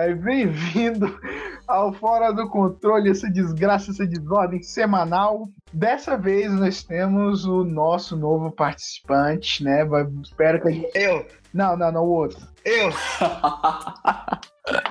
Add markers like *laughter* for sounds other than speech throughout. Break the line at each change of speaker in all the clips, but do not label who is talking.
ai, bem-vindo ao Fora do Controle, essa desgraça, essa desordem semanal. Dessa vez nós temos o nosso novo participante, né? Espero que a gente.
Eu,
Não, não, não, o outro.
eu, *laughs*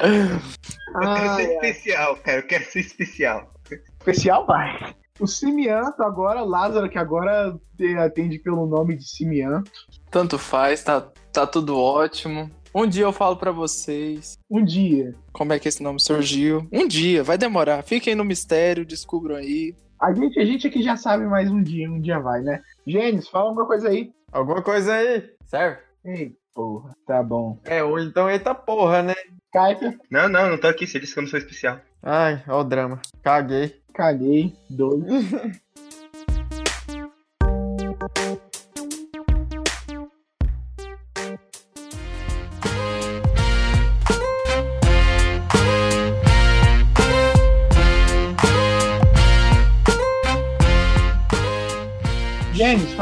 eu quero ser especial, cara, eu quero ser especial.
especial vai. O Simianto agora, o Lázaro, que agora te- atende pelo nome de Simianto.
Tanto faz, tá, tá tudo ótimo. Um dia eu falo pra vocês
Um dia,
como é que esse nome surgiu. Um dia, vai demorar. Fiquem no mistério, descubram aí.
a gente, a gente aqui já sabe, mas um dia, um dia vai, né? Gênesis, fala alguma coisa aí.
Alguma coisa aí, serve?
Ei, porra, tá bom.
É, ou então eita porra, né?
Kaiser,
Não, não, não tô aqui, você disse que eu não sou especial.
Ai, ó o drama. Caguei.
caguei, dois. *laughs*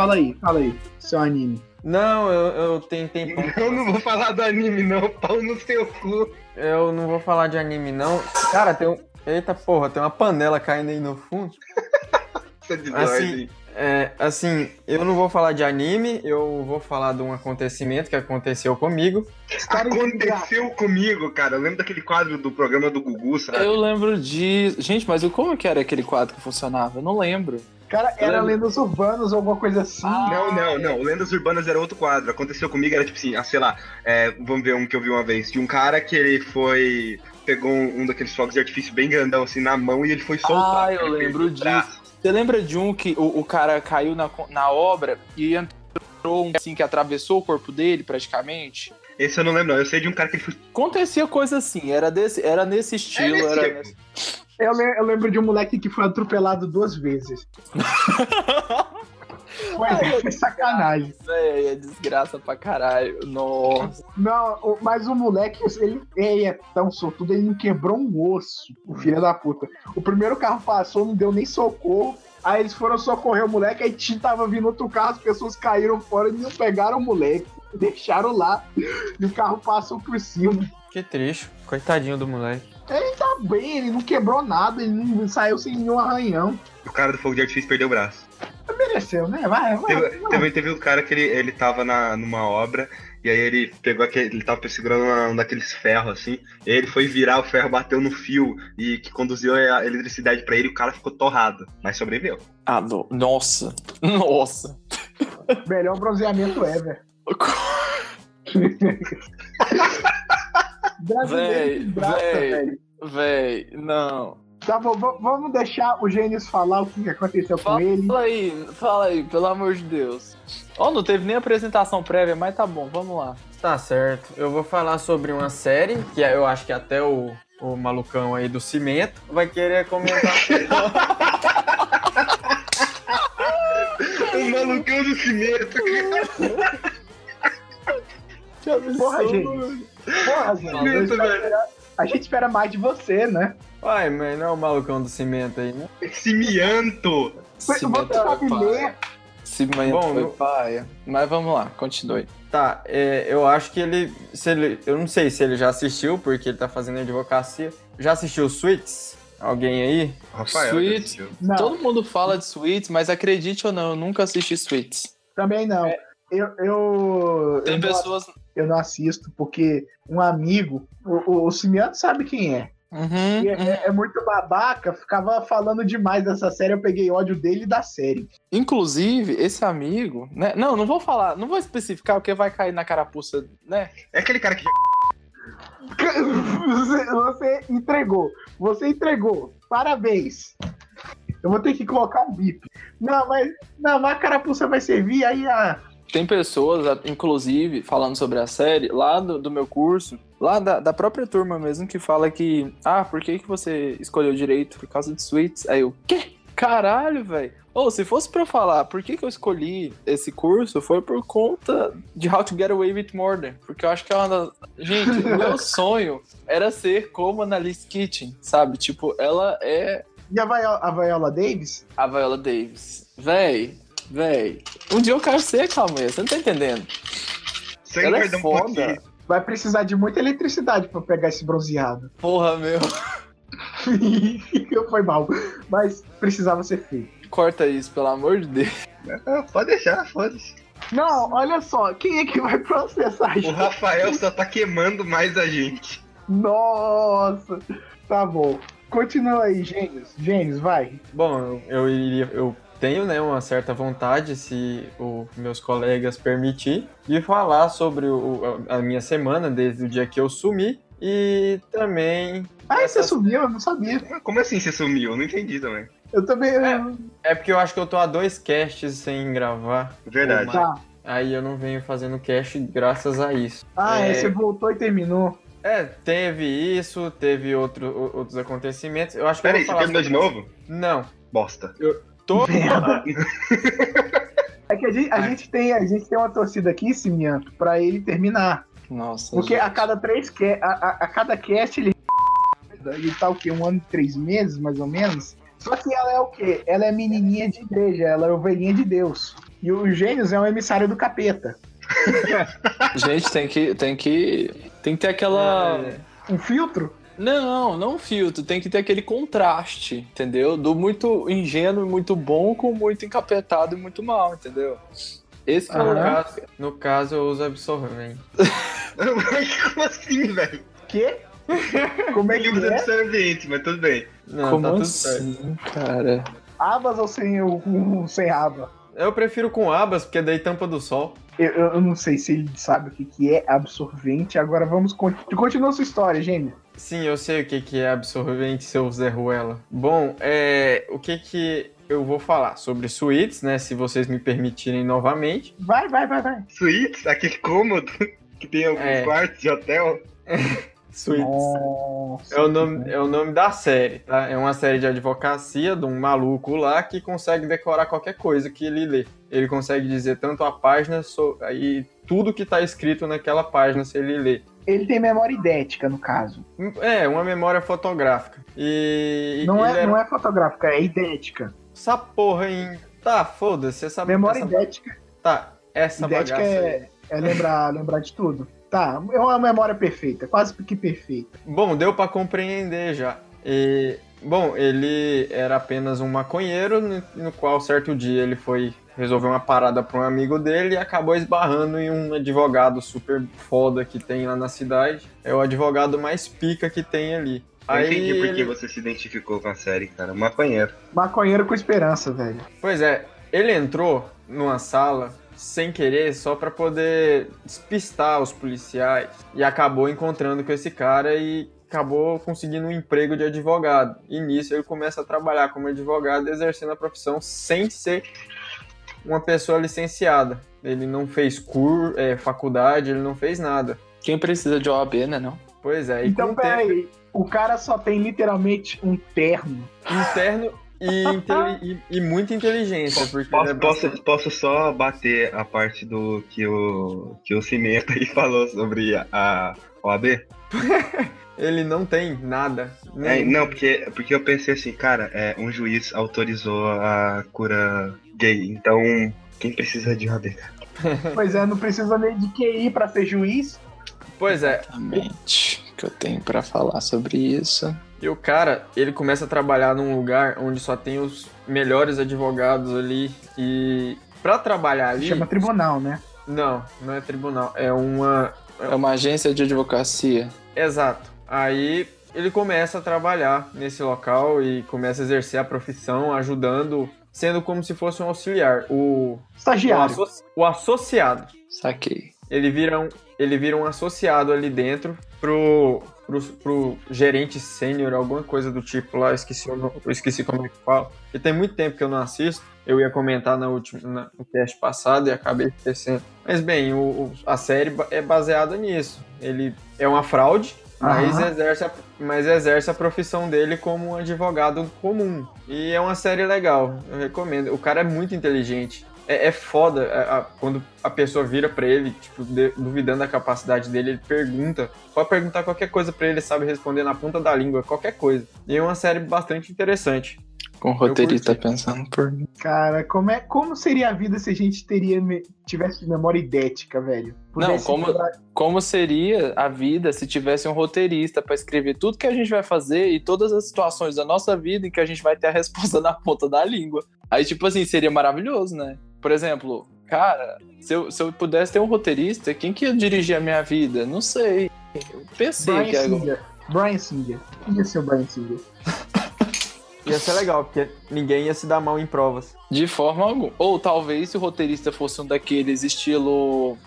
fala aí, fala aí, seu anime.
Não, eu, eu tenho tempo. *laughs*
Eu não vou falar do anime, não, pau no seu cu.
Eu não vou falar de anime, não. Cara, tem um. Eita porra, tem uma panela caindo aí no fundo. *laughs*
Desordem.
Assim, é, assim, eu não vou falar de anime, eu vou falar de um acontecimento que aconteceu comigo.
Aconteceu comigo, cara. Eu lembro daquele quadro do programa do Gugu, sabe?
Eu lembro de. Gente, mas como que era aquele quadro que funcionava? Eu não lembro.
Cara, era lendas urbanas ou alguma coisa assim.
Não, não, não. O Lendas Urbanas era outro quadro. Aconteceu comigo, era tipo assim, ah, sei lá, é, vamos ver um que eu vi uma vez. De um cara que ele foi. Pegou um, um daqueles fogos de artifício bem grandão, assim, na mão e ele foi soltar.
Ah, eu lembro disso. Você lembra de um que o, o cara caiu na, na obra e entrou um assim que atravessou o corpo dele praticamente?
Esse eu não lembro, não. Eu sei de um cara que ele foi.
Acontecia coisa assim, era, desse, era nesse estilo.
nesse
era
tipo.
nesse-
Eu, le- eu lembro de um moleque que foi atropelado duas vezes. *laughs* Foi, foi sacanagem.
Véi, é desgraça pra caralho. Nossa.
Não, mas o moleque, ele, ele é tão sortudo, ele não quebrou um osso, o filho da puta. O primeiro carro passou, não deu nem socorro. Aí eles foram socorrer o moleque, aí tinha- tava vindo outro carro, as pessoas caíram fora e não pegaram o moleque. *laughs* Deixaram lá e o carro passou por cima.
Que triste. Coitadinho do moleque.
Ele tá bem, ele não quebrou nada, ele não saiu sem nenhum arranhão.
O cara do fogo de artifício perdeu o braço.
Mereceu, né? Vai, vai.
Teve, também teve um cara que ele, ele tava na, numa obra, e aí ele pegou aquele. Ele tava segurando uma- um daqueles ferros assim, e aí ele foi virar, o ferro bateu no fio e que conduziu a eletricidade pra ele e o cara ficou torrado, mas sobreviveu.
Ah, no- nossa. *laughs* Nossa.
Melhor bronzeamento ever. *laughs* Brasileiro
Véi, véi. não.
Tá bom, vamos deixar o Gênesis falar o que aconteceu com
Fala,
ele.
fala aí, fala aí, pelo amor de Deus. Ó, não teve nem apresentação prévia, mas tá bom, vamos lá.
Tá certo. Eu vou falar sobre uma série que eu acho que até o, o malucão aí do cimento vai querer comentar. *laughs*
O malucão do cimento, *laughs*
Porra, gente. Porra, gente. Espero-
velho.
A gente espera mais de você, né?
Uai, mas não é o malucão do cimento aí, né?
Cimiento!
Você
Cimento
sabe ler.
Cimento
Bom,
foi
eu-
paia. Mas vamos lá, continue.
Tá, é, eu acho que ele, se ele. Eu não sei se ele já assistiu, porque ele tá fazendo advocacia. Já assistiu Suits? Alguém aí?
Rafael.
Não,
Todo mundo fala de Suits, mas acredite ou não, eu nunca assisti Suits.
também não. Eu, eu,
Tem
eu,
pessoas.
Eu não assisto porque um amigo, o, o, o Simiano sabe quem é.
Uhum,
é,
uhum.
é muito babaca, ficava falando demais dessa série, eu peguei ódio dele e da série.
Inclusive, esse amigo, né? Não, não vou falar, não vou especificar porque vai cair na carapuça, né?
É aquele cara que já
Você, você entregou. Você entregou. Parabéns. Eu vou ter que colocar um bip. Não, mas, não, mas a carapuça vai servir aí a.
Tem pessoas, inclusive, falando sobre a série, lá do, do meu curso, lá da, da própria turma mesmo, que fala que, ah, por que, que você escolheu direito? Por causa de suítes. Aí eu, quê? Caralho, velho. Ou se fosse pra eu falar por que, que eu escolhi esse curso, foi por conta de How to Get Away with Murder. Porque eu acho que é uma das. *laughs* Gente, o meu sonho era ser como a Annalise Kitchen, sabe? Tipo, ela é
E a Viola, a Viola Davis?
a Viola Davis. Véi, véi. Um dia eu quero ser aquela mulher, você não tá entendendo?
Sangue
Ela é
um
foda.
pouquinho.
vai precisar de muita eletricidade pra pegar esse bronzeado.
Porra, meu. *laughs*
Foi mal. Mas precisava ser feito.
Corta isso, pelo amor de Deus.
Ah, pode deixar, foda-se.
Não, olha só, quem é que vai processar a
O
gente?
Rafael só tá queimando mais a gente.
Nossa! Tá bom. Continua aí, Gênios. Gênios, vai.
Bom, eu iria. Eu tenho né, uma certa vontade, se os meus colegas permitir, de falar sobre o- a minha semana, desde o dia que eu sumi. E também.
Ah, você
Essas-
sumiu, eu não sabia.
Mas Como assim você sumiu? Eu não entendi também.
Eu também.
É porque eu acho que eu tô há dois casts sem gravar.
Verdade.
Tá.
Aí eu não venho fazendo cast graças a isso.
Ah,
É.
é, você voltou e terminou.
É, teve isso, teve outro, outros acontecimentos. Eu acho que eu
Pera aí,
vou
você terminou de novo?
Não.
Bosta.
Tô... *laughs*
É que a gente, a gente tem, a gente tem uma torcida aqui, Simian, pra ele terminar.
Nossa.
Porque
gente.
a cada três a, a, a cada cast ele. Ele tá o quê? Um ano e três meses, mais ou menos? Só que ela é o quê? Ela é menininha de igreja, ela é ovelhinha de Deus. E o Gênios é um emissário do capeta. *laughs*
Gente, tem que, tem que. Tem que ter aquela.
É.
Um filtro?
Não, não filtro, tem que ter aquele contraste, entendeu? Do muito ingênuo e muito bom com muito encapetado e muito mal, entendeu? Esse que é o
caso, no caso, eu uso absorvente. *laughs* *laughs*
Como assim, velho?
Quê? Como é
Ele
que
usa
é?
absorvente, mas tudo bem.
Não,
Como
tá tudo certo.
assim, cara?
Abas ou sem, ou sem aba?
Eu prefiro com abas, porque daí tampa do sol.
Eu, eu- não sei se ele sabe o que, que é absorvente. Agora vamos. con- Continua sua história, Gênio.
Sim, eu sei o que, que é absorvente, seu Zé Ruela. Bom, é, o que que eu vou falar sobre suítes, né? Se vocês me permitirem novamente.
Vai, vai, vai, vai.
Suítes, aquele cômodo *laughs* que tem alguns
É.
quartos de hotel. *laughs*
Suítes.
Nossa.
É o, nome, é o nome da série, tá? É uma série de advocacia de um maluco lá que consegue decorar qualquer coisa que ele lê. Ele consegue dizer tanto a página so- e tudo que tá escrito naquela página se ele lê.
Ele tem memória idética, no caso.
É, uma memória fotográfica. E.
Não é,
era-
não é fotográfica, é idética.
Essa porra, hein? Tá, foda-se, sabe
Memória
essa...
idética,
Tá, essa
idética
bagaça
é, é lembrar, *laughs* lembrar de tudo. Tá, é uma memória perfeita, quase que perfeita.
Bom, deu pra compreender já. E, bom, ele era apenas um maconheiro, no, no qual certo dia ele foi resolver uma parada pra um amigo dele e acabou esbarrando em um advogado super foda que tem lá na cidade. É o advogado mais pica que tem ali.
Eu entendi por que
ele-
você se identificou com a série, cara. Maconheiro.
Maconheiro com esperança, velho.
Pois é, ele entrou numa sala sem querer só pra poder despistar os policiais e acabou encontrando com esse cara e acabou conseguindo um emprego de advogado. E nisso ele começa a trabalhar como advogado, exercendo a profissão sem ser uma pessoa licenciada. Ele não fez cur, é, faculdade, ele não fez nada.
Quem precisa de OAB, né, não?
Pois é, e
Então,
o tempo
peraí, o cara só tem literalmente um terno.
interno e, inteli- e- e muita inteligência, porque ele é
Posso, posso,
bastante-
posso só bater a parte do que o, que o Cimento aí *laughs* falou sobre a OAB? *laughs*
ele não tem nada.
É,
nem-
não, porque, porque eu pensei assim, cara, é, um juiz autorizou a cura gay, então quem precisa de OAB? *laughs*
Pois é, não precisa nem de QI pra ser juiz.
Pois é,
Exatamente. O que eu tenho pra falar sobre isso?
E o cara, ele começa a trabalhar num lugar onde só tem os melhores advogados ali. E pra trabalhar ali.
Chama tribunal, né?
Não, não é tribunal. É uma.
É uma agência de advocacia.
Exato. Aí ele começa a trabalhar nesse local e começa a exercer a profissão, ajudando, sendo como se fosse um auxiliar. O, o,
Estagiário.
asso- o associado.
Saquei.
Ele vira um, ele vira um associado ali dentro pro, pro, pro gerente sênior, alguma coisa do tipo lá, esqueci, o eu esqueci como é que fala. Porque tem muito tempo que eu não assisto. Eu ia comentar na última, na- no cast passado e acabei esquecendo. Mas bem, o, o- a série é baseada nisso. Ele é uma fraude, mas
Aham.
exerce, a, mas exerce a profissão dele como um advogado comum. E é uma série legal, eu recomendo. O cara é muito inteligente. É, é foda a- a- quando a pessoa vira pra ele, tipo, de- duvidando da capacidade dele, ele pergunta. Pode perguntar qualquer coisa pra ele, ele sabe responder na ponta da língua, qualquer coisa. E é uma série bastante interessante.
Com o roteirista pensando por mim.
Cara, como, é, como seria a vida se a gente teria, me- tivesse memória idética, velho?
Não,
Pudesse
como-
lembrar-
Como seria a vida se tivesse um roteirista pra escrever tudo que a gente vai fazer e todas as situações da nossa vida em que a gente vai ter a resposta *laughs* na ponta da língua? Aí, tipo assim, seria maravilhoso, né? Por exemplo, cara, se eu, se eu pudesse ter um roteirista, quem que ia dirigir a minha vida? Não sei. Eu pensei
Brian
que agora.
Singer. Brian Singer. Quem ia ser o Brian Singer? *laughs*
Ia ser legal, porque ninguém ia se dar mal em provas.
De forma alguma. Ou talvez se o roteirista fosse um daqueles estilo.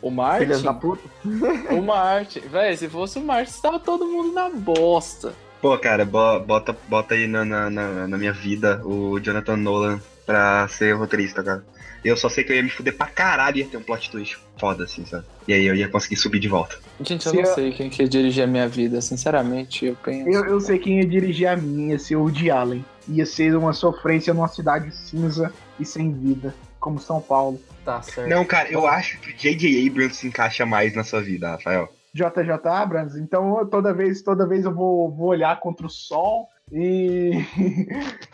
O Martin.
Filhas da puta. *laughs*
O Martin. Véi, se fosse o Martin, tava todo mundo na bosta.
Pô, cara, bo- bota, bota aí na, na, na, na minha vida o Jonathan Nolan pra ser roteirista, cara. Eu só sei que eu ia me fuder pra caralho e ia ter um plot twist foda, assim, sabe? E aí eu ia conseguir subir de volta.
Gente, eu
Se
não
eu-
sei quem que ia dirigir a minha vida, sinceramente, eu penso.
Eu, eu sei quem ia dirigir a minha, ia ser o Allen. Ia ser uma sofrência numa cidade cinza e sem vida, como São Paulo.
Tá certo.
Não, cara, eu acho que o J.J. Abrams se encaixa mais na sua vida, Rafael.
JJ Abrams, então eu- toda vez, toda vez eu vou, vou olhar contra o sol e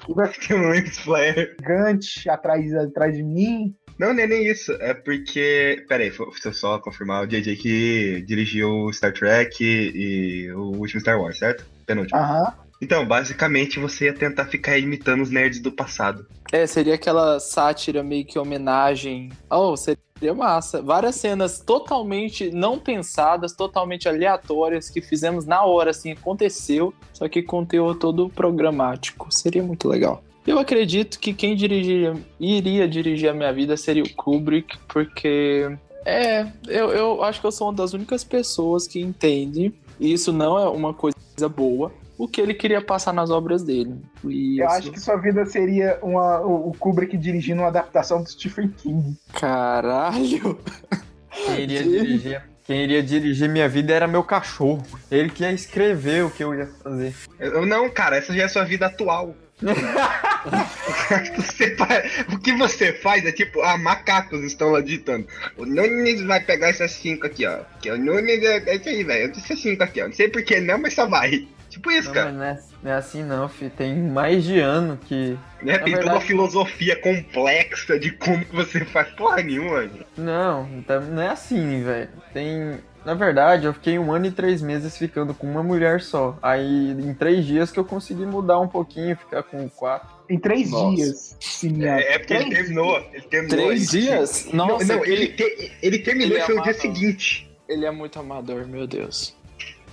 vai
Tem um flare.
gigante atrás, atrás de mim.
Não, nem, nem isso. É porque. Pera aí, deixa eu só confirmar. O JJ que dirigiu Star Trek e, e o último Star Wars, certo? Penúltimo.
Aham.
Então, basicamente, você ia tentar ficar imitando os nerds do passado.
É, seria aquela sátira meio que homenagem. Oh, seria massa. Várias cenas totalmente não pensadas, totalmente aleatórias, que fizemos na hora, assim, aconteceu, só que conteúdo todo programático. Seria muito legal. Eu acredito que quem dirigiria, iria dirigir a minha vida seria o Kubrick, porque. É, eu, eu acho que eu sou uma das únicas pessoas que entende, e isso não é uma coisa boa, o que ele queria passar nas obras dele. E
Eu
isso-
acho que sua vida seria uma, o, Kubrick dirigindo uma adaptação do Stephen King.
Caralho!
Quem iria *laughs* dirigir. Quem iria dirigir minha vida era meu cachorro. Ele que ia escrever o que eu ia fazer.
Eu, não, cara, essa já é a sua vida atual. *laughs* O que você faz é tipo, ah, macacos estão lá ditando. O Nunes vai pegar essas cinco aqui, ó. Que o Nunes é, é isso aí, velho. Essas cinco aqui, ó. Não sei porquê não, mas só vai. Tipo isso,
Não,
cara.
não é, não é assim não, fi. Tem mais de ano que.
Né? Tem toda
verdade-
uma filosofia complexa de como que você faz porra nenhuma. velho.
Não, tá- não é assim, velho. Tem. Na verdade, eu fiquei um ano e três meses ficando com uma mulher só. Aí, em três dias que eu consegui mudar um pouquinho, ficar com quatro.
Em três
Nossa.
dias. cineasta.
É, é porque ele terminou. Ele terminou.
Três
ele-
dias?
Não,
Nossa,
não,
que-
ele, te- ele terminou
ele
e foi o dia seguinte.
Ele é muito amador, meu Deus.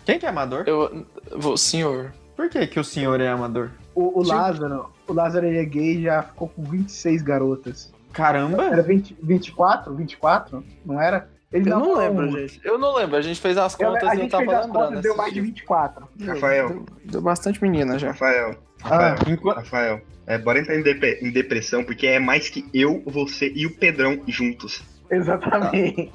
Quem que é amador?
Eu. Vou, senhor.
Por que, que o senhor é amador?
O, o
Tipo-
Lázaro, o Lázaro ele é gay e já ficou com 26 garotas.
Caramba!
Era 20, 24? 24? Não era? Ele
Eu não
namorou
lembro, gente. Eu não lembro. A gente fez as
Eu-
contas
a
e eu
gente
tava
fez as
lembrando.
contas, deu mais de
dia.
24.
Rafael.
Deu, deu bastante menina já.
Rafael.
Ah,
Rafael.
Enqua-
Rafael. É, bora entrar em, depre- em depressão, porque é mais que eu, você e o Pedrão juntos.
exatamente.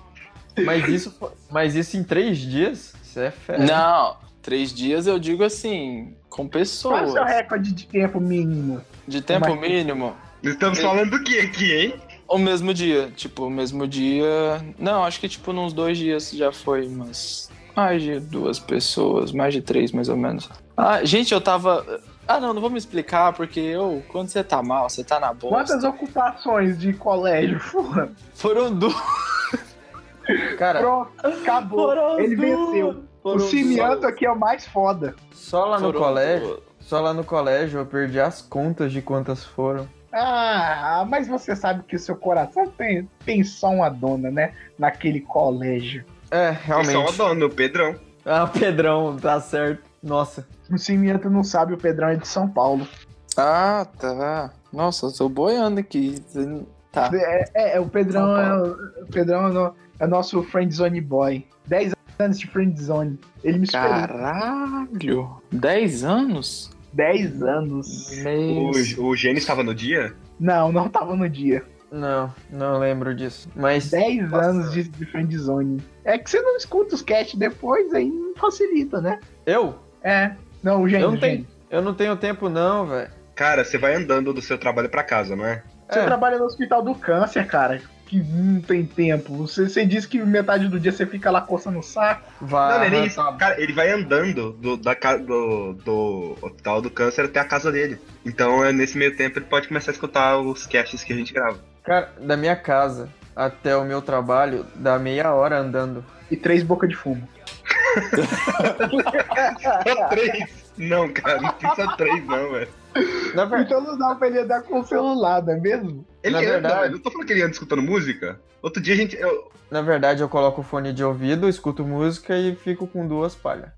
Mas isso, mas isso em três dias? Isso é fé.
Não, três dias eu digo assim, com
Qual é o
pessoas.
seu recorde de tempo mínimo?
De tempo
Mas-
mínimo,
Estamos falando do que aqui, hein?
o mesmo dia. Tipo, o mesmo dia. Não, acho que tipo, nos dois dias já foi umas. Mais de duas pessoas, mais de três, mais ou menos. Ah, gente, eu tava. Ah, não, não vou me explicar, porque eu, quando você tá mal, você tá na
Quantas
bosta.
ocupações de colégio? *laughs* Porra.
Foram duas.
Cara,
Pronto, acabou.
Foram
Ele
duas.
venceu.
Foram
o Cimianto
duas.
aqui é o mais foda.
só lá no
Foram
colégio,
duas.
só lá no colégio eu perdi as contas de quantas foram.
Ah, mas você sabe que o seu coração tem, tem só uma dona, né? Naquele colégio.
É,
Só o
realmente.
dono, o Pedrão.
Ah, Pedrão, tá certo. Nossa.
O Cimianto não sabe, o Pedrão é de São Paulo.
Ah, tá. Nossa, eu tô boiando aqui. Tá.
É, é, o Pedrão,
São
é,
Paulo.
o o Pedrão é, no- é nosso friendzone boy. 10 anos de friendzone. Ele me superou.
Caralho! 10 anos?
10 anos.
Meu.
O, o Gênesis estava no dia?
Não, não tava no dia.
Não, não lembro disso. Mas
10
Nossa.
anos de, de friendzone. É que você não escuta os cast depois, aí não facilita, né?
eu?
É. Não, o
Eu
gênio,
não tenho,
gênio.
eu não tenho tempo não, velho.
Cara, você vai andando do seu trabalho pra casa, não é?
Você
É.
trabalha no hospital do câncer, cara. Que não tem tempo? Você, você disse que metade do dia você fica lá coçando o saco.
Vai.
Não, é nem isso. Cara, ele vai andando do, da, do, do hospital do câncer até a casa dele. Então, é, nesse meio tempo, ele pode começar a escutar os casts que a gente grava.
Cara, da minha casa até o meu trabalho, dá meia hora andando.
E três bocas de fumo. *laughs* *laughs*
Só três. Não, cara, não tem só três, não, velho.
Então não dá pra ele andar com o celular, não é mesmo?
Ele
Na
anda,
verdade-
velho. Eu tô falando que ele anda escutando música. Outro dia a gente. eu-
na verdade, eu coloco o fone de ouvido, escuto música e fico com duas palhas.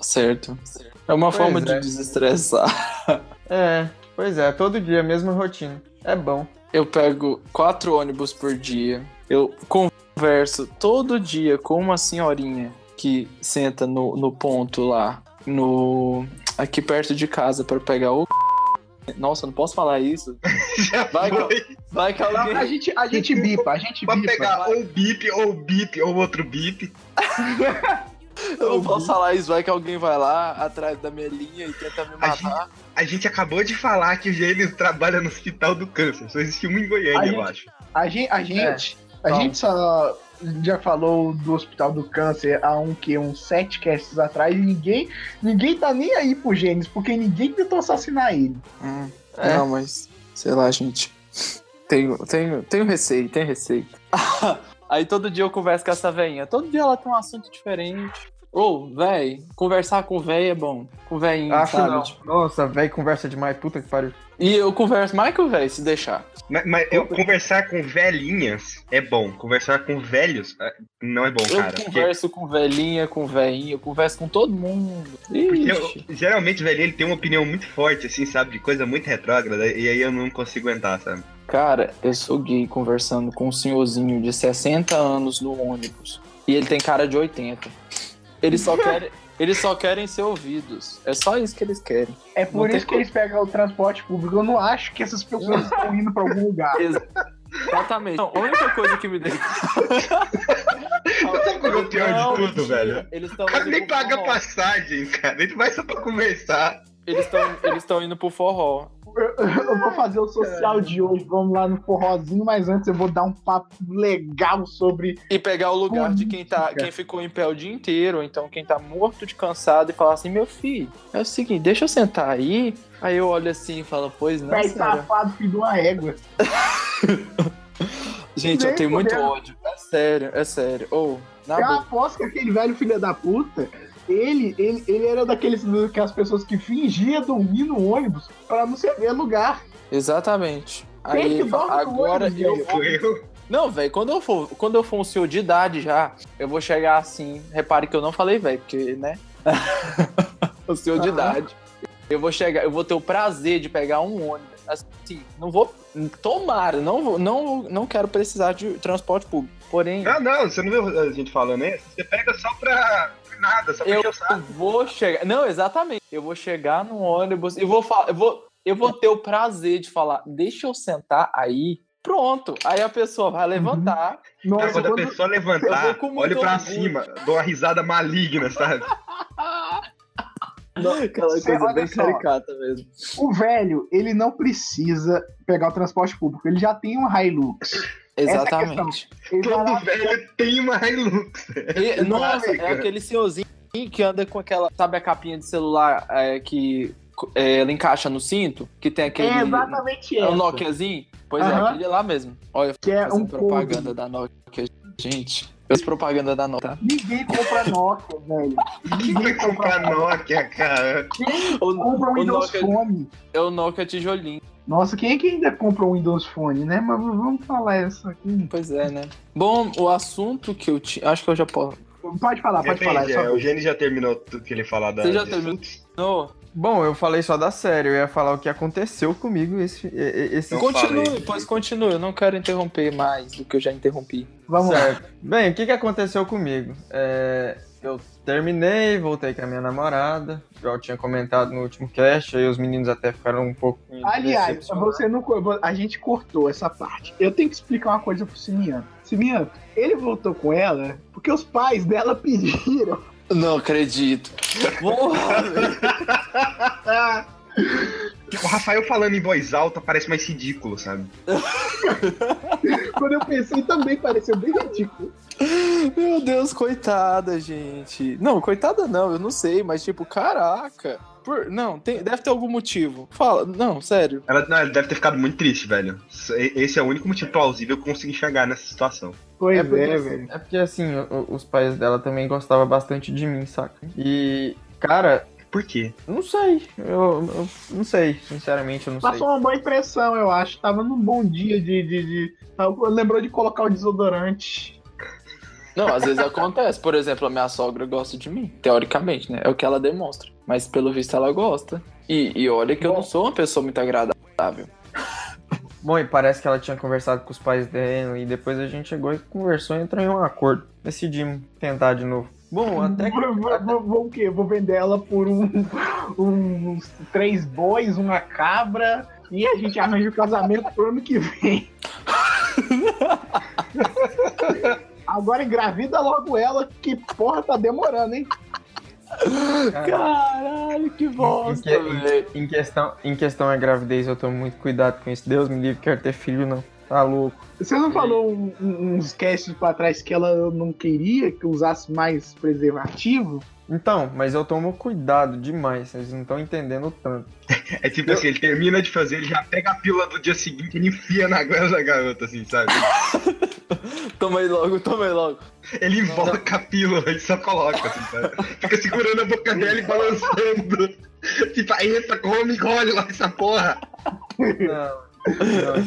Certo. É uma
Pois
forma
é.
de desestressar. *laughs*
É, pois é, todo dia, mesma rotina. É bom.
Eu pego quatro ônibus por dia. Eu converso todo dia com uma senhorinha que senta no, no ponto lá, no aqui perto de casa pra pegar o. Nossa, não posso falar isso. *laughs* Vai,
foi.
Vai que
A
alguém.
gente, a gente bipa, a gente
Pra
bipa.
pegar ou bip, ou bip, ou outro bip. *laughs*
Eu não posso falar isso, vai que alguém vai lá atrás da minha linha e tenta me
A
matar.
A gente acabou de falar que o Gênesis trabalha no Hospital do Câncer. Só existe um em Goiânia,
A
eu
gente-
acho.
A gente, a gente, a
Vamos.
gente só já falou do Hospital do Câncer há um que uns sete casts atrás e ninguém, ninguém tá nem aí pro Gênesis, porque ninguém tentou assassinar ele.
Hum,
É.
Não, mas. Sei lá, gente. Tenho, tenho, tenho receio, tenho receio. *laughs* Aí todo dia eu converso com essa veinha. Todo dia ela tem um assunto diferente. Ô, véi, conversar com véi é bom. Com véinho,
Acho
sabe?
não.
Tipo,
Nossa, velho, conversa demais, puta que pariu.
E eu converso mais que o véi, se deixar.
Mas, mas eu, conversar com velhinhas é bom. Conversar com velhos é, não é bom,
Eu
cara. Porque,
converso com velhinha, com véinho, eu converso com todo mundo.
porque eu- geralmente o velhinho ele tem uma opinião muito forte, assim, sabe? De coisa muito retrógrada. E aí eu não consigo aguentar, sabe?
Cara, eu sou gay conversando com um senhorzinho de 60 anos no ônibus. E ele tem cara de 80. Eles só *laughs* querem, eles só querem ser ouvidos. É só isso que eles querem.
É por
Não
isso que eles pegam o transporte público. Eu não acho que essas pessoas *laughs* estão indo pra algum lugar.
Exatamente. Não, a única coisa que me deixa.
Sabe qual é o pior de tudo, velho?
Eles estão
O cara
indo
nem paga
forró.
passagem, cara. Ele vai só pra conversar.
Eles estão eles tão indo pro forró.
Eu vou fazer o social de hoje, vamos lá no forrozinho, mas antes eu vou dar um papo legal sobre.
E pegar o lugar de quem tá,
Política.
quem ficou em pé o dia inteiro, ou então quem tá morto de cansado e falar assim, meu filho, é o seguinte, deixa eu sentar aí. Aí eu olho assim e falo, pois não, senhora.
safado, filho de uma régua. *laughs*
Gente, eu
Nem
tenho muito ódio. É sério, é sério. Ou, na
Eu
boa.
aposto que aquele velho filho da puta, ele, ele, ele era daqueles daquelas pessoas que fingia dormir no ônibus pra não se ver lugar.
Exatamente.
Quem
Aí
que
agora
ônibus,
eu.
Eu,
Não, velho, quando eu for, quando eu for um senhor de idade já, eu vou chegar assim. Repare que eu não falei, velho, porque, né? *laughs* o senhor de
Aham.
idade. Eu vou chegar, eu vou ter o prazer de pegar um ônibus. Assim, não vou. Tomara, não vou, não, não quero precisar de transporte público. Porém,
Ah, não, você não viu a gente falando isso? Você pega só pra nada, só
eu vou chegar. Não, exatamente. Eu vou chegar no ônibus e vou falar. Eu vou, eu vou ter o prazer de falar, deixa eu sentar aí. Pronto. Aí a pessoa vai levantar.
Cara,
Nossa,
quando a
quando,
pessoa
Eu
levantar, olha pra cima, dou uma risada maligna, sabe?
Aquela coisa bem
só.
caricata mesmo.
o velho, ele não precisa pegar o transporte público, ele já tem um Hilux.
Exatamente.
Ele vai
Todo velho tem uma Hilux.
E, nossa, é aquele senhorzinho que anda com aquela. Sabe a capinha de celular é, que é, ela encaixa no cinto? Que tem aquele.
é exatamente
É o
essa.
Nokiazinho? Pois é,
Aham.
aquele lá mesmo. Olha,
Que é
fazendo
um
propaganda
couro.
da Nokia, gente. Eu fiz propaganda da Nokia.
Ninguém compra Nokia, velho.
Vai comprar Nokia, cara?
Quem
O,
compra um
o
Windows
Nokia
Phone?
é o Nokia tijolinho.
Nossa, quem é que ainda compra um Windows Phone, né? Mas vamos falar isso aqui.
Pois é, né? Bom, o assunto que eu tinha. Acho que eu já posso.
Pode falar, pode falar. É só-
é, o Gênesis já terminou tudo que ele falar da.
Você já terminou?
Bom, eu falei só da série, eu ia falar o que aconteceu comigo esse, esse
Não
continue,
falei.
pois continue. Eu não quero interromper mais do que eu já interrompi.
Vamos lá.
Certo. Bem, o que, que aconteceu comigo? É, eu terminei, voltei com a minha namorada, já eu tinha comentado no último cast, aí os meninos até ficaram um pouco.
Aliás, você não, a gente cortou essa parte. Eu tenho que explicar uma coisa pro Simiano. Simiano, ele voltou com ela porque os pais dela *laughs* pediram.
Não acredito. Porra. *laughs*
O Rafael falando em voz alta parece mais ridículo, sabe? *laughs*
Quando eu pensei também pareceu bem ridículo.
Meu Deus, coitada, gente. Não, coitada não, eu não sei, mas tipo, caraca. Por... Não, tem... deve ter algum motivo. Fala, não, sério.
Ela, não, ela deve ter ficado muito triste, velho. Esse é o único motivo plausível que eu consigo enxergar nessa situação.
Pois
É
é,
porque,
velho.
é porque assim, o- os pais dela também gostavam bastante de mim, saca? E, cara,
Por quê?
não sei. Eu, eu não sei, sinceramente, eu não sei.
Passou uma boa impressão, eu acho. Tava num bom dia de. de, de... Lembrou de colocar o desodorante.
Não, às vezes acontece. Por exemplo, a minha sogra gosta de mim. Teoricamente, né? É o que ela demonstra. Mas pelo visto ela gosta. E, e olha que eu não sou uma pessoa muito agradável.
Bom, e parece que ela tinha conversado com os pais dela e depois a gente chegou e conversou e entrou em um acordo. Decidimos tentar de novo. Bom, até que.
Vou, vou, vou, vou o quê? Vou vender ela por um, uns três bois, uma cabra. E a gente arranja o casamento pro ano que vem. *laughs* Agora engravida logo ela, que porra tá demorando, hein?
Caralho, que bosta,
Em, que-
velho.
em questão, em questão à gravidez, eu tomo muito cuidado com isso. Deus me livre, quero ter filho, não. Tá louco.
Você não falou um- um- uns casts pra trás que ela não queria que usasse mais preservativo?
Então, mas eu tomo cuidado demais, vocês não estão entendendo tanto. *laughs*
É tipo assim, ele termina de fazer, ele já pega a pílula do dia seguinte e enfia na *laughs* goela da garota, assim, sabe? *laughs* *laughs*
Toma aí logo, toma aí logo.
Ele invoca a pílula e só coloca, assim, sabe? Fica segurando a boca dela e balançando. *laughs* Tipo, entra, come, engole lá essa porra.
Não, não.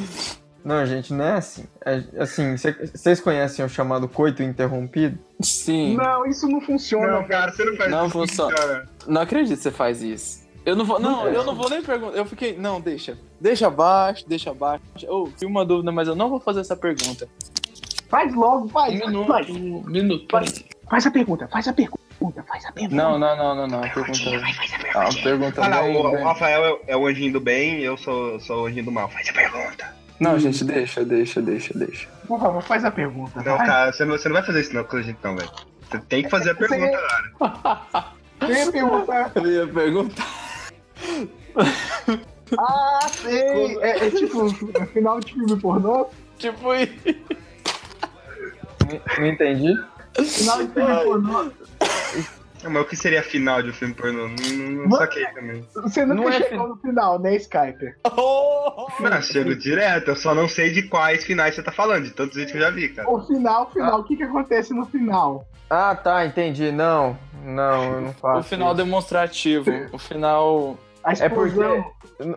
Não, gente, não é assim. É, assim, vocês conhecem o chamado coito interrompido?
Sim.
Não, isso não funciona.
Não, cara, você não faz
Não
isso,
funciona.
cara.
Não acredito que você faz isso. Eu não vou. Não, eu não vou nem perguntar. Eu fiquei. Não, deixa. Deixa abaixo, deixa abaixo. Ô, oh, uma dúvida, mas eu não vou fazer essa pergunta.
Faz logo, faz.
Um minuto.
Faz,
minuto.
faz a pergunta, faz a pergunta, faz a pergunta.
Não, não, não, não, não. Pergunta. Ah, pergunta
Ah, não,
bem,
o, o
bem.
Rafael é, é o anjinho do bem, eu sou, sou o anjinho do mal. Faz a pergunta.
Não, gente, deixa, deixa, deixa, deixa.
Por favor, faz a pergunta.
Não,
vai.
cara, você não, você não vai fazer isso não com a gente não, velho. Você tem que fazer a pergunta, cara. *laughs*
Você ia perguntar.
Eu ia perguntar.
Ah, sei. É, é tipo, final de filme pornô?
Tipo isso.
Não- Não entendi.
Final de filme pornô.
Ah, Mas o que seria a final de um filme pornô? Não, não, saquei também.
Você nunca
Não é
chegou no final, né, Skyper?
Oh!
Não, chego direto, eu só não sei de quais finais você tá falando, de todos os vídeos que eu já vi, cara.
O final, o final, o que que acontece no final?
Ah, tá, entendi. Não, não, eu não faço.
O final
isso.
demonstrativo. O final.
É porque,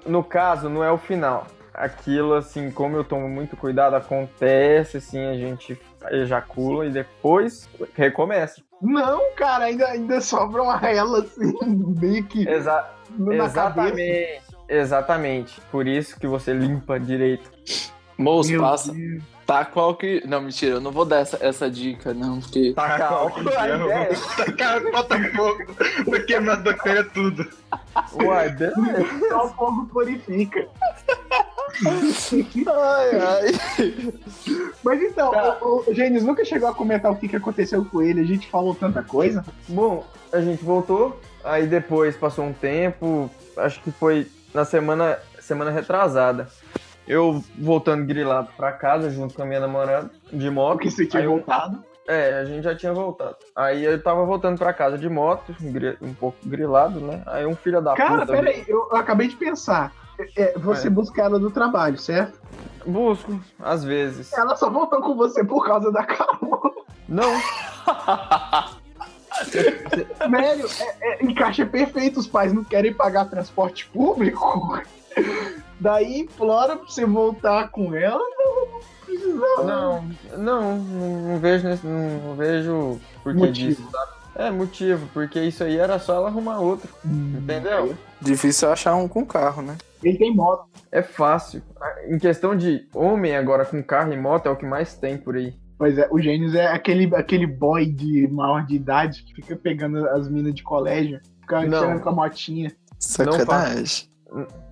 no caso, não é o final. Aquilo, assim, como eu tomo muito cuidado, acontece, assim, a gente ejacula e depois recomeça.
Não, cara, ainda, ainda sobra uma ela assim, meio que
Exa
na cabeça.
exatamente. Exatamente. Por isso que você limpa direito.
Moço,
Meu
passa.
Deus.
Tá qual que. Não, mentira, eu não vou dar essa, essa dica, não, porque.
Taca álcool, a ideia.
Cara, bota fogo, vai queimar as bactérias tudo.
Uai, beleza.
Só o fogo purifica.
Ai, ai.
Mas então,
Tá.
o, o Gênesis nunca chegou a comentar o que, que aconteceu com ele. A gente falou tanta coisa.
Bom, a gente voltou, aí depois passou um tempo, acho que foi na semana, semana retrasada. Eu voltando grilado pra casa junto com a minha namorada de moto.
Porque você tinha
eu-
voltado.
É, a gente já tinha voltado. Aí eu tava voltando pra casa de moto, um pouco grilado, né? Aí um filho da
Cara,
puta.
peraí, eu, eu acabei de pensar. É, você
É.
busca ela do trabalho, certo?
Busco, às vezes.
Ela só voltou com você por causa da carona.
Não, *laughs*
Velho, é, é, encaixa perfeito. Os pais não querem pagar transporte público. Daí implora pra você voltar com ela. Não, não precisava.
não, não, não vejo, nesse- não, vejo por que
Motivo.
disso, sabe? É motivo, porque isso aí era só ela arrumar outro, entendeu?
Difícil achar um com carro, né?
Ele tem moto.
É fácil. Em questão de homem agora com carro e moto é o que mais tem por aí.
Pois é, o Gênesis é aquele, aquele boy de maior de idade que fica pegando as minas de colégio, fica
Não.
tirando com a motinha.
Sacanagem.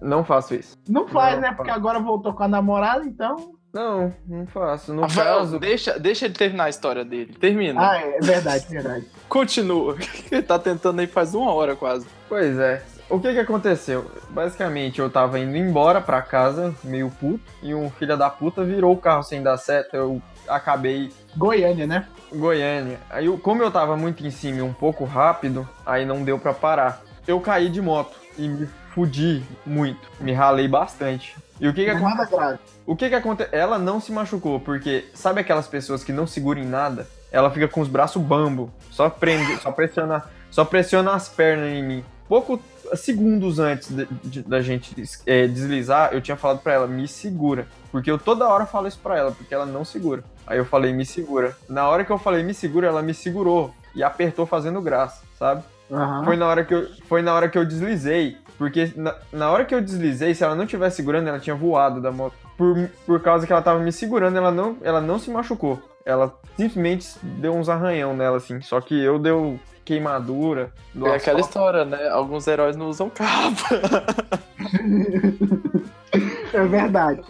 Não faço isso.
Não faz,
Não,
né? Porque agora voltou com a namorada, então.
Não, não faço. No
Rafael,
caso,
deixa, deixa ele terminar a história dele. Termina.
Ah, é verdade, verdade.
Continua. *laughs* Ele tá tentando aí faz uma hora quase.
pois é. O que que aconteceu? Basicamente, eu tava indo embora pra casa, meio puto, e um filho da puta virou o carro sem dar seta. Eu acabei
Goiânia, né?
Goiânia. Aí, eu- como eu tava muito em cima e um pouco rápido, aí não deu pra parar. Eu caí de moto e me fudi muito. Me ralei bastante. E o que que
Não é nada grave.
o que que aconteceu? Ela não se machucou, porque sabe aquelas pessoas que não seguram em nada? Ela fica com os braços bambo, só prende, só pressiona, só pressiona as pernas em mim. Pouco segundos antes de- de- da gente é, deslizar, eu tinha falado pra ela, me segura. Porque eu toda hora falo isso pra ela, porque ela não segura. Aí eu falei, me segura. Na hora que eu falei, me segura, ela me segurou e apertou fazendo graça, sabe?
Aham.
Foi na hora que eu, foi na hora que eu deslizei. Porque na, na hora que eu deslizei, se ela não tivesse segurando, ela tinha voado da moto. Por, por causa que ela tava me segurando, ela não, ela não se machucou. Ela simplesmente deu uns arranhão nela, assim. Só que eu deu queimadura. do
É aquela
asfalto.
história, né? Alguns heróis não usam capa. *laughs*
É verdade.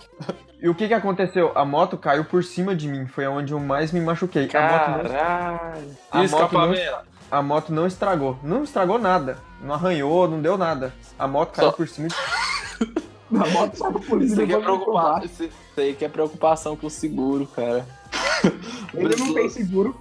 E o que que aconteceu? A moto caiu por cima de mim. Foi onde eu mais me machuquei. A moto, não,
Caralho.
A moto
escapamento?
a moto não estragou. Não estragou nada. Não arranhou, não deu nada. A moto caiu
Só-
por cima de *laughs*
Na moto só do polícia.
Isso aqui, é. Isso aí que é preocupação com o seguro, cara.
Ele não tem seguro.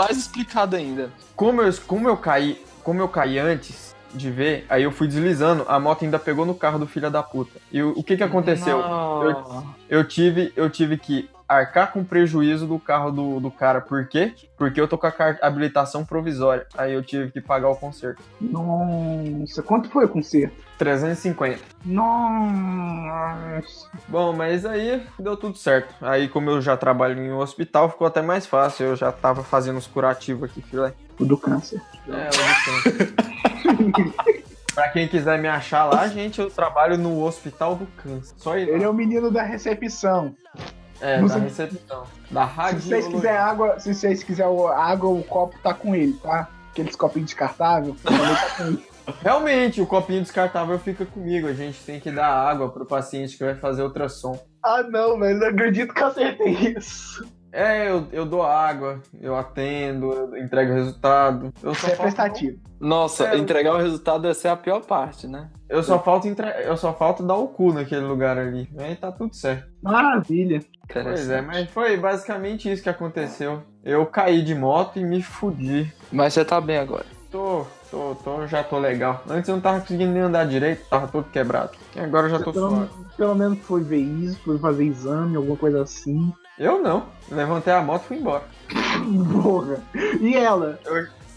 Mais explicado ainda.
como eu, como eu caí, como eu caí antes de ver, aí eu fui deslizando, a moto ainda pegou no carro do filho da puta. E o, o que que aconteceu?
Não.
Eu tive, eu tive que arcar com prejuízo do carro do, do cara. Por quê? Porque eu tô com a habilitação provisória. Aí eu tive que pagar o conserto.
Nossa, quanto foi o conserto?
350.
Nossa.
Bom, mas aí deu tudo certo. Aí, como eu já trabalho em um hospital, ficou até mais fácil. Eu já tava fazendo os curativos aqui, filé.
O do câncer.
É, eu não sei. Pra quem quiser me achar lá, gente, eu trabalho no Hospital do Câncer. Só lá.
Ele é o menino da recepção.
É,
Não
da recepção. Da
Se
rádio.
vocês quiserem água, se vocês quiserem água, o copo tá com ele, tá? Aqueles copinhos descartáveis, *laughs* tá com ele.
Realmente, o copinho descartável fica comigo. A gente tem que dar água pro paciente que vai fazer ultrassom.
Ah não, velho, não acredito que eu acertei isso.
É, eu, eu dou água, eu atendo, eu entrego o resultado. Eu
Isso
só
é
falta,
prestativo.
Nossa,
É, eu-
entregar o resultado deve ser a pior parte, né?
eu só falta entre... eu só falta dar o cu naquele lugar ali. Aí tá tudo certo.
Maravilha.
Pois é, mas foi basicamente isso que aconteceu. Eu caí de moto e me fudi.
Mas você tá bem agora.
Tô, tô, tô, já tô legal. Antes eu não tava conseguindo nem andar direito, tava todo quebrado. E agora eu já tô
Pelo,
suave.
pelo menos foi ver isso, foi fazer exame, alguma coisa assim.
Eu não. Levantei a moto e fui embora.
Porra. E ela?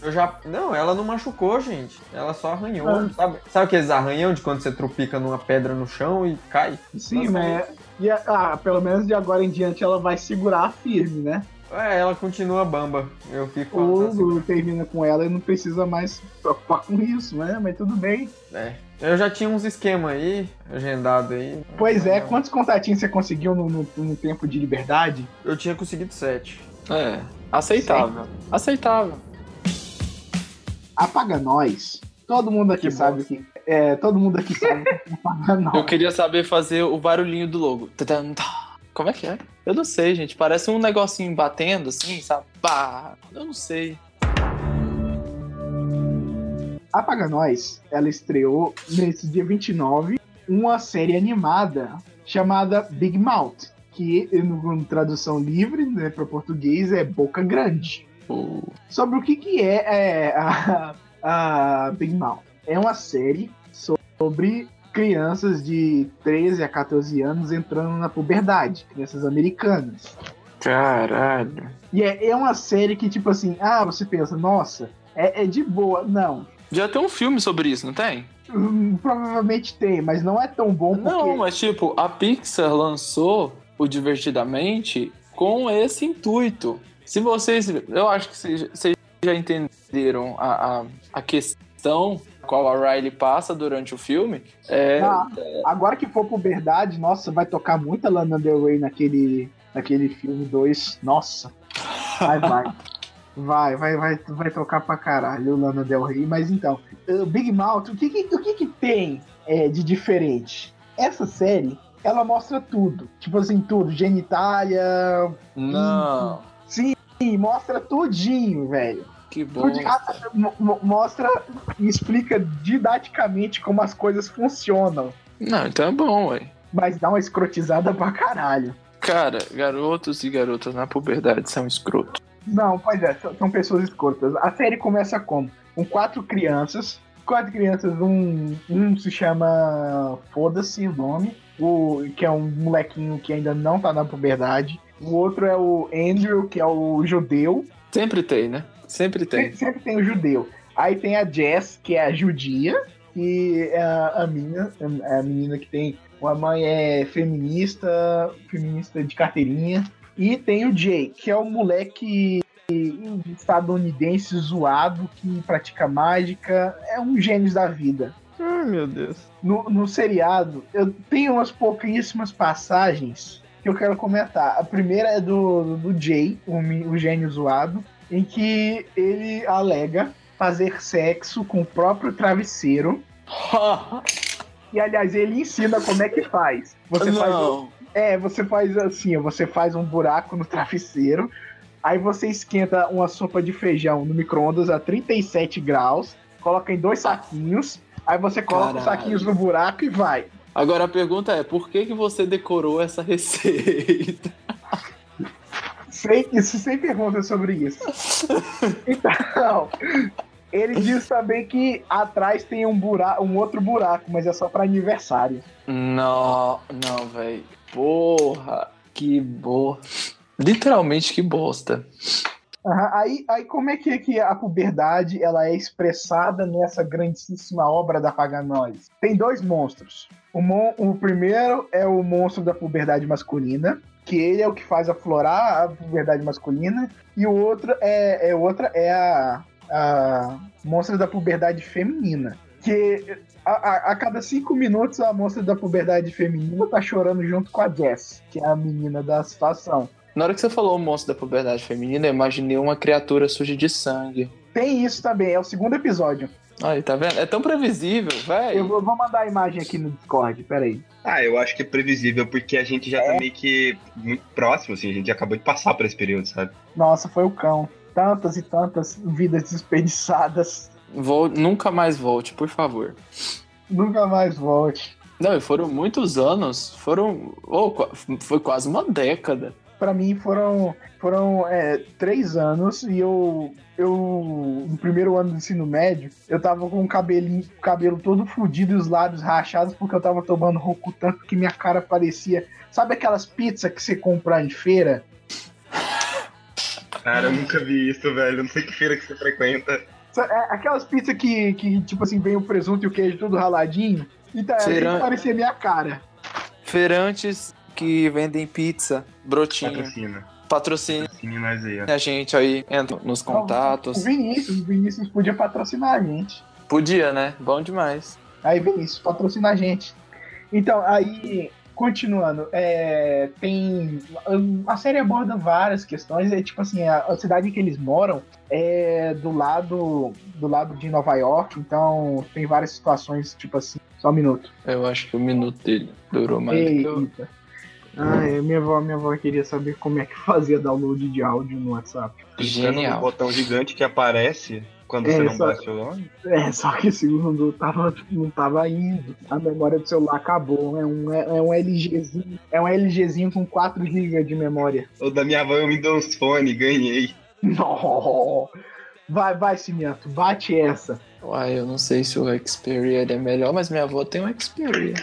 Eu já. Não, ela não machucou, gente. Ela só arranhou.
Ah.
Sabe, sabe aqueles arranhão de quando você tropica numa pedra no chão e cai?
Sim,
Nossa,
né? E a- ah, pelo menos de agora em diante ela vai segurar firme, né?
É, ela continua bamba. Eu fico. Ela tá segura-
termina com ela e não precisa mais se preocupar com isso, né? Mas tudo bem.
É. Eu já tinha uns esquemas aí, agendado aí.
Pois é, quantos contatinhos você conseguiu no, no- no tempo de liberdade?
Eu tinha conseguido sete.
É. Aceitável. Aceitável.
Apaga nós. Todo mundo aqui
Que
sabe que. É, todo mundo aqui sabe nós.
Eu queria saber fazer o barulhinho do logo. Como é que é? Eu não sei, gente. Parece um negocinho batendo assim, sabe? Eu não sei.
Apaga Nós, ela estreou nesse dia 29 uma série animada chamada Big Mouth, que em tradução livre né, para português é Boca Grande.
O-
Sobre o que, que é, é, a, a Big Mouth? É uma série sobre crianças de 13 a 14 anos entrando na puberdade, crianças americanas.
Caralho.
E é, é uma série que, tipo assim, ah, você pensa, nossa, é, é de boa. Não,
Já tem um filme sobre isso, não tem?
Hum, provavelmente tem, mas não é tão bom porque.
Não, mas tipo, a Pixar lançou o Divertidamente com esse intuito. Se vocês. Eu acho que vocês já entenderam a, a, a questão qual a Riley passa durante o filme. É,
Ah, agora que for puberdade, nossa, vai tocar muita Lana Del Rey naquele, naquele filme 2. Nossa. Vai, vai. Vai, vai, vai, vai tocar pra caralho o Lana Del Rey. Mas então, uh, Big Mouth, o que que, o que, que tem é, de diferente? Essa série, ela mostra tudo. Tipo assim, tudo. Genitália.
não.
Sim, mostra tudinho, velho.
Que bom.
Mo- mo- Mostra e explica didaticamente como as coisas funcionam.
Não, então é bom, ué.
Mas dá uma escrotizada pra caralho.
Cara, garotos e garotas na puberdade são escrotos.
Não, pois é, são são pessoas escrotas. A série começa como? Com quatro crianças. Quatro crianças, um, um se chama Foda-se o nome, o, que é um molequinho que ainda não tá na puberdade. O outro é o Andrew, que é o judeu.
Sempre tem, né? Sempre tem.
Sempre, sempre tem o judeu. Aí tem a Jess, que é a judia, que é a, a menina, a menina que tem. Uma mãe é feminista, feminista de carteirinha. E tem o Jay, que é o moleque estadunidense zoado que pratica mágica. É um gênio da vida.
Ai, meu Deus.
No, no seriado, eu tenho umas pouquíssimas passagens que eu quero comentar. A primeira é do, do Jay, o, o gênio zoado, em que ele alega fazer sexo com o próprio travesseiro. E aliás, ele ensina como é que faz. Você faz
não.
é, você faz assim, você faz um buraco no travesseiro, aí você esquenta uma sopa de feijão no micro-ondas a 37 graus, coloca em dois saquinhos, aí você coloca os
Caralho.
saquinhos no buraco e vai.
Agora a pergunta é, por que, que você decorou essa *laughs* receita?
Sem, isso sem perguntas sobre isso. *laughs* Então, ele diz também que atrás tem um, buraco, um outro buraco, mas é só para aniversário.
Não, não, velho. Porra, que boa. Literalmente que bosta.
Aham, Aí, aí como é que, é que a puberdade ela é expressada nessa grandíssima obra da Paganóis? Tem dois monstros. O, mon- o primeiro é o monstro da puberdade masculina, que ele é o que faz aflorar a puberdade masculina, e o outro é, é outra é a, a monstra da puberdade feminina. Que a, a- a cada cinco minutos a monstra da puberdade feminina tá chorando junto com a Jess, que é a menina da situação.
Na hora que você falou o monstro da puberdade feminina, eu imaginei uma criatura suja de sangue.
Tem isso também, é o segundo episódio.
Aí, tá vendo? É tão previsível,
Eu
velho.
vou, vou mandar a imagem aqui no Discord, peraí.
Ah, eu acho que é previsível, porque a gente já tá meio que muito próximo, assim, a gente acabou de passar por esse período, sabe?
Nossa, foi o cão. Tantas e tantas vidas desperdiçadas.
Vol- Nunca mais volte, por favor.
Nunca mais volte.
Não, e foram muitos anos. Foram. oh, foi quase uma década.
Pra mim foram, foram é, três anos e eu, eu, no primeiro ano do ensino médio, eu tava com o cabelinho, cabelo todo fudido e os lábios rachados porque eu tava tomando Rokutan que minha cara parecia. Sabe aquelas pizzas que você compra em feira?
Cara, eu nunca vi isso, velho. Não sei que feira que você frequenta.
É, Aquelas pizzas que, que, tipo assim, vem o presunto e o queijo tudo raladinho. Então,
Será-
assim parecia minha cara.
Feirantes que vendem pizza, brotinho,
Patrocina. Patrocina nós aí, ó.
a gente aí, entra nos
O
contatos.
Vinícius, o Vinícius podia patrocinar a gente.
Podia, né? Bom demais.
Aí, Vinícius, patrocina a gente. Então, aí, continuando, é, tem. A série aborda várias questões. É tipo assim, a, a cidade que eles moram é do lado do lado de Nova York, então tem várias situações, tipo assim. Só um minuto.
Eu acho que o minuto dele durou mais do que eu.
Ah, é, minha avó, minha avó queria saber como é que fazia download de áudio no WhatsApp.
Clicando no
Genial.
botão gigante que aparece quando
É,
você não
só-
baixa o nome.
É, só que esse segundo tava, não tava indo. A memória do celular acabou. É um, é, é um LGzinho. É um LGzinho com 4 GB de memória.
O da minha avó é um Windows Phone, ganhei.
Não. Vai, vai, Cimento, bate essa.
Uai, eu não sei se o Xperia é melhor, mas minha avó tem um Xperia.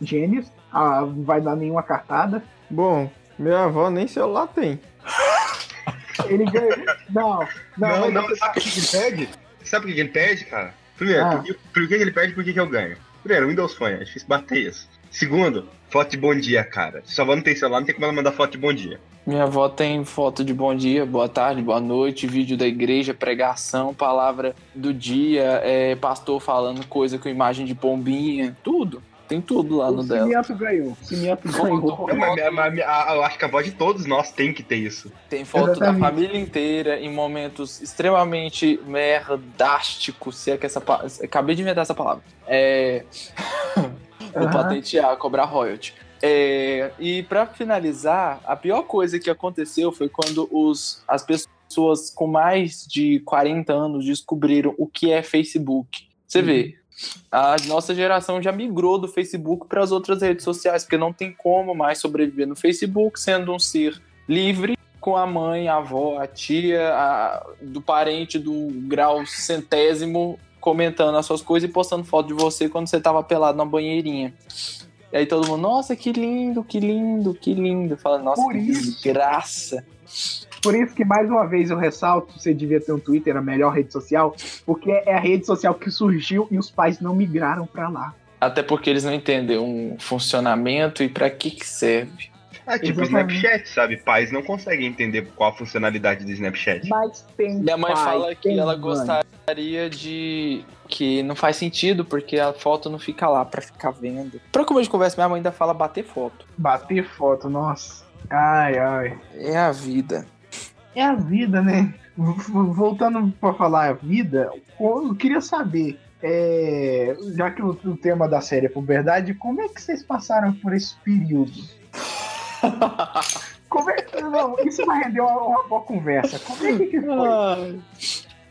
Gênios. Ah, não vai dar nenhuma cartada.
Bom, minha avó nem celular tem.
Ele ganha. Não, não,
Não, não, sabe por que ele perde? Sabe por que ele perde, cara? Primeiro,
Ah.
por, que, ele perde e por que que eu ganho? Primeiro, Windows Phone, é difícil bater isso. Segundo, foto de bom dia, cara. Se sua avó não tem celular, não tem como ela mandar foto de bom dia.
Minha avó tem foto de bom dia, boa tarde, boa noite, vídeo da igreja, pregação, palavra do dia, é, pastor falando coisa com imagem de pombinha, tudo. Tem tudo lá
O
no dela.
Cimento ganhou.
Voltou.
ganhou.
A- eu acho que a voz de todos nós tem que ter isso.
Tem foto
Exatamente.
da família inteira em momentos extremamente merdásticos, se é que essa pa- Acabei de inventar essa palavra. É. *laughs* Vou
Aham.
patentear, cobrar royalty. É, e pra finalizar, a pior coisa que aconteceu foi quando os, as pessoas pessoas com mais de 40 anos descobriram o que é Facebook. Você vê, a nossa geração já migrou do Facebook para as outras redes sociais, porque não tem como mais sobreviver no Facebook sendo um ser livre com a mãe, a avó, a tia, a, do parente do grau centésimo comentando as suas coisas e postando foto de você quando você tava pelado na banheirinha. E aí todo mundo, nossa, que lindo, que lindo, que lindo. Fala, nossa,
Por
que
isso.
graça.
Por isso que, mais uma vez, eu ressalto, você devia ter um Twitter, a melhor rede social, porque é a rede social que surgiu e os pais não migraram pra lá.
Até porque eles não entendem o funcionamento e para que que serve.
É tipo
Exatamente.
Snapchat, sabe? Pais não conseguem entender qual a funcionalidade do Snapchat.
Mas tem
Minha mãe
pai,
fala que ela
mãe.
gostaria de. que não faz sentido, porque a foto não fica lá pra ficar vendo. Pra como de conversa, minha mãe ainda fala bater foto.
Bater foto, nossa. Ai, ai.
É a vida.
É a vida, né? Voltando pra falar a vida, eu queria saber, é, já que o, o tema da série é puberdade, como é que vocês passaram por esse período? *laughs* Como é que. Não, isso vai render uma, uma boa conversa. Como é que, que foi?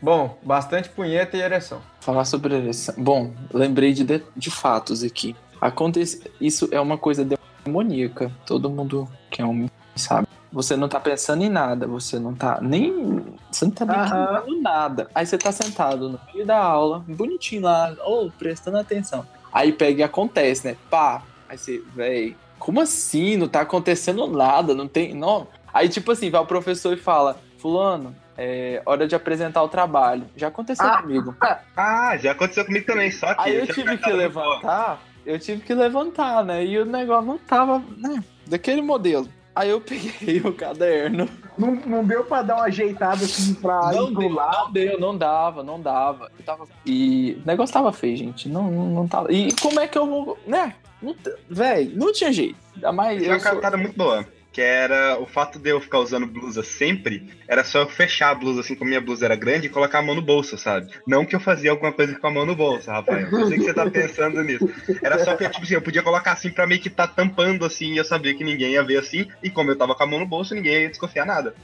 Bom, bastante punheta e ereção.
Falar sobre ereção. Bom, lembrei de, de, de fatos aqui. Acontece, isso é uma coisa demoníaca. Todo mundo que é homem sabe. Você não tá pensando em nada, você não tá nem. Você não tá pensando nada. Aí você tá sentado no meio da aula, bonitinho lá, ou prestando atenção. Aí pega e acontece, né? Pá. Aí você, véi, como assim? Não tá acontecendo nada, não tem. Não. Aí, tipo assim, vai o professor e fala: Fulano, é hora de apresentar o trabalho. Já aconteceu
Ah.
comigo. *laughs*
Ah, já aconteceu comigo também, só que.
Aí eu
tinha
tive que levantar, eu tive que levantar, né? E o negócio não tava, né? Daquele modelo. Aí eu peguei *laughs* o caderno.
Não, não deu pra dar uma ajeitada assim pra
Não deu, não deu, não dava, não dava. Eu tava... E o negócio tava feio, gente. Não, não, não tava. E como é que eu vou. Né? Não Véi, não tinha jeito. Mais.
Tinha
Eu
uma
sou...
muito boa. Que era o fato de eu ficar usando blusa sempre, era só eu fechar a blusa assim, como minha blusa era grande, e colocar a mão no bolso, sabe? Não que eu fazia alguma coisa com a mão no bolso, Rafael. Eu sei que você tá *laughs* pensando nisso. Era só que, tipo assim, eu podia colocar assim pra meio que tá tampando assim, e eu sabia que ninguém ia ver assim, e como eu tava com a mão no bolso, ninguém ia desconfiar nada.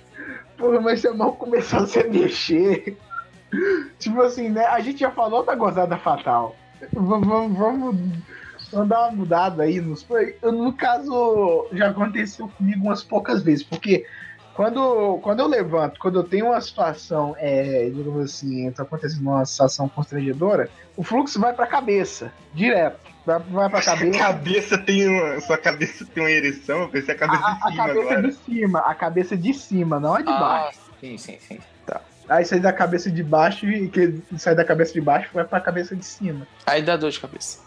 Porra, mas seu mão começou a se mexer. Tipo assim, né? A gente já falou da gozada fatal. V- Vamos, vamos, vamos dar uma mudada aí. Nos... Eu, No caso, já aconteceu comigo umas poucas vezes, porque quando, quando eu levanto, quando eu tenho uma situação, é, digamos assim, tá acontecendo uma situação constrangedora, o fluxo vai pra cabeça, direto. Vai, vai pra *laughs*
Sua
cabeça.
cabeça tem uma. Sua cabeça tem uma ereção, eu pensei a cabeça
A,
de
a
cima
cabeça
agora.
de cima, a cabeça de cima, não a de baixo.
Ah, sim, sim, sim. Tá.
Aí sai da cabeça de baixo e que sai da cabeça de baixo vai pra cabeça de cima.
Aí dá dor de cabeça.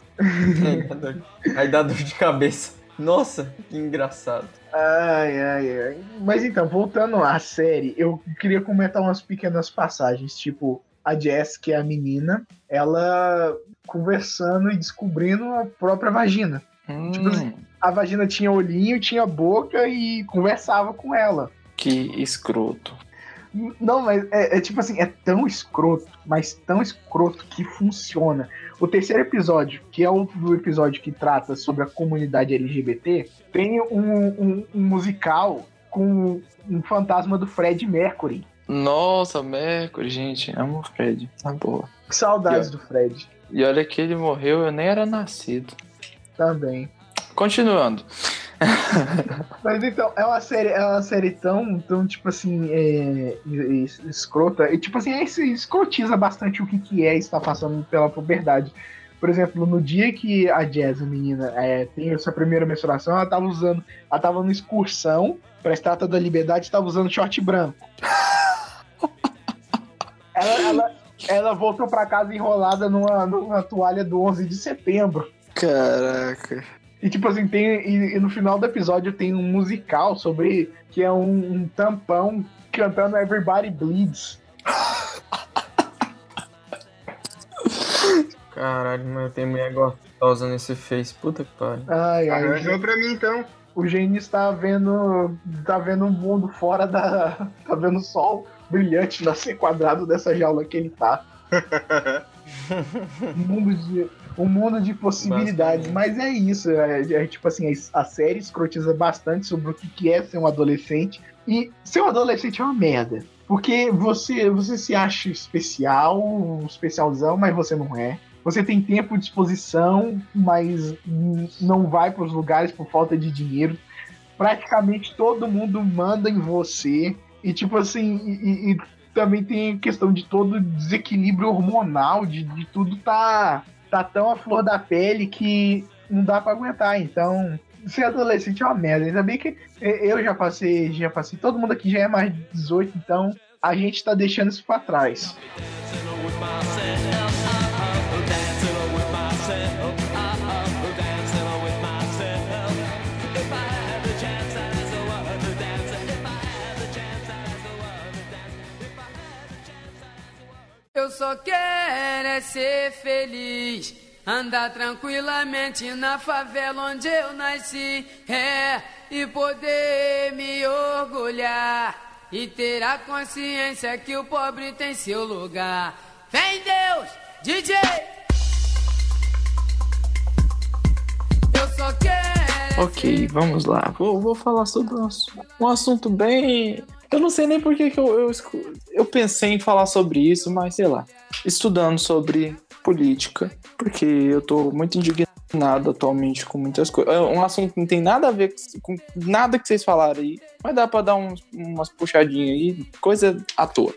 Aí dá dor de cabeça. Nossa, que engraçado.
Ai, ai, ai. Mas então, voltando à série, eu queria comentar umas pequenas passagens, tipo, a Jess, que é a menina, ela conversando e descobrindo a própria vagina. Tipo assim,
Hum,
A vagina tinha olhinho, tinha boca e conversava com ela.
que escroto.
Não, mas é, é tipo assim, é tão escroto, mas tão escroto que funciona. O terceiro episódio, que é o do episódio que trata sobre a comunidade LGBT, tem um, um- um musical com um fantasma do Fred Mercury.
Nossa, Mercury, gente, amo o Fred. Na boa.
Que saudades do Fred
E olha que ele morreu, eu nem era nascido.
também.
Continuando. *laughs*
Mas então, é uma série, é uma série tão, tão tipo assim, é, es- escrota. E tipo assim, é, escrotiza bastante o que, que é estar passando pela puberdade. Por exemplo, no dia que a Jazz, a menina, é, tem a sua primeira menstruação, ela tava usando. Ela tava numa excursão pra Estátua da Liberdade tava usando short branco. *laughs* ela, ela, ela voltou pra casa enrolada numa, numa toalha do 11 de setembro.
Caraca.
E tipo assim, tem. E, e no final do episódio tem um musical sobre. que é um, um tampão cantando Everybody Bleeds. *laughs*
Caralho, mas eu tenho mulher gostosa nesse Face. Puta que pariu.
Ai, ai.
Arranjou pra mim então.
O Gene está vendo. tá vendo um mundo fora da. tá vendo o sol brilhante nascer quadrado dessa jaula que ele tá. Um *laughs* mundo de. Um mundo de possibilidades, mas é isso. É, é tipo assim, a série escrotiza bastante sobre o que que é ser um adolescente. E ser um adolescente é uma merda. Porque você, você se acha especial, um especialzão, mas você não é. Você tem tempo de disposição, mas não vai para os lugares por falta de dinheiro. Praticamente todo mundo manda em você. E tipo assim, e, e também tem a questão de todo desequilíbrio hormonal, de, de tudo tá, tá tão à flor da pele que não dá para aguentar. Então, ser adolescente é uma merda. Ainda bem que eu já passei, já passei, todo mundo aqui já é mais de 18, então a gente tá deixando isso para trás.
Eu só quero é ser feliz. Andar tranquilamente na favela onde eu nasci. É, e poder me orgulhar. E ter a consciência que o pobre tem seu lugar. Vem Deus, DJ! Eu só quero. É
Ok, vamos lá. Vou, vou falar sobre um, assu- um assunto bem. Eu não sei nem por que, que eu, eu, eu pensei em falar sobre isso, mas sei lá. Estudando sobre política, porque eu tô muito indignado atualmente com muitas coisas. É um assunto que não tem nada a ver com nada que vocês falaram aí, mas dá pra dar uns, umas puxadinhas aí, coisa à toa.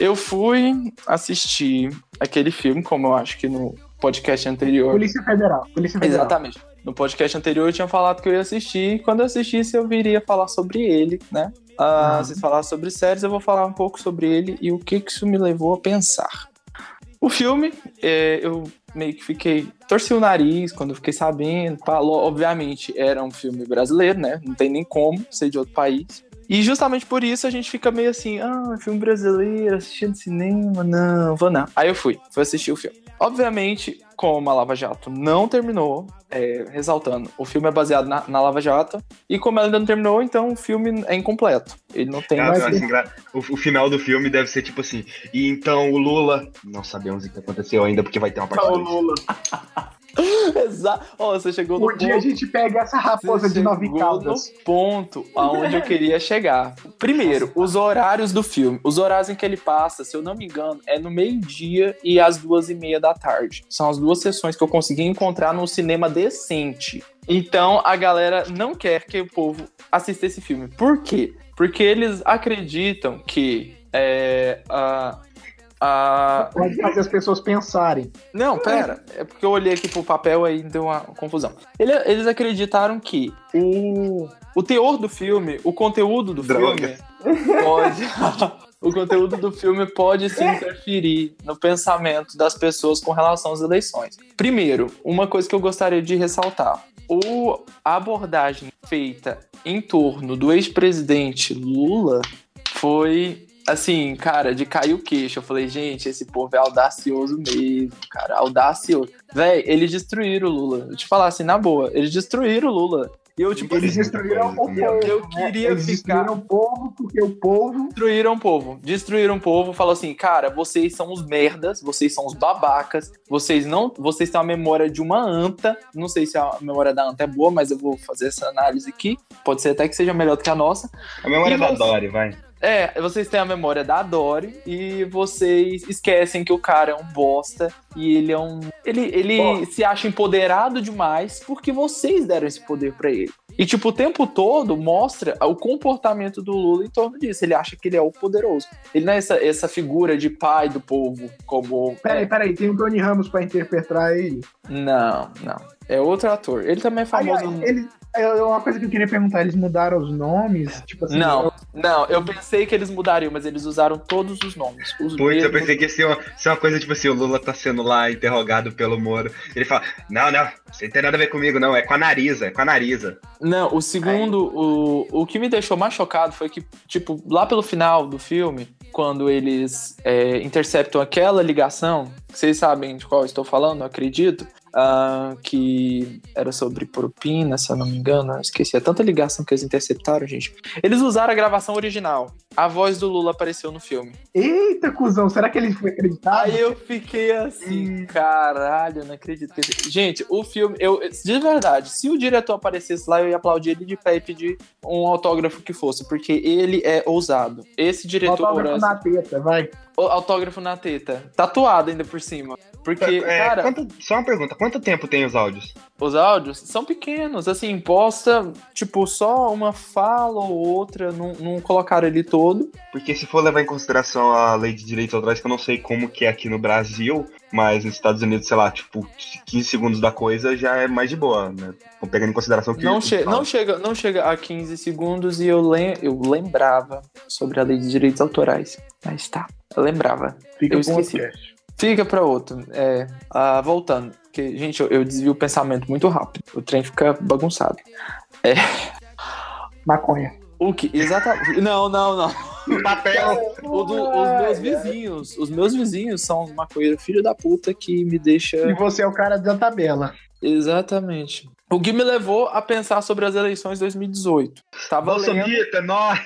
Eu fui assistir aquele filme, como eu acho que no podcast anterior.
Polícia Federal. Polícia Federal.
Exatamente. No podcast anterior eu tinha falado que eu ia assistir, e quando eu assistisse eu viria falar sobre ele, né? Ah,
Uhum.
Vocês falaram sobre séries, eu vou falar um pouco sobre ele e o que, que isso me levou a pensar. O filme, é, eu meio que fiquei. Torci o nariz quando eu fiquei sabendo. Falou, obviamente, era um filme brasileiro, né? Não tem nem como ser de outro país. E justamente por isso a gente fica meio assim, ah, filme brasileiro, assistindo cinema, não, vou não. Aí eu fui, fui assistir o filme. Obviamente, como a Lava Jato não terminou, é, ressaltando, o filme é baseado na, na Lava Jato, e como ela ainda não terminou, então o filme é incompleto. Ele não tem
eu
mais.
engra- o, o final do filme deve ser tipo assim. E então o Lula. Não sabemos o que aconteceu ainda, porque vai ter uma parte
Ô,
2.
Lula. *laughs* *laughs*
Exato. Ó, você chegou no
Um dia a
ponto.
gente pega essa raposa
Você
de nove caudas.
no ponto aonde eu queria chegar. Primeiro, os horários do filme. Os horários em que ele passa, se eu não me engano, é no meio-dia e às duas e meia da tarde. São as duas sessões que eu consegui encontrar num cinema decente. Então, a galera não quer que o povo assista esse filme. Por quê? Porque eles acreditam que é, a, a,
Pode fazer as pessoas pensarem.
não, pera. É porque eu olhei aqui pro papel aí deu uma confusão. Ele- eles acreditaram que o, o teor do filme, o conteúdo do
Droga.
filme pode. *laughs* o conteúdo do filme pode se interferir no pensamento das pessoas com relação às eleições. Primeiro, uma coisa que eu gostaria de ressaltar. O, a abordagem feita em torno do ex-presidente Lula foi assim, cara, de cair o queixo. Eu falei, gente, esse povo é audacioso mesmo, cara, audacioso. Véi, eles destruíram o Lula. Eu te falar assim, na boa, eles destruíram o Lula. E eu, tipo,
Eles
assim,
destruíram o povo.
eu
né?
queria
Eles
ficar.
destruíram o povo porque o povo.
Destruíram o povo. Destruíram o povo. Falou assim, cara, vocês são os merdas, vocês são os babacas, vocês não. Vocês têm a memória de uma anta. Não sei se a memória da anta é boa, mas eu vou fazer essa análise aqui. Pode ser até que seja melhor do que a nossa.
A memória
E
da
você?
Dory, vai.
É, vocês têm a memória da Dory e vocês esquecem que o cara é um bosta e ele é um. Ele, ele se acha empoderado demais porque vocês deram esse poder pra ele. E, tipo, o tempo todo mostra o comportamento do Lula em torno disso. Ele acha que ele é o poderoso. Ele não é essa, essa figura de pai do povo, como.
Peraí, peraí, tem o Tony Ramos pra interpretar ele.
Não, não. É outro ator. Ele também é famoso.
Aliás, ele, é uma coisa que eu queria perguntar, eles mudaram os nomes? Tipo assim,
Não, não, eu pensei que eles mudariam, mas eles usaram todos os nomes. Os
Putz, eu
mesmos.
pensei que ia ser uma, ser uma coisa tipo assim, o Lula tá sendo lá interrogado pelo Moro. Ele fala, não, não, isso não tem nada a ver comigo, não, é com a Narisa, é com a Narisa.
Não, o segundo, o, o que me deixou mais chocado foi que, tipo, lá pelo final do filme, quando eles é, interceptam aquela ligação, vocês sabem de qual eu estou falando, eu acredito. Ah, que era sobre propina, se eu não me engano. Eu esqueci, é tanta ligação que eles interceptaram, gente. Eles usaram a gravação original. A voz do Lula apareceu no filme.
Eita, cuzão, será que ele foi acreditado?
Aí eu fiquei assim, caralho, não acredito. que Gente, o filme, eu, de verdade, se o diretor aparecesse lá, eu ia aplaudir ele de pé e pedir um autógrafo que fosse, porque ele é ousado. Esse diretor.
Autógrafo
esse-
na teta, vai.
Autógrafo na teta. Tatuado ainda por cima. Porque,
É,
cara,
quanto- só uma pergunta, quanto tempo tem os áudios?
os áudios são pequenos, assim, posta, tipo, só uma fala ou outra, não, não colocaram ele todo.
Porque se for levar em consideração a lei de direitos autorais, que eu não sei como que é aqui no Brasil, mas nos Estados Unidos, sei lá, tipo, 15 segundos da coisa já é mais de boa, né? Pegando em consideração que.
Não,
que
che não, chega, não chega a 15 segundos e eu, lem eu lembrava sobre a lei de direitos autorais. Mas tá, eu lembrava.
Fica
Eu esqueci.
podcast.
Fica pra outro. É, ah, voltando, que, gente, eu, eu desvio o pensamento muito rápido. O trem fica bagunçado.
Maconha.
O que? Exatamente. Não, não, não.
Papel!
O do- os meus vizinhos. Os meus vizinhos são uma coisa filho da puta que me
E
deixa.
você é o cara da tabela.
Exatamente. O que me levou a pensar sobre as eleições de 2018. Tava lendo.
Bolsonaro, nós!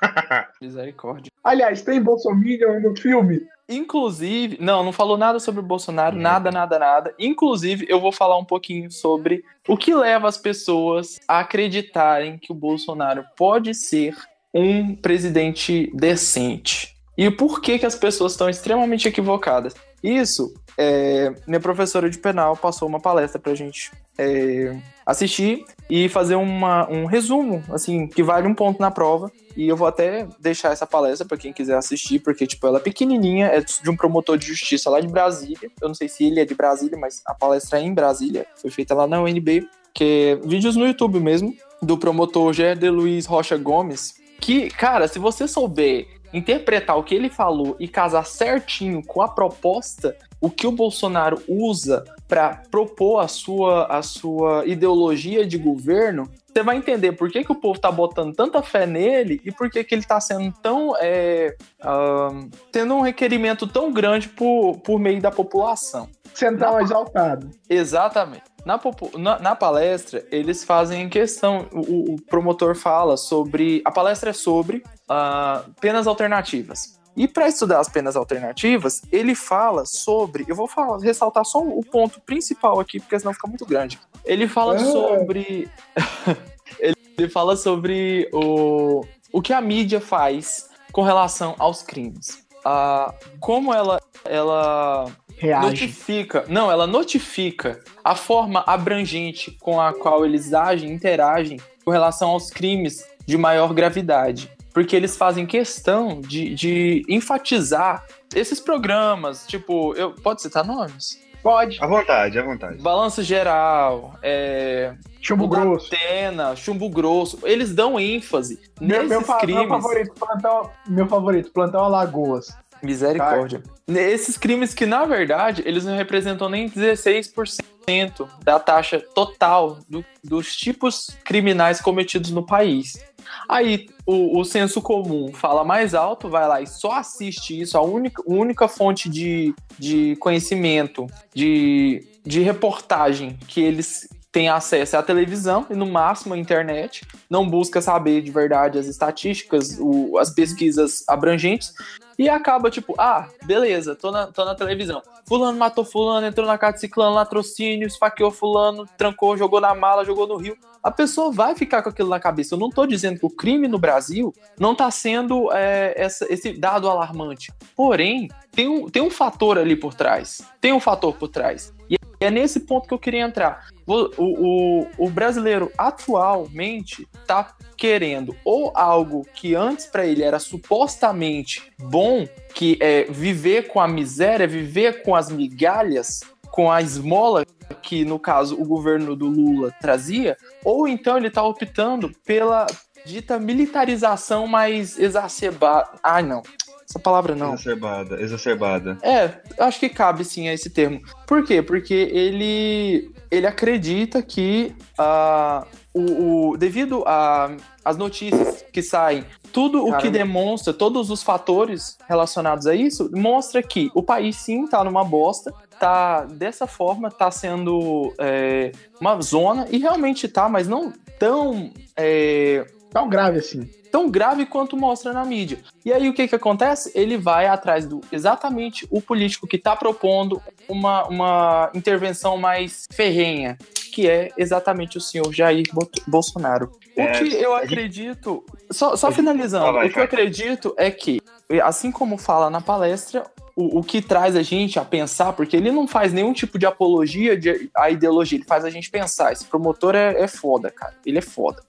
*laughs*
Misericórdia.
Aliás, tem Bolsonaro no filme?
Inclusive, não, não falou nada sobre o Bolsonaro, nada, nada, nada. Inclusive, eu vou falar um pouquinho sobre o que leva as pessoas a acreditarem que o Bolsonaro pode ser um presidente decente. E o porquê que as pessoas estão extremamente equivocadas. Isso, é, minha professora de penal passou uma palestra pra gente é, assistir e fazer uma, um resumo, assim, que vale um ponto na prova. E eu vou até deixar essa palestra pra quem quiser assistir, porque, tipo, ela é pequenininha, é de um promotor de justiça lá de Brasília. Eu não sei se ele é de Brasília, mas a palestra é em Brasília. Foi feita lá na UNB, que é vídeos no YouTube mesmo, do promotor Gerder Luiz Rocha Gomes. Que, cara, se você souber interpretar o que ele falou e casar certinho com a proposta, o que o Bolsonaro usa para propor a sua, a sua ideologia de governo, você vai entender por que, que o povo tá botando tanta fé nele e por que, que ele tá sendo tão. É, ahn, tendo um requerimento tão grande por, por meio da população.
Central exaltado.
Exatamente. Na, na- na palestra, eles fazem questão. O, o promotor fala sobre. A palestra é sobre ah, penas alternativas. E para estudar as penas alternativas, ele fala sobre. Eu vou falar, ressaltar só o ponto principal aqui, porque senão fica muito grande. Ele fala
Ah.
sobre. *laughs* ele, ele fala sobre o, o que a mídia faz com relação aos crimes. Ah, como ela, ela
Reage.
notifica, não, ela notifica a forma abrangente com a qual eles agem, interagem com relação aos crimes de maior gravidade. Porque eles fazem questão de, de enfatizar esses programas, tipo, eu pode citar nomes?
Pode.
À vontade, à vontade.
Balanço Geral, é,
Chumbo
o
grosso.
Datena, Chumbo Grosso, eles dão ênfase
Meu,
nesses
meu, fa- meu
crimes.
favorito, plantão, meu favorito, plantão Alagoas.
Misericórdia. Esses crimes que, na verdade, eles não representam nem 16% da taxa total do- dos tipos criminais cometidos no país. Aí o, o senso comum fala mais alto, vai lá e só assiste isso, a única, única fonte de, de conhecimento, de, de reportagem que eles têm acesso é a televisão e no máximo a internet, não busca saber de verdade as estatísticas, o- as pesquisas abrangentes, e acaba tipo, ah, beleza, tô na, tô na televisão. Fulano matou fulano, entrou na casa de ciclano, latrocínio, esfaqueou fulano, trancou, jogou na mala, jogou no rio. A pessoa vai ficar com aquilo na cabeça. Eu não tô dizendo que o crime no Brasil não tá sendo é, essa- esse dado alarmante. Porém, tem um, tem um fator ali por trás. Tem um fator por trás. E é nesse ponto que eu queria entrar. O, o, o brasileiro atualmente tá querendo ou algo que antes para ele era supostamente bom, que é viver com a miséria, viver com as migalhas, com a esmola que no caso o governo do Lula trazia, ou então ele tá optando pela dita militarização mais exacerbada. Ai, não. Essa palavra não.
Exacerbada, exacerbada.
É, acho que cabe sim a esse termo. Por quê? Porque ele, ele acredita que ah, o, o- devido às notícias que saem tudo o que
Caramba.
demonstra, todos os fatores relacionados a isso, mostra que o país sim tá numa bosta, tá dessa forma, tá sendo é, uma zona, e realmente tá, mas não tão. é,
Tão grave assim.
tão grave quanto mostra na mídia. E aí o que que acontece? Ele vai atrás do exatamente o político que está propondo uma, uma intervenção mais ferrenha, que é exatamente o senhor Jair Bo- Bolsonaro. O
É,
que eu acredito, só, só finalizando, o que eu acredito é que, assim como fala na palestra, o, o que traz a gente a pensar, porque ele não faz nenhum tipo de apologia de, à ideologia, ele faz a gente pensar. Esse promotor é, é foda, cara. Ele é foda.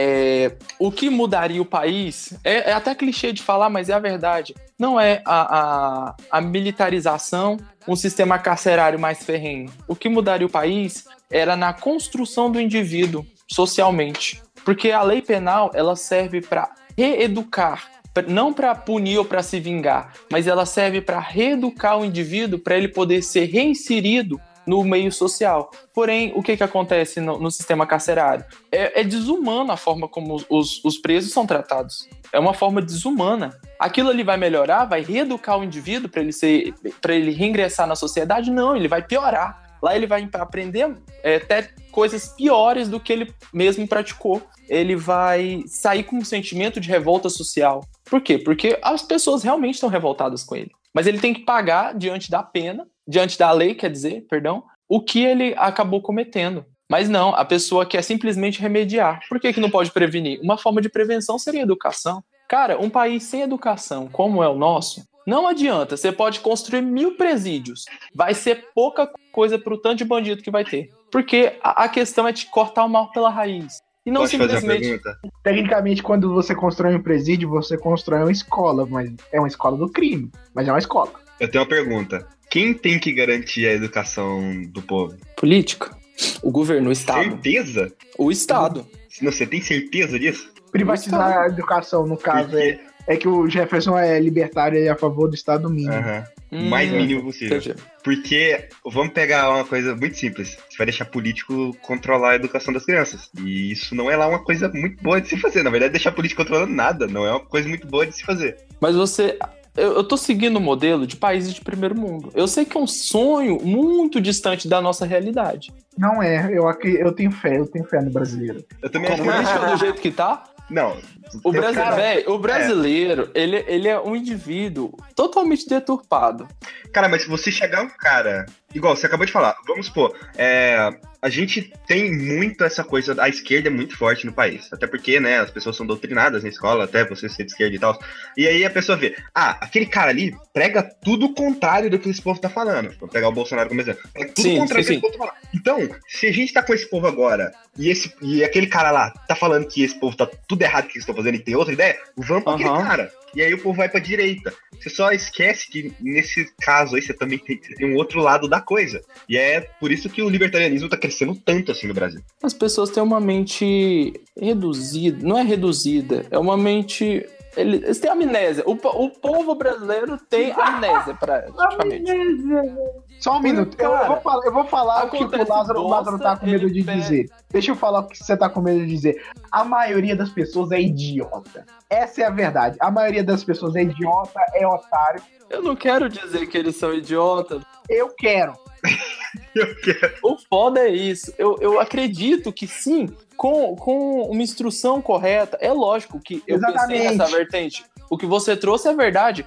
É, o que mudaria o país é, é até clichê de falar, mas é a verdade. Não é a, a, a militarização, um sistema carcerário mais ferrenho. O que mudaria o país era na construção do indivíduo socialmente. Porque a lei penal ela serve para reeducar, não para punir ou para se vingar, mas ela serve para reeducar o indivíduo para ele poder ser reinserido no meio social. Porém, o que, que acontece no, no sistema carcerário? É, é desumano a forma como os, os presos são tratados. É uma forma desumana. Aquilo ali vai melhorar, vai reeducar o indivíduo para ele ser, para ele reingressar na sociedade? Não, ele vai piorar. Lá ele vai aprender é, até coisas piores do que ele mesmo praticou. Ele vai sair com um sentimento de revolta social. Por quê? Porque as pessoas realmente estão revoltadas com ele. Mas ele tem que pagar diante da pena, diante da lei, quer dizer, perdão, o que ele acabou cometendo. Mas não, a pessoa quer simplesmente remediar. Por que, que não pode prevenir? Uma forma de prevenção seria educação. Cara, um país sem educação, como é o nosso, não adianta. Você pode construir mil presídios. Vai ser pouca coisa pro tanto de bandido que vai ter. Porque a, a questão é de cortar o mal pela raiz. E não
Posso
simplesmente.
Tecnicamente, quando você constrói um presídio, você constrói uma escola, mas é uma escola do crime, mas é uma escola.
Eu tenho uma pergunta. Quem tem que garantir a educação do povo?
Política. O governo, o Estado.
Certeza?
O Estado.
Não, você tem certeza disso?
Privatizar a educação, no caso, é,
Porque...
é que o Jefferson é libertário e é a favor do Estado mínimo.
O
Hum,
mais mínimo possível.
entendi.
Porque vamos pegar uma coisa muito simples. Você vai deixar político controlar a educação das crianças. E isso não é lá uma coisa muito boa de se fazer. Na verdade, deixar político controlando nada não é uma coisa muito boa de se fazer.
Mas você. Eu, eu tô seguindo o modelo de países de primeiro mundo. Eu sei que é um sonho muito distante da nossa realidade.
Não é, eu, eu tenho fé, eu tenho fé no brasileiro.
Eu também
Com
acho
política do jeito que tá,
Não.
O,
cara,
véi, o brasileiro, ele, ele é um indivíduo totalmente deturpado.
Cara, mas se você chegar um cara. Igual você acabou de falar, vamos supor, é, a gente tem muito essa coisa, a esquerda é muito forte no país. Até porque, né, as pessoas são doutrinadas na escola, até você ser de esquerda e tal. E aí a pessoa vê, ah, aquele cara ali prega tudo o contrário do que esse povo tá falando. Vou pegar o Bolsonaro como exemplo. Prega tudo
Sim,
o contrário
sim,
do que esse povo tá falando. Então, se a gente tá com esse povo agora, e, esse, e aquele cara lá tá falando que esse povo tá tudo errado que eles estão fazendo e tem outra ideia, vamos pra aquele
Aham.
cara. E aí o povo vai pra direita. Você só esquece que nesse caso aí você também tem, você tem um outro lado da coisa. E é por isso que o libertarianismo tá crescendo tanto assim no Brasil.
As pessoas têm uma mente reduzida. Não é reduzida, é uma mente. ele- Eles têm amnésia. O, o povo brasileiro tem amnésia, praticamente.
Só um minuto, eu,
Cara,
eu vou falar, eu vou falar o que o Lázaro, o Lázaro tá com medo de
pega-
dizer. Deixa eu falar o que você tá com medo de dizer. A maioria das pessoas é idiota. Essa é a verdade. A maioria das pessoas é idiota, é otário.
Eu não quero dizer que eles são idiotas.
Eu quero. *laughs*
Eu quero.
O foda é isso. Eu, eu acredito que sim, com, com uma instrução correta, é lógico que eu pensei
Exatamente.
nessa vertente. O que você trouxe é verdade.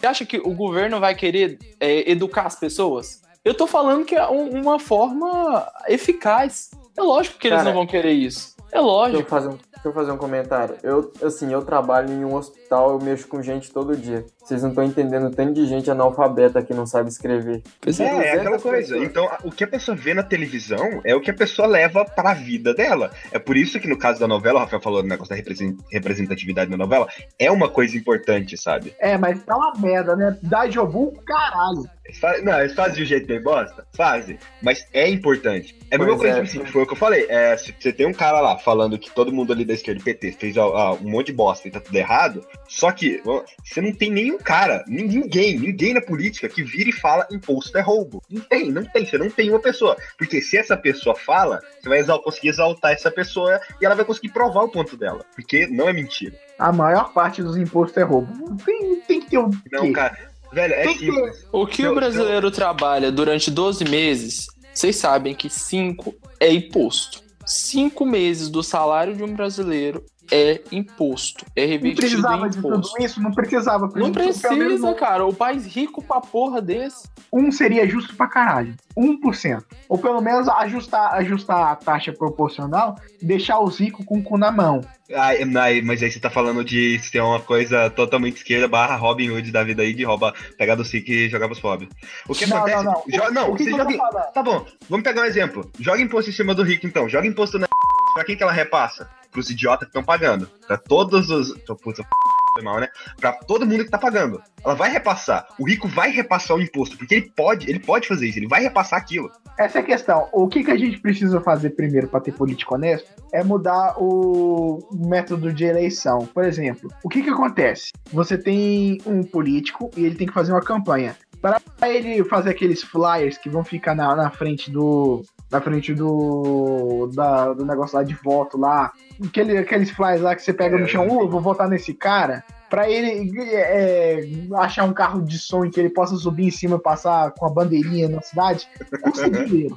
Você acha que o governo vai querer é, educar as pessoas? Eu tô falando que é um- uma forma eficaz. É lógico que eles
Cara,
não vão querer isso. É
Deixa eu
lógico.
fazer um, deixa eu fazer um comentário. Eu, assim, eu trabalho em um hospital, eu mexo com gente todo dia. Vocês não estão entendendo o tanto de gente analfabeta que não sabe escrever.
É,
é.
é aquela
200
coisa.
pessoas.
Então, o que a pessoa vê na televisão é o que a pessoa leva pra vida dela. É por isso que no caso da novela, o Rafael falou do negócio da represen- representatividade na novela, é uma coisa importante, sabe?
É, mas tá uma merda, né? Dá Jobu, caralho.
eles fa- não, eles fazem de um jeito bem bosta? Fazem. Mas é importante. É a mesma
Pois
coisa,
é,
tipo assim,
sim.
foi o que eu falei. É, se você tem um cara lá falando que todo mundo ali da esquerda, PT, fez ó, um monte de bosta e tá tudo errado. Só que ó, você não tem nenhum cara, nin- ninguém, ninguém na política que vira e fala imposto é roubo. Não tem, não tem. Você não tem uma pessoa. Porque se essa pessoa fala, você vai exal- conseguir exaltar essa pessoa e ela vai conseguir provar o ponto dela. Porque não é mentira.
A maior parte dos impostos é roubo. Não tem, tem que ter o
Não,
quê?
cara. Velho, é simples.
O que
Seu-
o brasileiro trabalha durante 12 meses, vocês sabem que 5 é imposto. 5 meses do salário de um brasileiro é imposto. É
Não
revestido
precisava
em
de tudo isso, não precisava.
Não precisa, cara. O país rico pra porra desse.
Um seria justo pra caralho. 1%. Ou pelo menos ajustar, ajustar a taxa proporcional, deixar os ricos com o cu na mão.
Ai, ai, mas aí você tá falando de ser uma coisa totalmente esquerda barra Robin Hood da vida aí, de rouba, pegar do SIC e jogar pros pobres. O que
não,
acontece?
não, não.
Jo-
O-
não,
o que,
você
que
joga.
falando?
Tá bom, vamos pegar um exemplo. Joga imposto em cima do rico, então. Joga imposto na. Pra quem que ela repassa? Pros idiotas que estão pagando. Pra todos os. Tô, puta, *laughs* foi mal, né? Pra todo mundo que tá pagando. Ela vai repassar. O rico vai repassar o imposto, porque ele pode, ele pode fazer isso, ele vai repassar aquilo.
Essa é a questão. O que, que a gente precisa fazer primeiro para ter político honesto é mudar o método de eleição. Por exemplo, o que, que acontece? Você tem um político e ele tem que fazer uma campanha. Para ele fazer aqueles flyers que vão ficar na, na frente do. Na frente do. Da, do negócio lá de voto lá. Aquele, aqueles flyers lá que você pega no chão, eu vou votar nesse cara. Pra ele é, achar um carro de som em que ele possa subir em cima e passar com a bandeirinha na cidade, custa *laughs* dinheiro.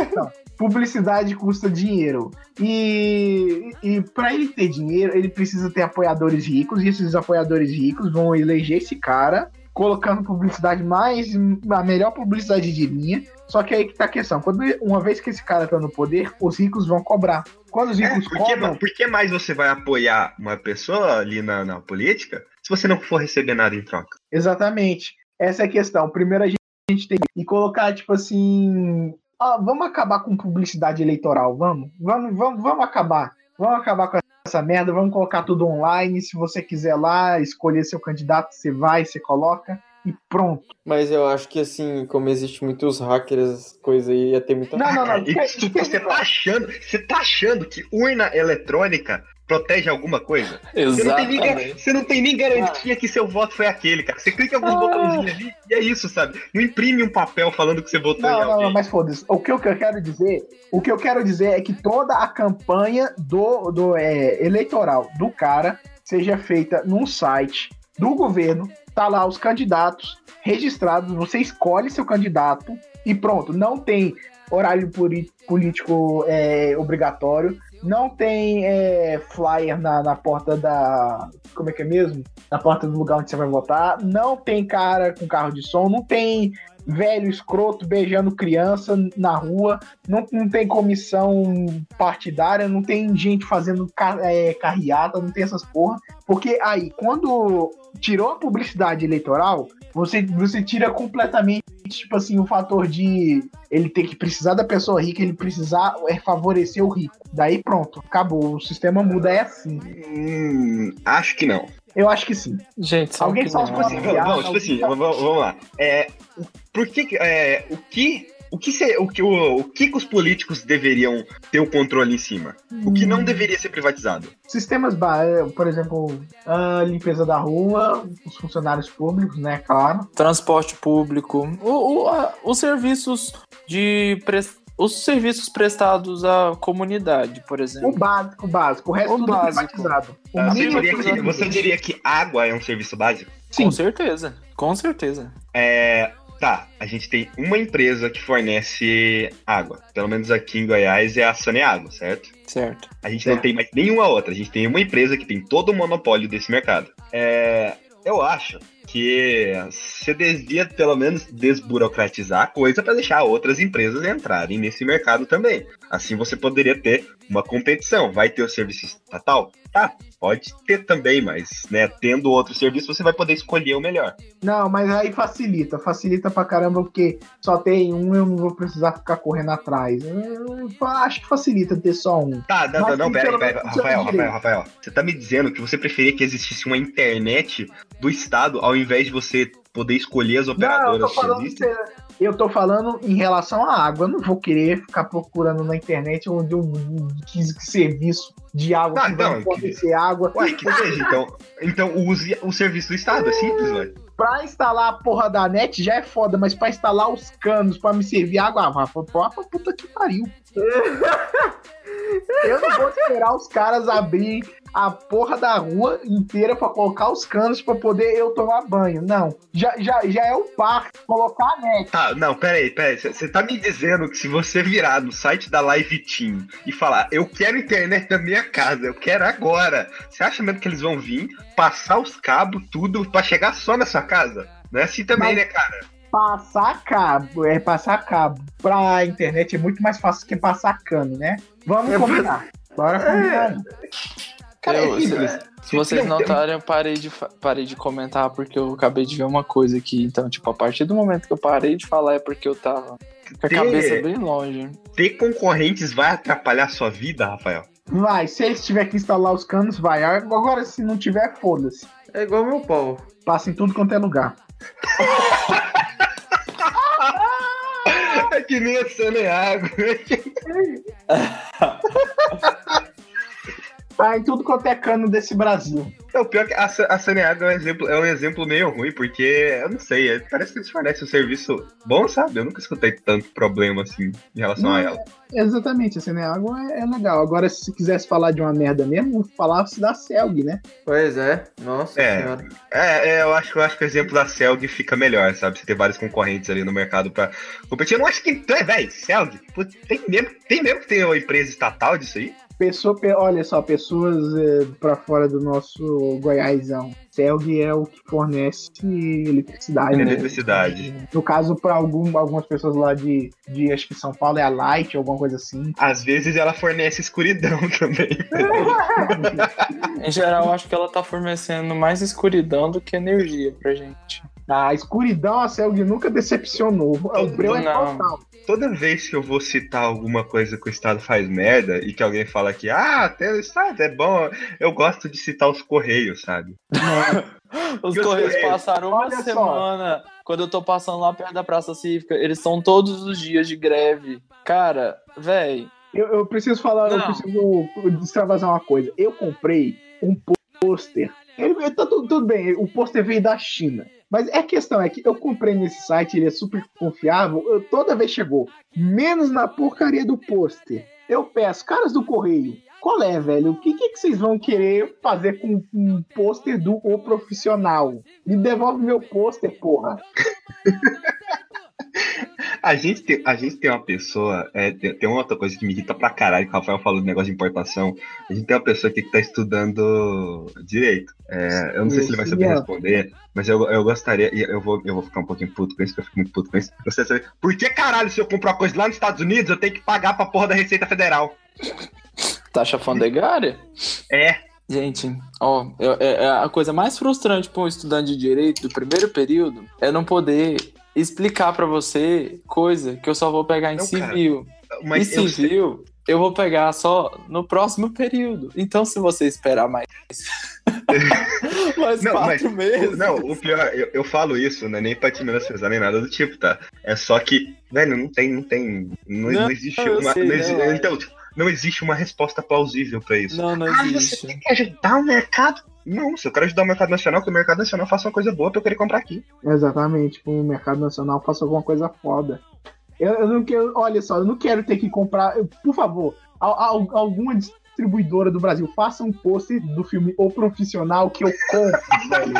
Então, publicidade custa dinheiro. E, e para ele ter dinheiro, ele precisa ter apoiadores ricos, e esses apoiadores ricos vão eleger esse cara, colocando publicidade mais. a melhor publicidade de linha. Só que aí que tá a questão. Quando, uma vez que esse cara tá no poder, os ricos vão cobrar. Quando os
É,
ricos
por, que,
cobram.
por que mais você vai apoiar uma pessoa ali na, na política se você não for receber nada em troca?
Exatamente. Essa é a questão. Primeiro a gente, a gente tem que colocar, tipo assim. Ah, vamos acabar com publicidade eleitoral, vamos? Vamos, vamos, vamos acabar. Vamos acabar com essa merda, vamos colocar tudo online. Se você quiser lá escolher seu candidato, você vai, você coloca e pronto.
Mas eu acho que assim, como existe muitos hackers, coisa aí, ia ter muita.
Não, não, não.
Você tá achando, você tá achando que urna eletrônica protege alguma coisa? Você não, tem nem,
Exatamente.
você não tem nem garantia que seu voto foi aquele, cara. Você clica em alguns
Ah.
botãozinhos ali e é isso, sabe? Não imprime um papel falando que você votou em
Não, não,
alguém.
não, mas foda-se. O que eu que eu quero dizer, o que eu quero dizer é que toda a campanha do, do é, eleitoral do cara seja feita num site do governo, tá lá os candidatos registrados, você escolhe seu candidato e pronto, não tem horário político é, obrigatório, não tem é, flyer na, na porta da. Como é que é mesmo? Na porta do lugar onde você vai votar, não tem cara com carro de som, não tem velho escroto beijando criança na rua, não, não tem comissão partidária, não tem gente fazendo ca- é, carreata, não tem essas porra. Porque aí, quando tirou a publicidade eleitoral, você, você tira completamente, tipo assim, o fator de ele ter que precisar da pessoa rica, ele precisar é, favorecer o rico. Daí pronto, acabou. O sistema muda, é assim.
Hum, acho que não.
Eu acho que sim.
Gente, sabe
Alguém
que
só fosse-
Vamos, vamos, tipo assim, vamos, vamos lá. É, por que, que- é, o que. O que, se- o, que, o, o que que os políticos deveriam ter o controle em cima? O que não deveria ser privatizado?
Sistemas, ba- por exemplo, a limpeza da rua, os funcionários públicos, né, claro.
Transporte público, o- o- a- os serviços de pres- os serviços prestados à comunidade, por
O
exemplo.
básico, o básico. O resto
O
tudo
básico.
privatizado. O
Ah, Você diria, que,
privatizado.
você diria que água é um serviço básico?
Sim.
Com certeza, com certeza.
É, tá, a gente tem uma empresa que fornece água. Pelo menos aqui em Goiás é a Saneágua, certo?
Certo.
A gente
Certo.
não tem mais nenhuma outra. A gente tem uma empresa que tem todo o monopólio desse mercado. É, eu acho que você devia, pelo menos, desburocratizar a coisa para deixar outras empresas entrarem nesse mercado também. Assim você poderia ter uma competição. Vai ter o serviço estatal? Tá, pode ter também, mas né, tendo outro serviço, você vai poder escolher o melhor.
Não, mas aí facilita. Facilita pra caramba, porque só tem um, eu não vou precisar ficar correndo atrás. Eu acho que facilita ter só um.
Tá, não,
Mas
não, não,
tem
pera pera Rafael. Rafael, Rafael. Você tá me dizendo que você preferia que existisse uma internet do Estado ao invés de você poder escolher as
Não, eu
operadoras
tô
que
falando
existem.
Eu tô falando em relação à água. Eu não vou querer ficar procurando na internet onde eu que serviço de água
Ah,
que
não,
fornecer água.
Ué, que seja, então, então use o serviço do Estado, é simples, velho.
Pra instalar a porra da net já é foda, mas pra instalar os canos pra me servir água, ah, pra, pra, pra puta que pariu. *laughs* Eu não vou esperar os caras abrir a porra da rua inteira pra colocar os canos pra poder eu tomar banho. Não, já, já, já é o par colocar a net.
Tá, não, peraí, peraí. Você tá me dizendo que se você virar no site da Live Team e falar, eu quero internet na minha casa, eu quero agora, você acha mesmo que eles vão vir, passar os cabos, tudo, pra chegar só na sua casa? Não é assim também,
Mas-
né, cara?
Passar cabo, é passar cabo pra internet é muito mais fácil que passar cano, né? Vamos
É,
combinar. Bora combinar.
Cara,
Eu-
é simples.
Se vocês notarem, eu parei de, parei de comentar porque eu acabei de ver uma coisa aqui. Então, tipo, a partir do momento que eu parei de falar é porque eu tava com a
Ter-
cabeça bem longe.
Ter concorrentes vai atrapalhar a sua vida, Rafael?
Vai, se eles tiver que instalar os canos, vai. Agora, se não tiver, foda-se.
É igual meu pau.
Passa em tudo quanto é lugar. *laughs*
É que nem a Saneago. *laughs*
Tá em tudo quanto é cano desse Brasil.
É, o pior é que a, a Saneago é um, exemplo, é um exemplo meio ruim, porque, eu não sei, é- parece que eles fornecem um serviço bom, sabe? Eu nunca escutei tanto problema assim em relação a
Não,
ela.
Exatamente, assim, né? Água é, é legal. Agora, se quisesse falar de uma merda mesmo, falasse da Celg, né?
Pois é, nossa
É.
senhora.
É, é, eu acho, eu acho que o exemplo da Celg fica melhor, sabe? Você ter vários concorrentes ali no mercado pra competir. Eu não acho que. É, velho, Celg, tem mesmo, tem mesmo que ter uma empresa estatal disso aí?
Pessoa, pe- olha só, pessoas é, pra fora do nosso Goiásão. Celg é o que fornece eletricidade, né?
Eletricidade.
No caso, pra algum, algumas pessoas lá de, de, acho que São Paulo é a Light, alguma coisa assim.
Às vezes ela fornece escuridão *laughs* também. *laughs*
Em geral, acho que ela tá fornecendo mais escuridão do que energia pra gente.
A escuridão, a Celg nunca decepcionou. O breu é
Não.
total.
Toda vez que eu vou citar alguma coisa que o Estado faz merda e que alguém fala que, ah, até o Estado é bom, eu gosto de citar os Correios, sabe? *laughs*
Os
os
Correios passaram uma
Olha só.
semana. Quando eu tô passando lá perto da Praça Cívica, eles são todos os dias de greve. Cara, véi,
Eu, eu preciso falar, eu
Não.
preciso extravasar uma coisa. Eu comprei um pôster. Tá tudo, tudo bem, o pôster veio da China. Mas a questão é que eu comprei nesse site, ele é super confiável. eu- toda vez chegou, menos na porcaria do pôster. Eu peço, caras do correio, qual é, velho? O que, que, vocês vão querer fazer com um pôster do O Profissional? Me devolve meu pôster, porra. *laughs*
A gente tem, a gente tem uma pessoa, é, tem, tem uma outra coisa que me irrita pra caralho, que o Rafael falou do negócio de importação. A gente tem uma pessoa aqui que tá estudando direito. É, eu não sei se ele vai saber
é.
responder, mas eu, eu gostaria, eu vou, eu vou ficar um pouquinho puto com isso, porque eu fico muito puto com isso. Eu gostaria de saber, por que caralho, se eu comprar uma coisa lá nos Estados Unidos, eu tenho que pagar pra porra da Receita Federal?
Taxa alfandegária?
É,
Gente, ó, eu- é- é a coisa mais frustrante para um estudante de direito do primeiro período é não poder explicar pra você coisa que eu só vou pegar em
Não, cara,
civil.
mas
e
eu sei-
civil, eu vou pegar só no próximo período. Então, se você esperar mais, *laughs* mais
Não,
quatro meses.
Não, o pior, eu, eu falo isso, não é nem pra te menosprezar nem nada do tipo, tá? É só que, velho, não tem, não tem. Não,
Não,
existe
eu
uma.
sei,
não exi-
não, é.
então, tipo, não existe uma resposta plausível pra isso.
Não, não
Ah, você
existe.
tem que ajudar o mercado? Não, se eu quero ajudar o mercado nacional, que o mercado nacional faça uma coisa boa pra eu querer comprar aqui.
Exatamente, com o mercado nacional faça alguma coisa foda. Eu, eu não quero, olha só, eu não quero ter que comprar, eu- por favor, al- al- alguma distribuidora do Brasil faça um pôster do filme O Profissional que eu compro, *laughs* velho.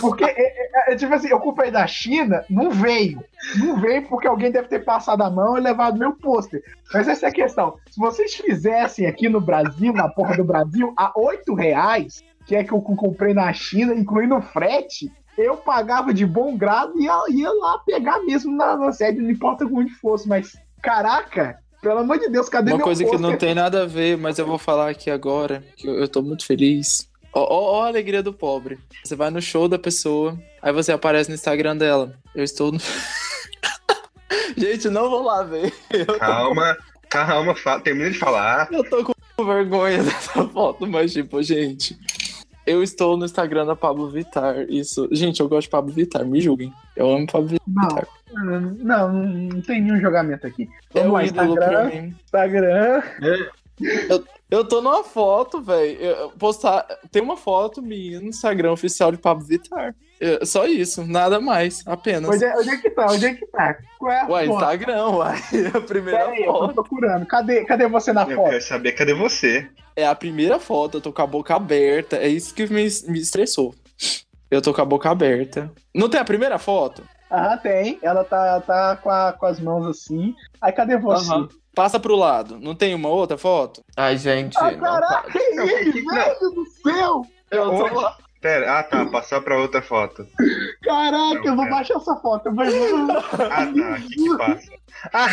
Porque, é, é, é, tipo assim, eu comprei da China, não veio. Não veio porque alguém deve ter passado a mão e levado meu pôster. Mas essa é a questão. Se vocês fizessem aqui no Brasil, na porra do Brasil, a 8 reais, que é que eu comprei na China, incluindo o frete, eu pagava de bom grado e ia, ia lá pegar mesmo na, na sede, não importa onde fosse. Mas, caraca, pelo amor de Deus, cadê
Uma
meu
coisa que
pôster?
não tem nada a ver, mas eu vou falar aqui agora, que eu, eu tô muito feliz. Ó, ó, ó a alegria do pobre. Você vai no show da pessoa, aí você aparece no Instagram dela. Eu estou no. *laughs* Gente, não vou lá ver. Eu tô,
Calma, calma, fala, termina de falar.
eu tô com vergonha *laughs* dessa foto, mas tipo, gente. Eu estou no Instagram da Pablo Vittar. Isso. Gente, eu gosto de Pablo Vittar, me julguem. Eu amo Pablo Vittar.
Não, não, não tem nenhum julgamento aqui.
É
Vamos
o
lá,
pra
Instagram.
mim.
Instagram.
Eu tô numa foto, velho. Postar. Tem uma foto minha no Instagram oficial de Pablo Vittar. É, Só isso, nada mais, apenas.
Onde é, onde é que tá? Onde é que tá? Qual é a
Ué,
foto?
Instagram, uai. *laughs* A primeira
Pera aí, eu tô
foto.
procurando. Cadê, cadê você na
Eu
foto?
quero saber cadê você.
É a primeira foto, eu tô com a boca aberta. É isso que me, me estressou. Eu tô com a boca aberta. Não tem a primeira foto?
Aham, tem. Ela tá, tá com, a- com as mãos assim. Aí cadê você?
Aham. Passa pro lado. Não tem uma outra foto?
Ai, gente.
Ah,
não,
caraca, que
Não,
isso,
não.
velho do céu!
Eu tô lá.
Pera, ah tá, passar pra outra foto.
Caraca, eu vou baixar essa foto. Eu vou...
Ah tá, o que que passa? Ah,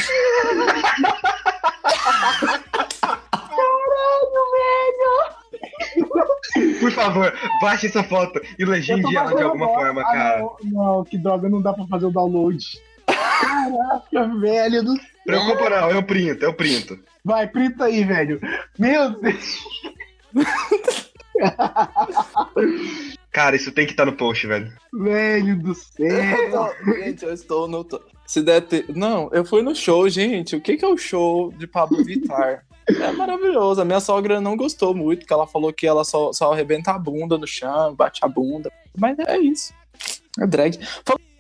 por favor, baixe essa foto e legende ela de alguma forma,
Ah,
cara.
Não, não, que droga, não dá pra fazer o download. Caraca, velho do
Preocupa não, eu printo, eu printo.
Vai, printa aí, velho. Meu Deus.
Cara, isso tem que estar no post, velho.
Velho do
Eu
céu.
tô- Gente, eu estou no. Se der ter... Não, eu fui no show, gente. O que, que é o show de Pablo Vittar? É maravilhoso. A minha sogra não gostou muito, porque ela falou que ela só, só arrebenta a bunda no chão, bate a bunda. Mas é isso. É drag.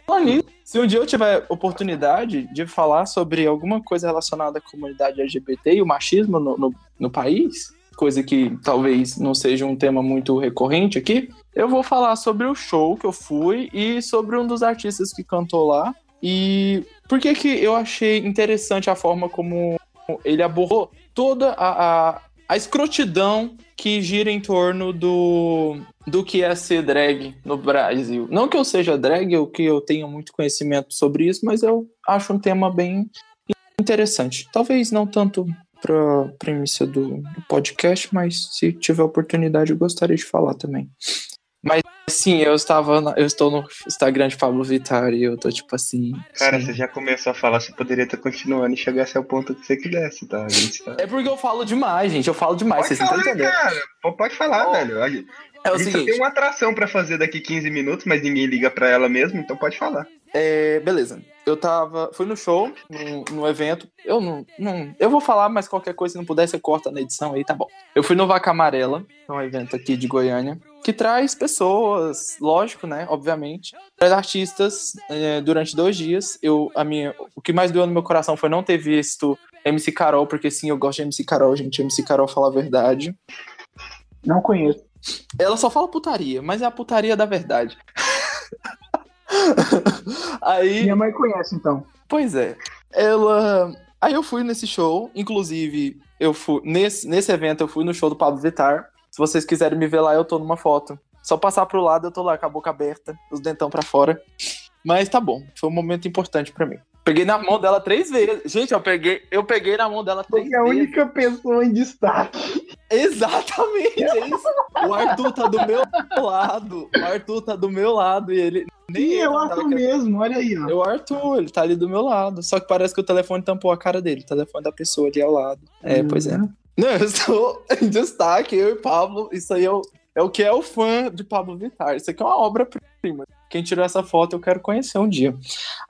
Falando nisso, se um dia eu tiver oportunidade de falar sobre alguma coisa relacionada à comunidade LGBT e o machismo no, no, no país, coisa que talvez não seja um tema muito recorrente aqui, eu vou falar sobre o show que eu fui e sobre um dos artistas que cantou lá. E por que que eu achei interessante a forma como ele abordou toda a, a, a escrotidão que gira em torno do, do que é ser drag no Brasil. Não que eu seja drag ou que eu tenha muito conhecimento sobre isso, mas eu acho um tema bem interessante. Talvez não tanto para premissa do, do podcast, mas se tiver oportunidade eu gostaria de falar também. Mas sim, eu estava na- eu estou no Instagram de Pablo Vittar e eu tô tipo assim.
Cara,
sim.
você já começou a falar, você poderia estar continuando e chegasse ao ponto que você quisesse, tá? Gente tá...
É porque eu falo demais, gente. Eu falo demais, vocês não estão entendendo.
cara. Pode falar,
Ó,
velho. A gente,
É
a
o
gente só
seguinte.
tem uma atração pra fazer daqui 15 minutos, mas ninguém liga pra ela mesmo, então pode falar.
É, beleza. Eu tava. Fui no show, no, no evento. Eu não, não. Eu vou falar, mas qualquer coisa, se não puder, você corta na edição aí, tá bom. Eu fui no Vaca Amarela, que é um evento aqui de Goiânia, que traz pessoas, lógico, né? Obviamente. Traz artistas é, durante dois dias. Eu, a minha, o que mais doeu no meu coração foi não ter visto MC Carol, porque sim, eu gosto de MC Carol, gente. MC Carol fala a verdade.
Não conheço.
Ela só fala putaria, mas é a putaria da verdade. *laughs* Aí.
Minha mãe conhece, então.
Pois é. Ela. Aí eu fui nesse show, inclusive, eu fui. Nesse, nesse evento eu fui no show do Pablo Vittar. Se vocês quiserem me ver lá, eu tô numa foto. Só passar pro lado, eu tô lá com a boca aberta, os dentão pra fora. Mas tá bom, foi um momento importante pra mim. Peguei na mão dela três vezes. Gente, eu peguei, eu peguei na mão dela três
Você é a
vezes.
única pessoa em destaque.
Exatamente, é *laughs* isso. O Arthur tá do meu lado. O Arthur tá do meu lado e ele. Nem
Sim, eu
tava
acho mesmo, olha aí, ó.
É o Arthur, ele tá ali do meu lado. Só que parece que o telefone tampou a cara dele. O telefone da pessoa ali ao lado. É,
Hum.
pois é. Não, eu estou *laughs* em destaque, eu e Pablo. Isso aí é o, é o que é o fã de Pablo Vittar. Isso aqui é uma obra-prima. Quem tirou essa foto eu quero conhecer um dia.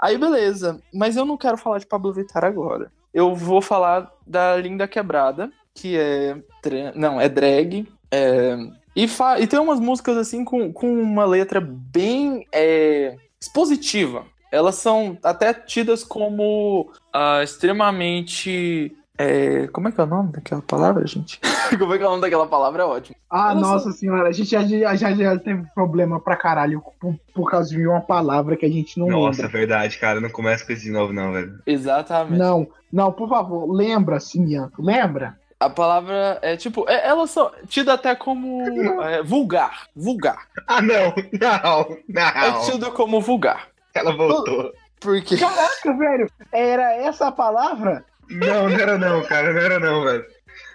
Aí, beleza. Mas eu não quero falar de Pablo Vittar agora. Eu vou falar da Linda Quebrada, que é. Não, é drag. é, E, fa... e tem umas músicas assim com, com uma letra bem é, expositiva. Elas são até tidas como ah, extremamente. É, Como é que é o nome daquela palavra, gente? *laughs* como é que é o nome daquela palavra? É ótimo.
Ah, nossa senhora, a gente já, já, já, teve problema pra caralho por, por causa de uma palavra que a gente não
Nossa,
lembra.
verdade, cara. Não começa com isso de novo, não, velho.
Exatamente.
Não, não, por favor, lembra, Simianto, lembra?
A palavra é tipo. é- elas são tidas até como *laughs* é, vulgar. Vulgar.
Ah, não, não,
É
não.
tido como vulgar.
Ela voltou.
Porque.
Caraca, velho, era essa a palavra?
Não, não era não, cara. Não era não, velho.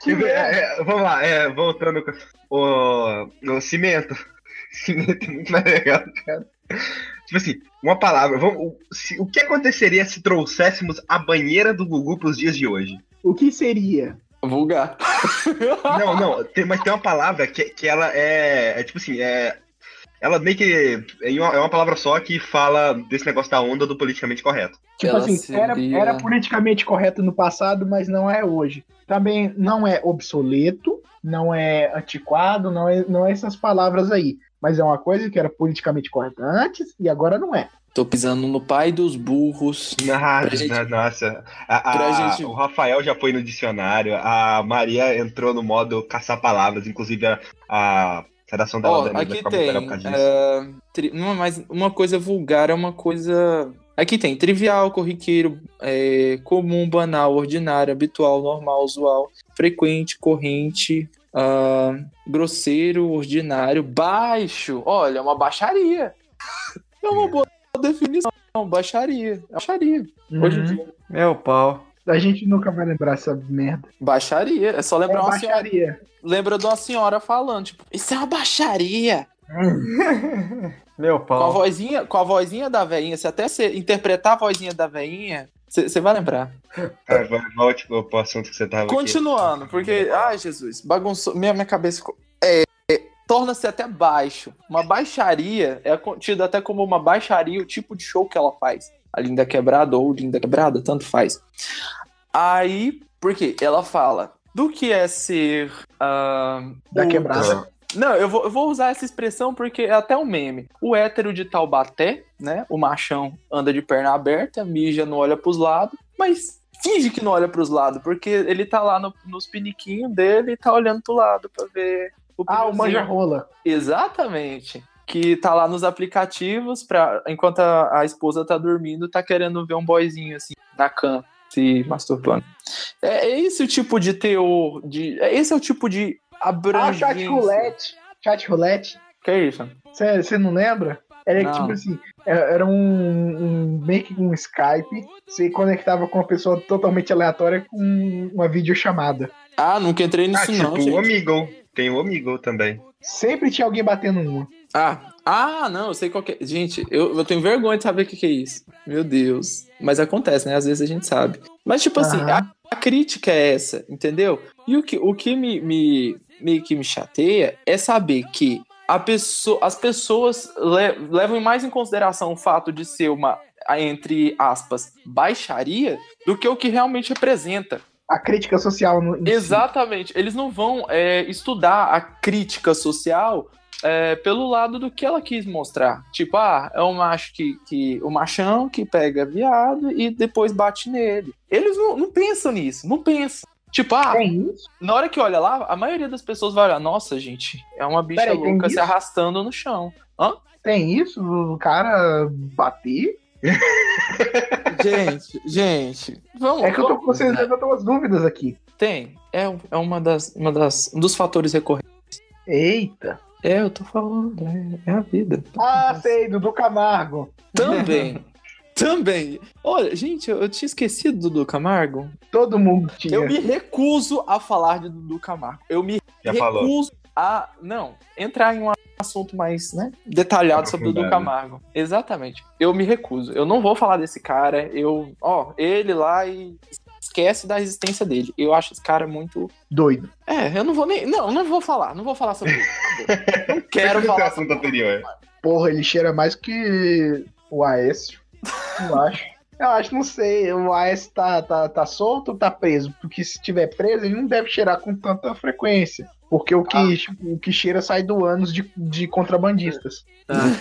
Que
É, é, vamos lá, é, voltando com o, o cimento. *laughs* Cimento é muito mais legal, cara. Tipo assim, uma palavra. Vamos, o, se- o que aconteceria se trouxéssemos a banheira do Gugu pros dias de hoje?
O que seria?
Vulgar.
Não, não, tem, mas tem uma palavra que, que ela é, é tipo assim, é. Ela meio que. É uma, é uma palavra só que fala desse negócio da onda do politicamente correto.
Tipo
Ela
assim, era,
seria-
era politicamente correto no passado, mas não é hoje. Também não é obsoleto, não é antiquado, não é, não é essas palavras aí. Mas é uma coisa que era politicamente correta antes e agora não é.
Tô pisando no pai dos burros.
Ah,
gente-
nossa. A- a-
gente-
O Rafael já foi no dicionário, a Maria entrou no modo caçar palavras, inclusive a, a redação dela da Nilda
aqui tem.
legal por causa disso.
é, tri- não, mas uma coisa vulgar é uma coisa. Aqui tem trivial, corriqueiro, é, comum, banal, ordinário, habitual, normal, usual, frequente, corrente, ah, grosseiro, ordinário, baixo. Olha, é uma baixaria. É uma boa definição. Baixaria. É baixaria. Hoje em
Uhum.
dia.
Meu pau.
A gente nunca vai lembrar essa merda.
Baixaria. É só
É
lembrar uma senhora.
baixaria.
Lembra de uma senhora falando, tipo, isso é uma baixaria. *laughs*
Meu
Com a
pau.
vozinha, com a vozinha da veinha, se até você interpretar a vozinha da veinha, você vai lembrar.
Vai- volte pro, assunto que você tava aqui.
Continuando, porque, ai Jesus, bagunçou, minha, minha cabeça ficou. É, é, torna-se até baixo. Uma baixaria é tida até como uma baixaria o tipo de show que ela faz. A Linda Quebrada ou Linda Quebrada, tanto faz. Aí, por quê? Ela fala do que é ser. ah,
Da
o-
quebrada.
Não, eu vou, eu vou usar essa expressão porque é até um meme. O hétero de Taubaté, né? O machão anda de perna aberta, mija, não olha pros lados, mas finge que não olha pros lados, porque ele tá lá no- nos piniquinhos dele e tá olhando pro lado pra ver o
Ah, o
pneuzinho.
manja-rola.
Exatamente. Que tá lá nos aplicativos, pra, enquanto a, a esposa tá dormindo, tá querendo ver um boyzinho assim, na cama, se masturbando. É, é esse o tipo de teor, de, é esse é o tipo de
Ah,
abrangência.
chat roulette. Chat roulette.
Que é isso?
Você não lembra? Era
Não.
tipo assim, era era um, um meio que um Skype, você conectava com uma pessoa totalmente aleatória com uma videochamada.
Ah, nunca entrei
Ah,
nisso
tipo
não,
o
gente.
Omegle. Tem o Omegle também.
Sempre tinha alguém batendo uma.
Ah, ah, não, eu sei qual é. Gente, eu, eu tenho vergonha de saber o que, que é isso. Meu Deus. Mas acontece, né? Às vezes a gente sabe. Mas, tipo assim, a, a crítica é essa, entendeu? E o que, o que me, me, meio que me chateia é saber que a pessoa, as pessoas le- levam mais em consideração o fato de ser uma, entre aspas, baixaria do que o que realmente representa.
A crítica social no.
Exatamente. Eles não vão é, estudar a crítica social é, pelo lado do que ela quis mostrar. Tipo, ah, é um macho que, que. O machão que pega viado e depois bate nele. Eles não, não pensam nisso, não pensam. Tipo, ah,
Tem isso?
na hora que olha lá, a maioria das pessoas vai olhar, nossa, gente, é uma bicha
Peraí,
louca se
isso?
arrastando no chão.
Tem isso? O cara bater?
Gente, gente, vamos.
É que eu tô vocês levantando umas dúvidas aqui.
Tem. É, é uma das, uma das, um dos fatores recorrentes.
Eita.
É, eu tô falando, é, é a vida.
Ah, sei, Dudu Camargo.
Também. *laughs* Também. Olha, gente, eu, eu tinha esquecido do Dudu Camargo.
Todo mundo tinha.
Eu me recuso a falar de Dudu Camargo. Eu me
Já falou.
recuso a, não, entrar em um assunto mais, né, detalhado sobre Dudu
Aprofundado.
Camargo. Exatamente. Eu me recuso. Eu não vou falar desse cara. Eu, ó, ele lá e esquece da existência dele. Eu acho esse cara muito
Doido.
É, eu não vou nem, não, não vou falar, não vou falar sobre isso. *laughs* Não quero
Esse
falar
assunto anterior.
Porra, ele cheira mais que o Aécio. Eu acho. Eu acho, não sei. O Aécio tá, tá, tá solto ou tá preso? Porque se tiver preso, ele não deve cheirar com tanta frequência. Porque o que,
Ah.
o que cheira sai do ânus de, de contrabandistas.
Ah.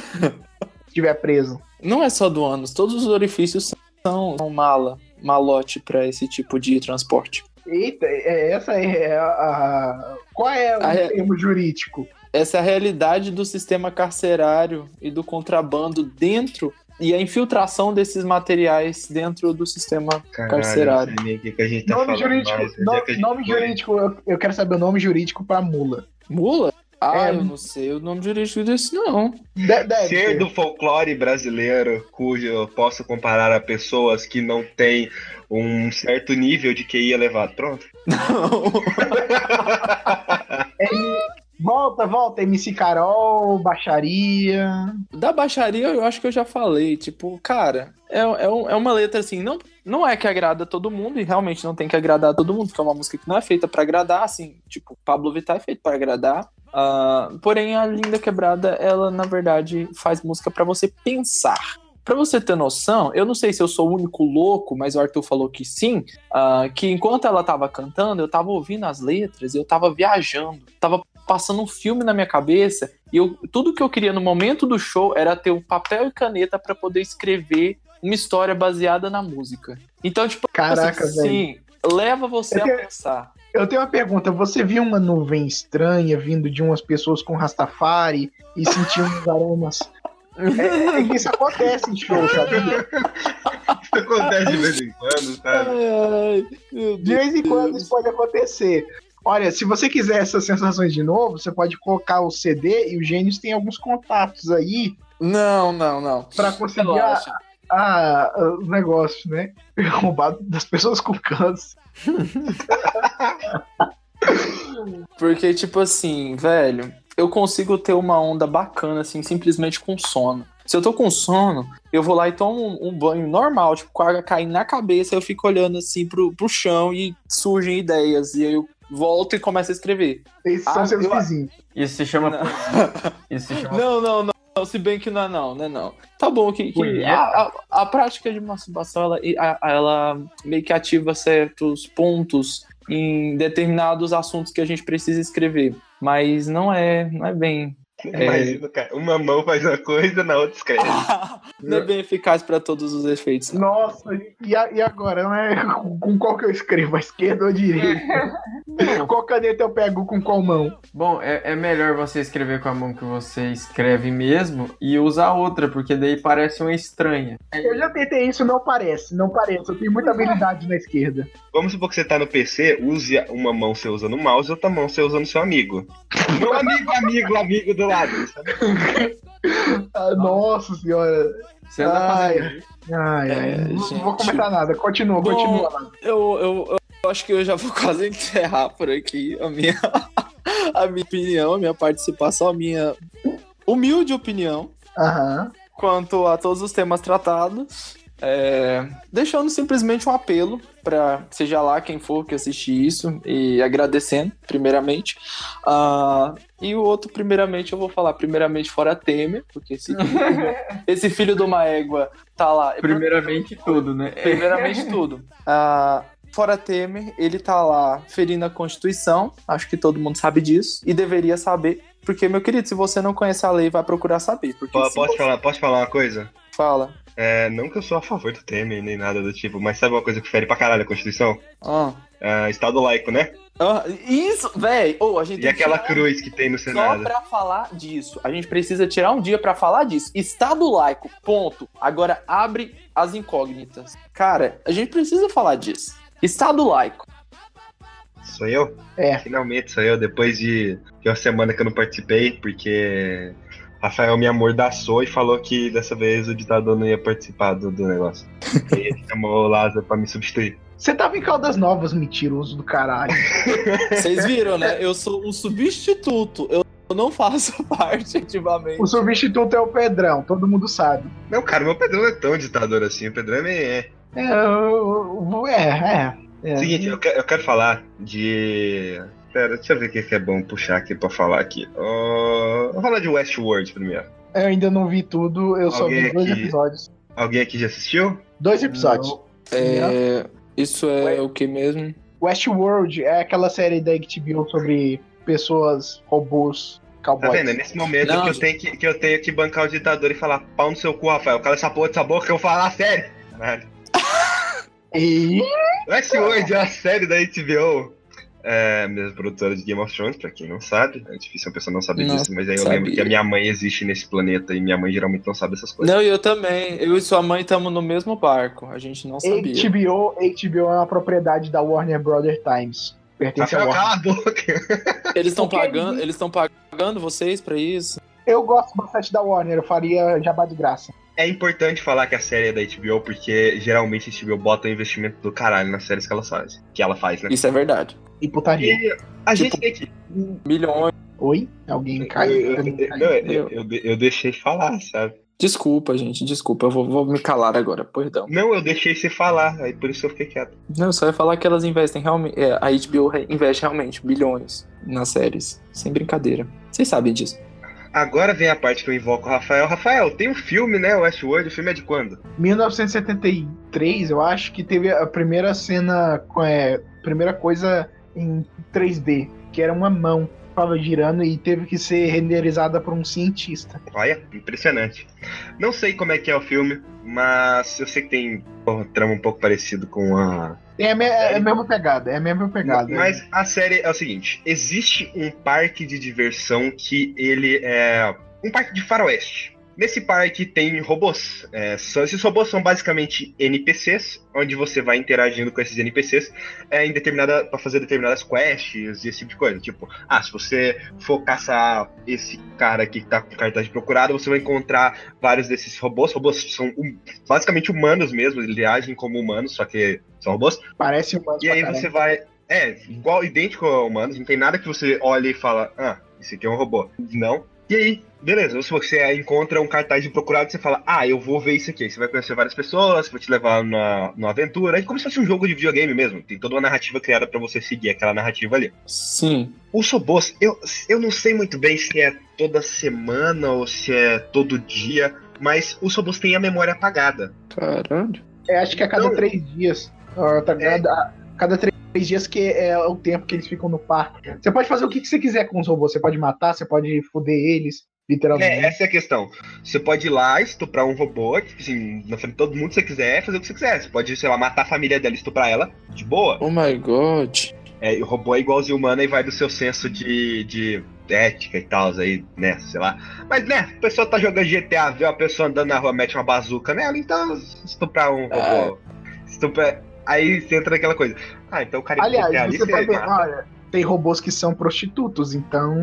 Se tiver preso.
Não é só do ânus, todos os orifícios são, são mala, malote pra esse tipo de transporte.
Eita, é, essa é a. a- qual é o
A re-
termo jurídico?
Essa é a realidade do sistema carcerário e do contrabando dentro e a infiltração desses materiais dentro do sistema
Caralho,
carcerário.
que que a gente tá
nome jurídico.
mais, onde
no-
é que a gente
nome
foi?
jurídico, eu, eu quero saber o nome jurídico pra mula.
Mula? Ah,
É.
eu não sei o nome jurídico desse, não.
De- deve
Ser
ser.
do folclore brasileiro, cujo eu posso comparar a pessoas que não têm um certo nível de QI elevado. Pronto.
Não. *laughs*
Volta, volta, MC Carol, baixaria.
Da baixaria eu acho que eu já falei. Tipo, cara, é, é, é uma letra assim, não, Não é que agrada todo mundo, e realmente não tem que agradar todo mundo, porque é uma música que não é feita pra agradar, assim, tipo, Pablo Vittar é feito pra agradar. Ah, porém, a Linda Quebrada, ela, na verdade, faz música pra você pensar. Pra você ter noção, eu não sei se eu sou o único louco, mas o Arthur falou que sim, ah, que enquanto ela tava cantando, eu tava ouvindo as letras, eu tava viajando, tava passando um filme na minha cabeça, e eu, tudo que eu queria no momento do show era ter um papel e caneta pra poder escrever uma história baseada na música. Então, tipo,
Caraca,
assim, sim, leva você
Eu
a pensar.
Eu tenho uma pergunta. Você viu uma nuvem estranha vindo de umas pessoas com Rastafari e sentiu uns aromas? É, é que isso acontece em show, sabe?
Isso acontece de vez em quando, sabe?
Ai, meu
De vez em quando isso pode acontecer. Olha, se você quiser essas sensações de novo, você pode colocar o CD e o Gênios tem alguns contatos aí
Não, não, não.
pra conseguir a,
Relaxa.
a- a- os negócios, né? *laughs* Roubado das pessoas com câncer. *laughs*
Porque, tipo assim, velho, eu consigo ter uma onda bacana, assim, simplesmente com sono. Se eu tô com sono, eu vou lá e tomo um, um banho normal, tipo, com a água caindo na cabeça, eu fico olhando assim pro, pro chão e surgem ideias. E aí eu volto e começo a escrever.
Esses
Ah,
são seus
eu-
vizinhos.
Isso se chama.
Não.
Isso se chama.
Não, não, não. Não, Se bem que não é não, não é não. Tá bom que, que a, a, a prática de masturbação, ela, a- ela meio que ativa certos pontos em determinados assuntos que a gente precisa escrever. Mas não é, não é bem
Imagina, cara. Uma mão faz uma coisa, na outra escreve. *laughs*
não é bem eficaz para todos os efeitos.
Nossa, e, a- e agora? Não é com, com qual que eu escrevo? A esquerda ou a direita? *laughs* qual caneta eu pego com qual mão?
Bom, é, é melhor você escrever com a mão que você escreve mesmo e usar outra, porque daí parece uma estranha.
Eu já tentei isso, não parece, não parece. Eu tenho muita habilidade na esquerda.
Vamos supor que você tá no PC, use uma mão você usando o mouse e outra mão você usando seu amigo. Meu amigo, amigo, amigo do lado. sabe?
Ah, nossa senhora.
Você anda
Ai. Ai, ai,
É,
não
gente.
vou comentar nada. Continua,
Bom,
continua.
Eu, eu, eu acho que eu já vou *laughs* quase encerrar por aqui a minha, *laughs* a minha opinião, a minha participação, a minha humilde opinião
Aham.
quanto a todos os temas tratados. É, deixando simplesmente um apelo para seja lá quem for que assistir isso e agradecendo, primeiramente. Ah, e o outro, primeiramente, eu vou falar primeiramente fora Temer, porque esse, *laughs* esse filho de uma égua tá lá.
Primeiramente tudo, né?
Primeiramente *laughs* tudo. Ah, fora Temer, ele tá lá ferindo a Constituição. Acho que todo mundo sabe disso. E deveria saber. Porque, meu querido, se você não conhece a lei, vai procurar saber. Porque
Po-
se
Posso
você
falar, posso falar uma coisa?
fala.
É, não que eu sou a favor do Temer, nem nada do tipo, mas sabe uma coisa que fere pra caralho a Constituição?
Ah,
É, Estado laico, né?
Ah, isso, véi! Ô, a gente
E aquela
tirar-
cruz que tem no
Só
Senado.
pra falar disso. A gente precisa tirar um dia pra falar disso. Estado laico, ponto. Agora abre as incógnitas. Cara, a gente precisa falar disso. Estado laico.
Sou eu?
É.
Finalmente sou eu, depois de, de uma semana que eu não participei, porque Rafael me amordaçou e falou que dessa vez o ditador não ia participar do, do negócio. e *laughs* ele chamou o Lázaro pra me substituir.
Você tava em Caldas Novas, mentiroso do caralho. *laughs*
Vocês viram, né? Eu sou um substituto. Eu não faço *laughs* parte ativamente.
O substituto é o Pedrão, todo mundo sabe.
Não, cara, meu Pedrão não é tão ditador assim, o Pedrão é meio... É.
É, eu- é, é. é.
Seguinte, eu quero, eu quero falar de... Pera, deixa eu ver o que que é bom puxar aqui pra falar aqui. Ó, Vou falar de Westworld primeiro.
Eu ainda não vi tudo, eu só
Alguém
vi dois
aqui?
episódios.
Alguém aqui já assistiu?
Dois episódios.
É, isso é
Ué.
o que mesmo?
Westworld é aquela série da HBO sobre pessoas, robôs,
Tá
cowboys.
vendo? É nesse momento
Não,
que, eu
gente.
tenho que, que eu tenho que bancar o ditador e falar pau no seu cu, Rafael. Cala essa porra dessa boca que eu vou falar sério. *laughs* Caralho.
E
Westworld é a série da HBO. É, mesma produtora de Game of Thrones, pra quem não sabe. É difícil uma pessoa não saber
Não
disso, mas aí eu
sabia.
lembro que a minha mãe existe nesse planeta e minha mãe geralmente não sabe essas coisas.
Não, e eu também. Eu e sua mãe estamos no mesmo barco. A gente não sabia.
HBO, HBO é uma propriedade da Warner Brother Times. Pertence Warner.
cala a boca. *laughs*
Eles estão
O é
pagando, eles estão pagando vocês pra isso?
Eu gosto bastante da Warner, eu faria jabá de graça.
É importante falar que a série é da HBO, porque geralmente a HBO bota um investimento do caralho nas séries que ela faz. Que ela faz, né?
Isso é verdade.
E putaria.
E a
Tipo,
gente tem que.
Milhões.
Oi? Alguém caiu?
eu, eu, eu, eu, eu deixei falar, sabe?
Desculpa, gente, desculpa. Eu vou, vou me calar agora, perdão.
Não, eu deixei você falar, aí por isso eu fiquei quieto.
Não, só ia falar que elas investem realmente. É, a HBO investe realmente bilhões nas séries. Sem brincadeira. Vocês sabem disso.
Agora vem a parte que eu invoco o Rafael. Rafael, tem um filme, né? Westworld, o filme é de quando?
1973, eu acho que teve a primeira cena, com é, primeira coisa em 3D, que era uma mão que tava girando e teve que ser renderizada por um cientista.
Olha, impressionante. Não sei como é que é o filme, mas eu sei que tem um trama um pouco parecido com a.
É a, me- é a mesma pegada, é a mesma pegada.
Mas a série é o seguinte: existe um parque de diversão que ele é um parque de faroeste. Nesse parque tem robôs. É, são- esses robôs são basicamente NPCs, onde você vai interagindo com esses NPCs é, em determinada para fazer determinadas quests e esse tipo de coisa. Tipo, ah, se você for caçar esse cara aqui que tá com cartaz de procurado, você vai encontrar vários desses robôs. Robôs são hum, basicamente humanos mesmo, eles agem como humanos, só que são robôs.
Parece humanos
E aí
caramba.
você vai. É, igual, idêntico a humanos, não tem nada que você olhe e fala, ah, esse aqui é um robô. Não. E aí, beleza, se você encontra um cartaz de procurado, você fala, ah, eu vou ver isso aqui. Aí Você vai conhecer várias pessoas, vai te levar numa, numa aventura. É como se fosse um jogo de videogame mesmo. Tem toda uma narrativa criada pra você seguir aquela narrativa ali.
Sim.
Os robôs, eu, eu não sei muito bem se é toda semana ou se é todo dia, mas os robôs têm a memória apagada.
Caralho.
É, acho que a cada
Então-
três dias. ó, tá
É.
ligado? A cada três dias que é o tempo que eles ficam no parque. Você pode fazer o que, que você quiser com os robôs. Você pode matar, você pode foder eles, literalmente.
É, essa é a questão. Você pode ir lá, estuprar um robô, tipo assim, na frente de todo mundo, se você quiser, fazer o que você quiser. Você pode, sei lá, matar a família dela, estuprar ela, de boa.
Oh my god.
É, o robô é igualzinho humano e vai do seu senso de, de ética e tal, aí, né, sei lá. Mas, né, a pessoa tá jogando GTA, vê uma pessoa andando na rua, mete uma bazuca nela, então estuprar um robô. Estuprar. Aí você entra naquela coisa. Ah, então o cara
Aliás,
ali,
você pode ver,
mata.
olha, tem robôs que são prostitutos, então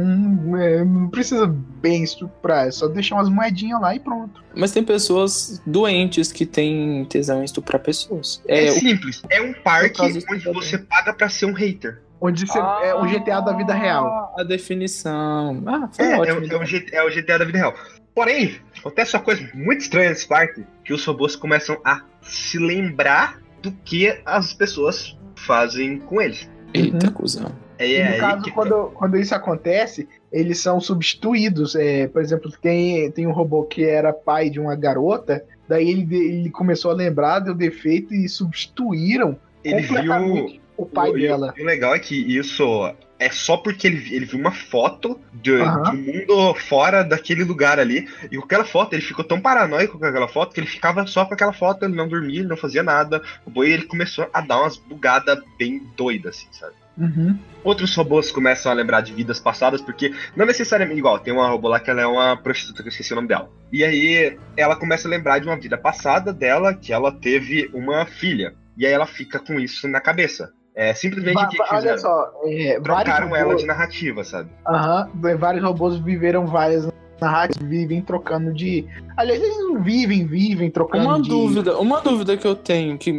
é, não precisa bem estuprar, é só deixar umas moedinhas lá e pronto.
Mas tem pessoas doentes que têm tesão em estuprar pessoas.
É,
É, o-
simples, é um parque onde
também.
você paga pra ser um hater.
Onde você, é o GTA da vida real.
Ah, A definição. Ah, foi
É, é,
ótimo.
é o é o GTA da vida real. Porém, acontece uma coisa muito estranha nesse parque, que os robôs começam a se lembrar do que as pessoas fazem com eles.
Eita,
Uhum.
cuzão.
É,
E
é
no
aí
caso,
que-
quando, quando isso acontece, eles são substituídos. É, por exemplo, tem, tem um robô que era pai de uma garota, daí ele, ele começou a lembrar do defeito e substituíram
ele viu.
o pai
o,
dela.
O legal é que isso é só porque ele, ele viu uma foto de,
Aham.
de um mundo fora daquele lugar ali. E com aquela foto, ele ficou tão paranoico com aquela foto que ele ficava só com aquela foto, ele não dormia, ele não fazia nada. O boi ele começou a dar umas bugadas bem doidas, assim, sabe?
Uhum.
Outros robôs começam a lembrar de vidas passadas, porque não necessariamente. Igual, tem uma robô lá que ela é uma prostituta, que eu esqueci o nome dela. E aí ela começa a lembrar de uma vida passada dela, que ela teve uma filha. E aí ela fica com isso na cabeça. É simplesmente o que
olha só, é, vários
Trocaram ela
robôs,
de narrativa, sabe?
Aham, vários robôs viveram várias narrativas, vivem trocando de. Aliás, eles não vivem, vivem trocando
Uma
de.
dúvida, uma dúvida que eu tenho, que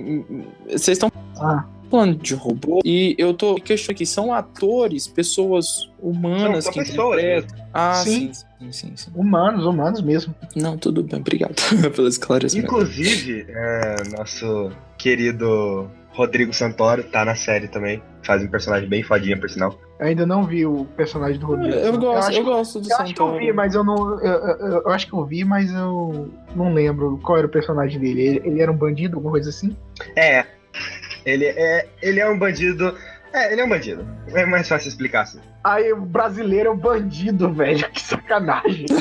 vocês estão
Ah,
falando de robô e eu tô questionando aqui, são atores, pessoas humanas
São-
que
pessoas
interpretam? Ah,
Sim.
sim, sim, sim, sim.
humanos, humanos mesmo.
Não, tudo bem, obrigado *laughs* pelo esclarecimento.
Inclusive, é, nosso querido Rodrigo Santoro tá na série também. Faz um personagem bem fodinha, por sinal.
Eu ainda não vi o personagem do Rodrigo.
Eu gosto,
acho
eu gosto do
Eu acho que eu vi, mas eu não. Eu, eu- eu acho que eu vi, mas eu não lembro qual era o personagem dele. Ele, ele era um bandido, alguma coisa assim?
É. Ele é, ele é um bandido. É, ele é um bandido. É mais fácil explicar assim.
Aí o brasileiro é um bandido, velho. *laughs* Que sacanagem. *laughs*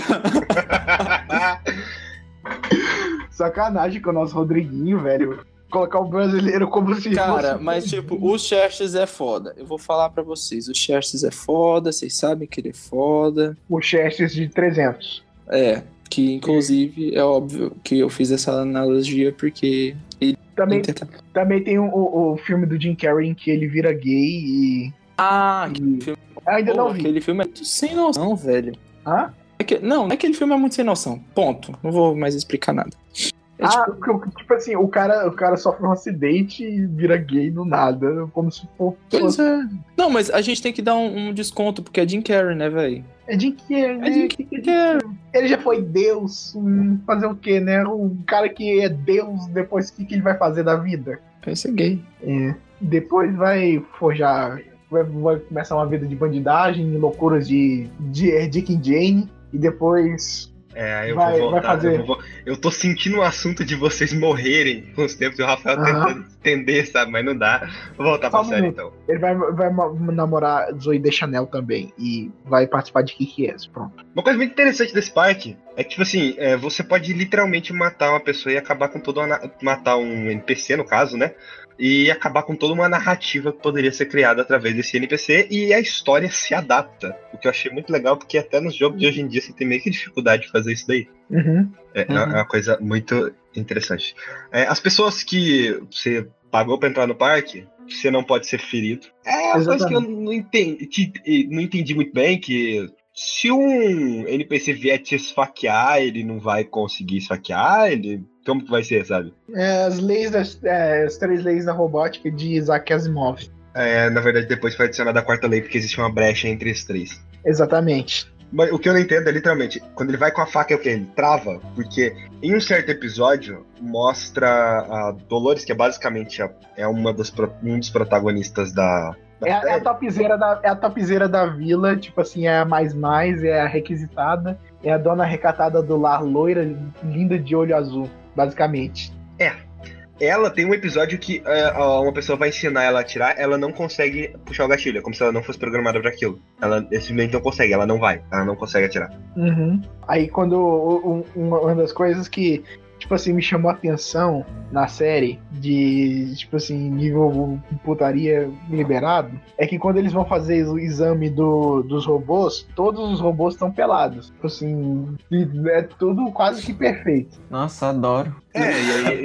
sacanagem com o nosso Rodriguinho, velho. Colocar o brasileiro como se
Cara,
fosse-
mas tipo, o Xerxes é foda. Eu vou falar pra vocês, o Xerxes é foda, vocês sabem que ele é foda.
o Chester de 300.
É, que inclusive é óbvio que eu fiz essa analogia porque ele
Também,
tenta...
também tem o, o- o filme do Jim Carrey em que ele vira gay e.
Ah,
e-
filme-
Ainda
pô,
não vi.
aquele filme é muito sem noção, velho.
Hã?
É que- não, aquele filme é muito sem noção. Ponto. Não vou mais explicar nada. É
Ah,
tipo,
porque, tipo assim, o cara, o cara sofre um acidente e vira gay do nada. Como se fosse.
pois é. Não, mas a gente tem que dar um, um desconto, porque é Jim Carrey, né, velho?
É Jim Carrey, né?
É Jim
que é Jim Carrey? Ele já foi Deus. hum, Fazer o quê, né? Um cara que é Deus, depois o que, que ele vai fazer da vida?
Esse é gay.
É. Depois vai forjar. Vai, vai começar uma vida de bandidagem, loucuras de, de Dick and Jane. E depois.
É, eu
Vai-
vou voltar.
fazer.
Eu, vou- eu tô sentindo o assunto de vocês morrerem com os tempos e o Rafael
Aham.
tentando entender, sabe? Mas não dá. Vou voltar
Só
pra
um
série então.
Ele vai, vai namorar Zoe Deschanel também. E vai participar de Kikies. Pronto.
Uma coisa muito interessante desse parque é que, tipo assim, é, você pode literalmente matar uma pessoa e acabar com toda uma. matar um NPC, no caso, né? E acabar com toda uma narrativa que poderia ser criada através desse NPC e a história se adapta. O que eu achei muito legal, porque até nos jogos de hoje em dia você tem meio que dificuldade de fazer isso daí.
Uhum.
É, é
Uhum.
uma coisa muito interessante. É, as pessoas que você pagou pra entrar no parque, você não pode ser ferido. É uma coisa que eu não entendi, que- não entendi muito bem, que se um NPC vier te esfaquear, ele não vai conseguir esfaquear, ele... Como que vai ser, sabe?
É, as leis das. é, as três leis da robótica de Isaac Asimov.
É, na verdade, depois foi adicionada a quarta lei, porque existe uma brecha entre os três.
Exatamente.
Mas o que eu não entendo é literalmente, quando ele vai com a faca é o que? Ele trava? Porque em um certo episódio mostra a Dolores, que é basicamente a- é uma dos, um dos protagonistas da. da
É, a- é a da, é a topzera da vila, tipo assim, é a mais mais, é a requisitada, é a dona recatada do lar loira, linda de olho azul, basicamente.
Ela tem um episódio que é, ó, uma pessoa vai ensinar ela a atirar, ela não consegue puxar o gatilho, é como se ela não fosse programada para aquilo. Ela simplesmente não consegue, ela não vai, ela não consegue atirar.
Uhum. Aí quando um- uma das coisas que, tipo assim, me chamou a atenção na série de, tipo assim, nível putaria liberado, é que quando eles vão fazer o exame do, dos robôs, todos os robôs estão pelados. Tipo assim, é tudo quase que perfeito.
Nossa, adoro.
É, e aí.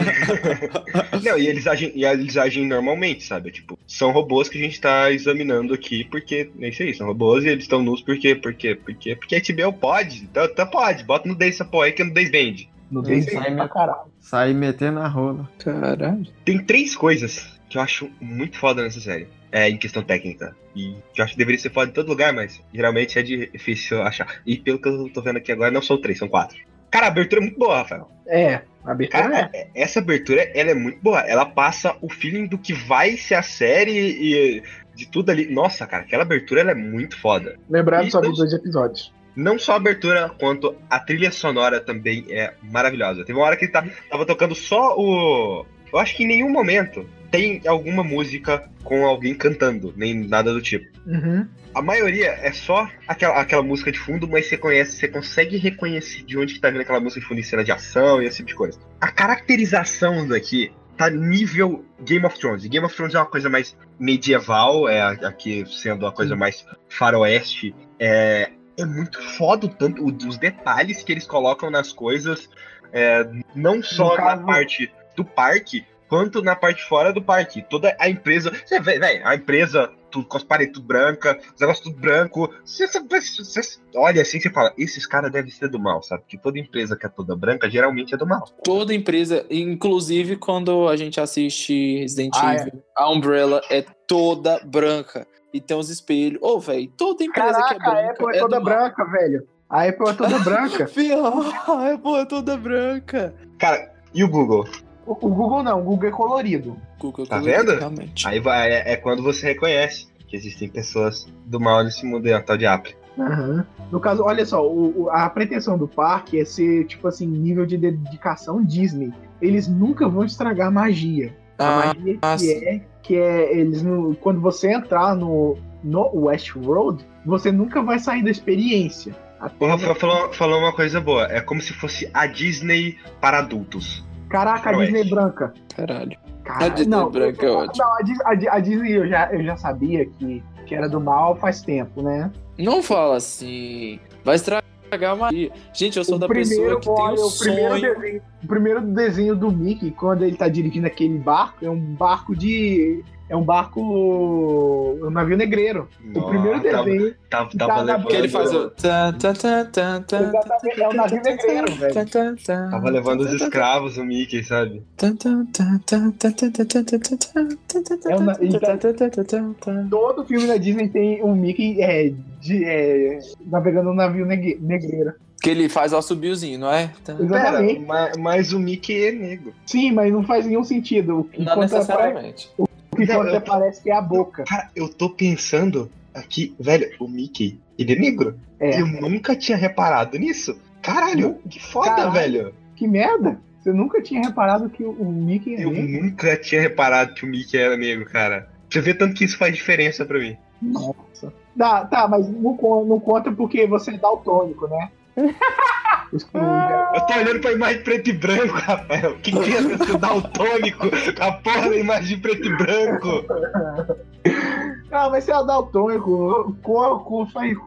*laughs* não, e eles agem, e eles agem normalmente, sabe? Tipo, são robôs que a gente tá examinando aqui, porque. É isso aí, são robôs e eles estão nus porque, porque, porque, porque a HBO pode, então, então pode, bota no Days porra aí que no Days vende.
No Daisy
sai
pra caralho.
Sair metendo a rola.
Caralho.
Tem três coisas que eu acho muito foda nessa série. É, em questão técnica. E que eu acho que deveria ser foda em todo lugar, mas geralmente é difícil achar. E pelo que eu tô vendo aqui agora, não são três, são quatro. Cara, a abertura é muito boa, Rafael.
É, a abertura
Cara,
é.
essa abertura, ela é muito boa. Ela passa o feeling do que vai ser a série e de tudo ali. Nossa, cara, aquela abertura ela é muito foda.
Lembrando
E
só dos dois episódios.
Não só a abertura, quanto a trilha sonora também é maravilhosa. Teve uma hora que tá, tava tocando só o. Eu acho que em nenhum momento tem alguma música com alguém cantando, nem nada do tipo.
Uhum.
A maioria é só aquela, aquela música de fundo, mas você conhece, você consegue reconhecer de onde que tá vindo aquela música de fundo em cena de ação e esse tipo de coisa. A caracterização daqui tá nível Game of Thrones. E Game of Thrones é uma coisa mais medieval, é aqui sendo uma coisa mais faroeste. É, é muito foda o tanto, os detalhes que eles colocam nas coisas, é, não só
No caso-
na parte do parque, quanto na parte fora do parque. Toda a empresa. Você vê, velho, a empresa tudo, com as paredes tudo branca, os negócios tudo branco. Você, você- você olha assim e você fala, esses caras devem ser do mal, sabe? Porque toda empresa que é toda branca geralmente é do mal.
Toda empresa, inclusive quando a gente assiste Resident
Ah,
Evil, a Umbrella é toda branca. E tem os espelhos. Ô, velho, toda empresa
Caraca,
que é branca.
a Apple é, toda
do mal.
branca, velho. A Apple é toda branca. *laughs*
Fia, a Apple é toda branca.
Cara, e o Google?
O, o Google não, o Google é colorido.
Google
Tá
colorido,
vendo?
Realmente.
Aí vai, é, é quando você reconhece que existem pessoas do mal nesse mundo aí, ó, tal de Apple.
Aham. No caso, olha só, o- o- a pretensão do parque é ser, tipo assim, nível de dedicação Disney. Eles nunca vão estragar magia. A
Ah,
magia
ah,
que
sim.
é, que é eles no, quando você entrar no, no Westworld, você nunca vai sair da experiência. Até
O Rafael falou, falou uma coisa boa, é como se fosse a Disney para adultos.
Caraca, a
Oeste.
Disney branca.
caralho.
Cara,
A Disney
não,
branca é
eu-
ótimo.
Não, a, a a Disney eu já, eu já sabia que, que era do mal faz tempo, né?
Não fala assim. Vai estragar magia. Gente, eu sou
O
da pessoa que tem
olha,
o
o primeiro,
sonho.
desenho, o primeiro desenho do Mickey, quando ele tá dirigindo aquele barco, é um barco de. É um barco. um navio negreiro. O primeiro desenho.
Tá,
tá, tava
levando.
Que ele faz o.
Exatamente, é um navio negreiro, velho.
Tava levando os escravos, o Mickey, sabe?
É
um, então,
todo filme da Disney tem um Mickey é, de, é, navegando um navio negreiro.
Que ele faz ao subiozinho, não é? Exatamente.
Pera, mas, mas o Mickey é negro.
Sim, mas não faz nenhum sentido.
Não necessariamente.
Não,
conta
eu-
aparece que é a boca.
Cara, eu tô pensando aqui, velho, o Mickey, ele é negro.
É.
Eu nunca tinha reparado nisso. Caralho, que foda,
Caralho.
velho.
Que merda! Você nunca tinha reparado que o Mickey é
Eu
negro?
nunca tinha reparado que o Mickey era negro, cara. Você vê tanto que isso faz diferença pra mim.
Nossa. Tá, tá, mas não, não conta porque você é daltônico, né? *laughs*
Eu tô olhando pra imagem preto e branco, Rafael. Que que é você daltônico a porra da imagem preto e branco?
Ah, mas você é daltônico. Cor, cor faz.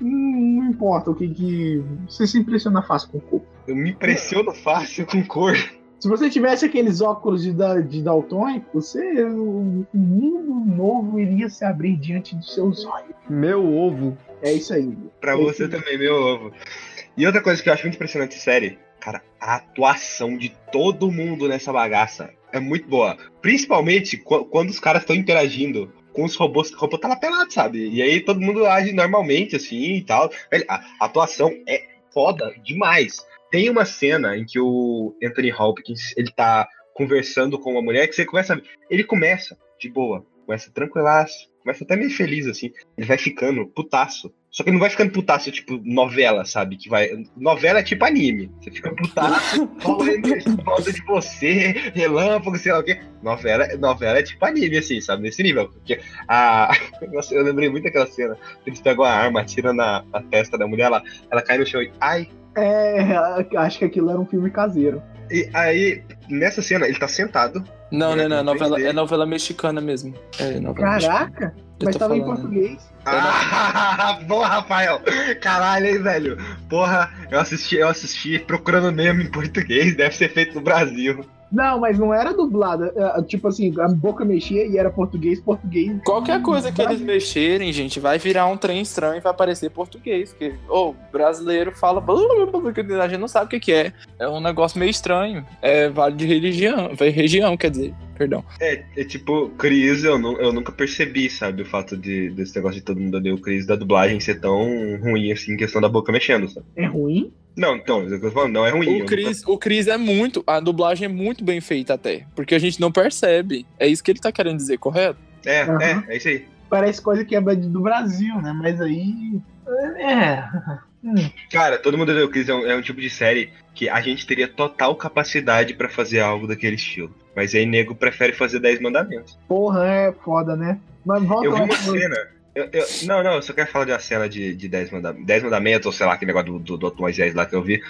Não, importa o que que. Você se impressiona fácil com cor.
Eu me impressiono fácil com cor.
Se você tivesse aqueles óculos de, de daltônico, você. Um mundo novo iria se abrir diante dos seus olhos.
Meu ovo.
É isso aí.
Pra você também, meu ovo. E outra coisa que eu acho muito impressionante, série, cara, a atuação de todo mundo nessa bagaça é muito boa. Principalmente qu- quando os caras estão interagindo com os robôs, o robô tá lá pelado, sabe? E aí todo mundo age normalmente, assim e tal. A atuação é foda demais. Tem uma cena em que o Anthony Hopkins, ele tá conversando com uma mulher que você começa. Ele começa de boa, começa tranquilaço, começa até meio feliz, assim. Ele vai ficando putaço. Só que não vai ficando putaço, tipo, novela, sabe? Que vai. Novela é tipo anime. Você fica putaço, *laughs* volta de você, relâmpago, sei lá o quê. Novela, novela é tipo anime, assim, sabe? Nesse nível. Porque a. Nossa, *laughs* eu lembrei muito daquela cena. Eles pegam a arma, atiram na, na testa da mulher, ela, ela cai no chão e. Ai!
É, *laughs* acho que aquilo era um filme caseiro.
E aí, nessa cena, ele tá sentado.
Não, não, não. É
Não
novela, é novela mexicana mesmo. É novela mexicana.
Caraca!
Eu
Mas tava em
falando.
português. *laughs*
Ah, boa, Rafael! Caralho, hein, velho? Porra, eu assisti, eu assisti procurando Nemo em português, deve ser feito no Brasil.
Não, mas não era dublada. É, Tipo assim, a boca mexia e era português, português.
Qualquer coisa que eles mexerem, gente, vai virar um trem estranho e vai aparecer português. Porque, o brasileiro fala. A gente não sabe o que, que é. É um negócio meio estranho. É vale de religião. vai Região, quer dizer. Perdão.
É, é tipo, Cris, eu, nu- eu nunca percebi, sabe, o fato de, desse negócio de todo mundo odeia o Cris da dublagem ser tão ruim assim em questão da boca mexendo, sabe?
É ruim?
Não, então, é o que eu tô falando, não é ruim.
O Chris, o Chris é muito. A dublagem é muito bem feita até. Porque a gente não percebe. É isso que ele tá querendo dizer, correto?
nunca- É,
Aham.
é, é isso aí.
Parece coisa que é do Brasil, né? Mas aí. É. Hum.
Cara, todo mundo odeia o Chris é um, é um tipo de série que a gente teria total capacidade pra fazer algo daquele estilo. Mas aí nego prefere fazer 10 mandamentos.
Porra, é foda, né? Mas volta
Eu vi uma cena. eu- eu- não, não, eu só quero falar de uma cena de, de 10, manda, 10 mandamentos, ou sei lá, aquele negócio do, do, do outro Moisés lá que eu vi.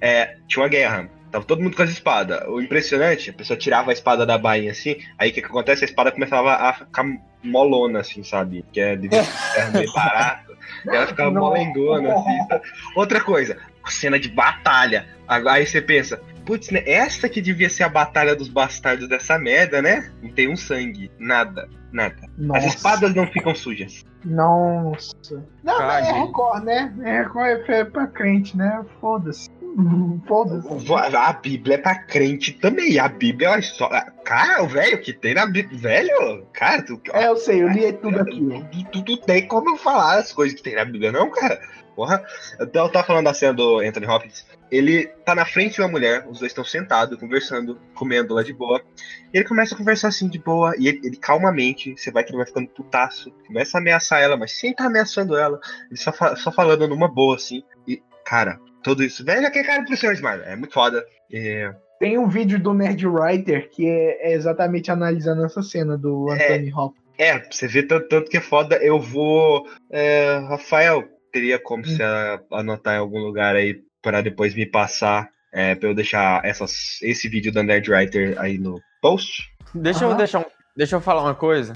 É, tinha uma guerra. Tava todo mundo com as espadas. O impressionante, a pessoa tirava a espada da bainha assim, aí o que, que acontece? A espada começava a ficar molona, assim, sabe? Que é ao *laughs* ferro meio barato. E ela ficava
Não.
molengona, assim. sabe? Outra coisa, cena de batalha. Aí você pensa, putz, né? Essa que devia ser a batalha dos bastardos dessa merda, né? Não tem um sangue. Nada, nada.
Nossa.
As espadas não ficam sujas.
Nossa. Não, mas é. Record, né? É Record é pra crente, né? Foda-se. *laughs* Foda-se.
A Bíblia é pra crente também. A Bíblia é uma história. Cara, o velho que tem na Bíblia. Velho, cara, tu,
É, eu sei, eu li tudo aqui.
tu, tu, tu tem como eu falar as coisas que tem na Bíblia, não, cara? Porra. Então, eu tava falando da cena do Anthony Hopkins. Ele tá na frente de uma mulher, os dois estão sentados, conversando, comendo lá de boa. E ele começa a conversar assim de boa, e ele, ele calmamente, você vai que ele vai ficando putaço, começa a ameaçar ela, mas sem tá ameaçando ela, ele só, fa- só falando numa boa, assim. E, cara, tudo isso, velho, aquele cara pro senhor Smile, é muito foda. É,
Tem um vídeo do Nerd Writer que é, é exatamente analisando essa cena do
É.
Anthony Hopkins.
É, você vê tanto, tanto que é foda, eu vou. é, Rafael, teria como você anotar em algum lugar aí pra depois me passar, é, pra eu deixar essas, esse vídeo da Nerd Writer aí no post?
Deixa eu deixar um, Deixa eu falar uma coisa.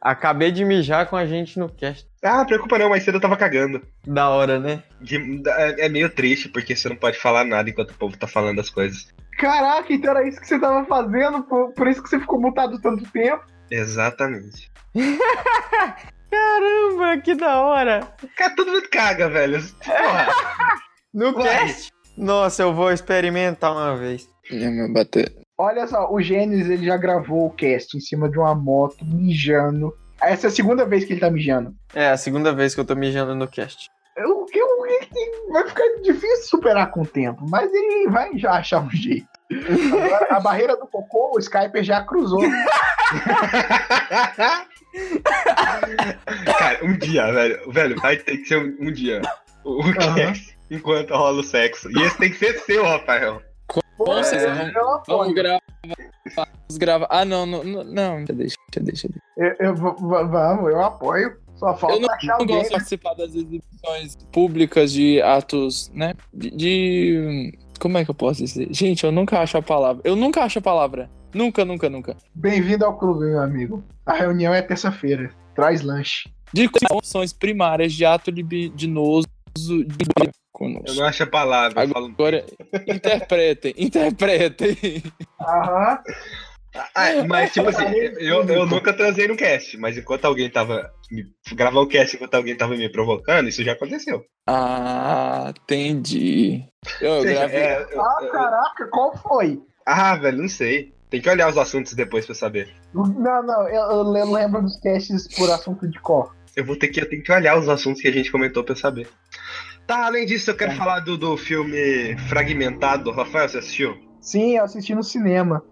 Acabei de mijar com a gente no cast.
Ah, preocupa não, mais cedo eu tava cagando.
Da hora, né?
De- é, é meio triste, porque você não pode falar nada enquanto o povo tá falando as coisas.
Caraca, então era isso que você tava fazendo, por, por isso que você ficou mutado tanto tempo.
Exatamente. *laughs*
Caramba, que da hora!
Cara, todo mundo caga, velho. Porra. *laughs*
No cast? Nossa, eu vou experimentar uma vez.
É, bater.
Olha só, o Gênesis ele já gravou o cast em cima de uma moto, mijando. Essa é a segunda vez que ele tá mijando.
É a segunda vez que eu tô mijando no cast.
O que o que vai ficar difícil superar com o tempo, mas ele vai já achar um jeito. Agora, a barreira do cocô, o Skype já cruzou. *laughs*
Cara, um dia, velho. Velho, vai ter que ser um, um dia. O, o
Aham.
cast enquanto rola o sexo. E esse tem que ser seu, Rafael.
Bom, vocês
É,
vão-
eu apoio.
Vamos gravar. Vamos gravar. Ah, não, não, não, não. Deixa, deixa, deixa.
Eu, eu vamos, eu apoio. Só falta
Eu não,
achar
não gosto de participar das exibições públicas de atos, né? De, de- Como é que eu posso dizer? Gente, eu nunca acho a palavra. Eu nunca acho a palavra. Nunca, nunca, nunca.
Bem-vindo ao clube, meu amigo. A reunião é terça-feira. Traz lanche.
De funções primárias de ato libidinoso de
Eu
conosco.
não acho a palavra. eu falo-
Agora, interpretem, *laughs* interpretem.
Aham.
Ah, mas, tipo assim, eu, eu nunca transei no cast, mas enquanto alguém tava. Me, gravar o cast enquanto alguém tava me provocando, isso já aconteceu.
Ah, entendi. Eu
seja,
gravei.
é, eu-
Ah,
eu-
caraca, qual foi?
ah, velho, não sei. Tem que olhar os assuntos depois pra saber.
Não, não, eu, eu le- lembro dos casts por assunto de cor.
Eu vou ter que, eu tenho que olhar os assuntos que a gente comentou pra eu saber. Tá, além disso, eu quero
Tá.
falar do, do filme Fragmentado. Rafael, você assistiu?
Sim, eu assisti no cinema.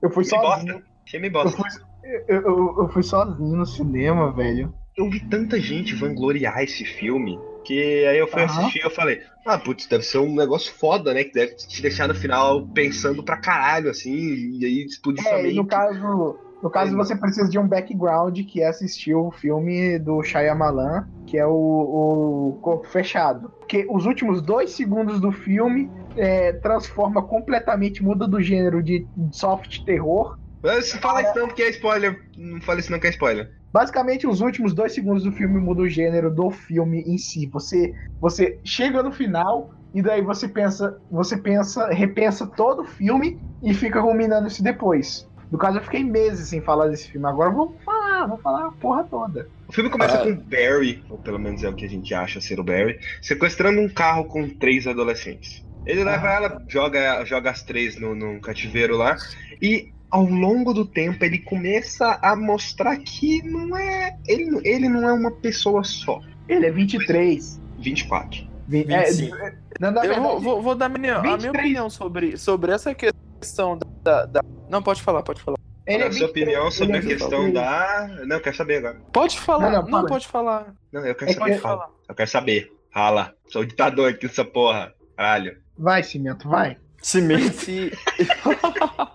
Eu fui
Me
sozinho.
bosta. Filme
Eu
bosta.
fui, eu, eu- eu fui sozinho no cinema, velho.
Eu vi tanta gente vangloriar esse filme que aí eu fui
Aham.
assistir e eu falei, ah, putz, deve ser um negócio foda, né? Que deve te deixar no final pensando pra caralho, assim, e aí explodir sua
É, e
mente.
no caso, no caso você precisa de um background que é assistir o filme do Shyamalan, que é o, o Corpo Fechado. Porque os últimos dois segundos do filme é, transforma completamente, muda do gênero de soft terror.
Mas fala isso não, porque é spoiler. Não fala isso não que é spoiler.
Basicamente, os últimos dois segundos do filme muda o gênero do filme em si. Você, você chega no final e daí você pensa, você pensa, repensa todo o filme e fica ruminando isso depois. No caso, eu fiquei meses sem falar desse filme. Agora eu vou falar, vou falar a porra toda.
O filme começa
Ah.
com o Barry, ou pelo menos é o que a gente acha ser o Barry, sequestrando um carro com três adolescentes. Ele leva
Ah.
ela, joga, joga as três no, num cativeiro lá, e ao longo do tempo ele começa a mostrar que não é. Ele, ele não é uma pessoa só.
Ele é 23.
24.
Vi- é,
25.
é, na, na
Eu
verdade,
vou, vou, vou dar minha, a minha
23.
opinião sobre, sobre essa questão da, da- Não, pode falar, pode falar.
ele é
a sua
23,
opinião sobre a
ele é
questão
23.
da. Não, eu quero saber agora.
Pode falar,
Não,
não,
não,
pode falar.
Não, eu quero
É
saber.
que-
Fala.
falar.
Eu quero saber. Fala. Sou o ditador aqui dessa porra. Caralho.
Vai, Cimento, vai.
Cimento. *laughs*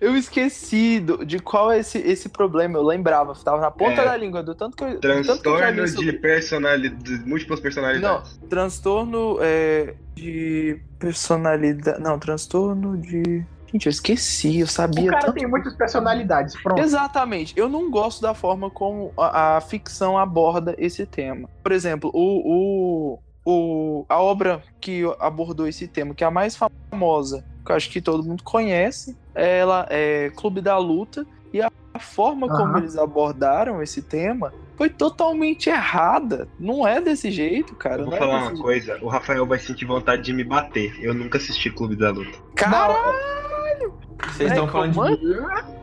Eu esqueci do- de qual é esse, esse problema. Eu lembrava, tava na ponta
É.
da língua, do tanto que eu. tanto que eu
Transtorno de personalidade. De múltiplas personalidades.
Transtorno é, de personalidade. Não, transtorno de. Gente, eu esqueci, eu
O
sabia
cara
tanto.
tem muitas personalidades. Pronto.
Exatamente. Eu não gosto da forma como a, a ficção aborda esse tema. Por exemplo, o, o, o, a obra que abordou esse tema, que é a mais famosa, que eu acho que todo mundo conhece, ela é Clube da Luta. E a, a forma como
Aham.
eles abordaram esse tema foi totalmente errada. Não é desse jeito, cara.
Eu vou
não é
falar
desse
uma
jeito.
coisa, o Rafael vai sentir vontade de me bater. Eu nunca assisti Clube da Luta.
Cara,
Vocês estão
É,
falando
como
de.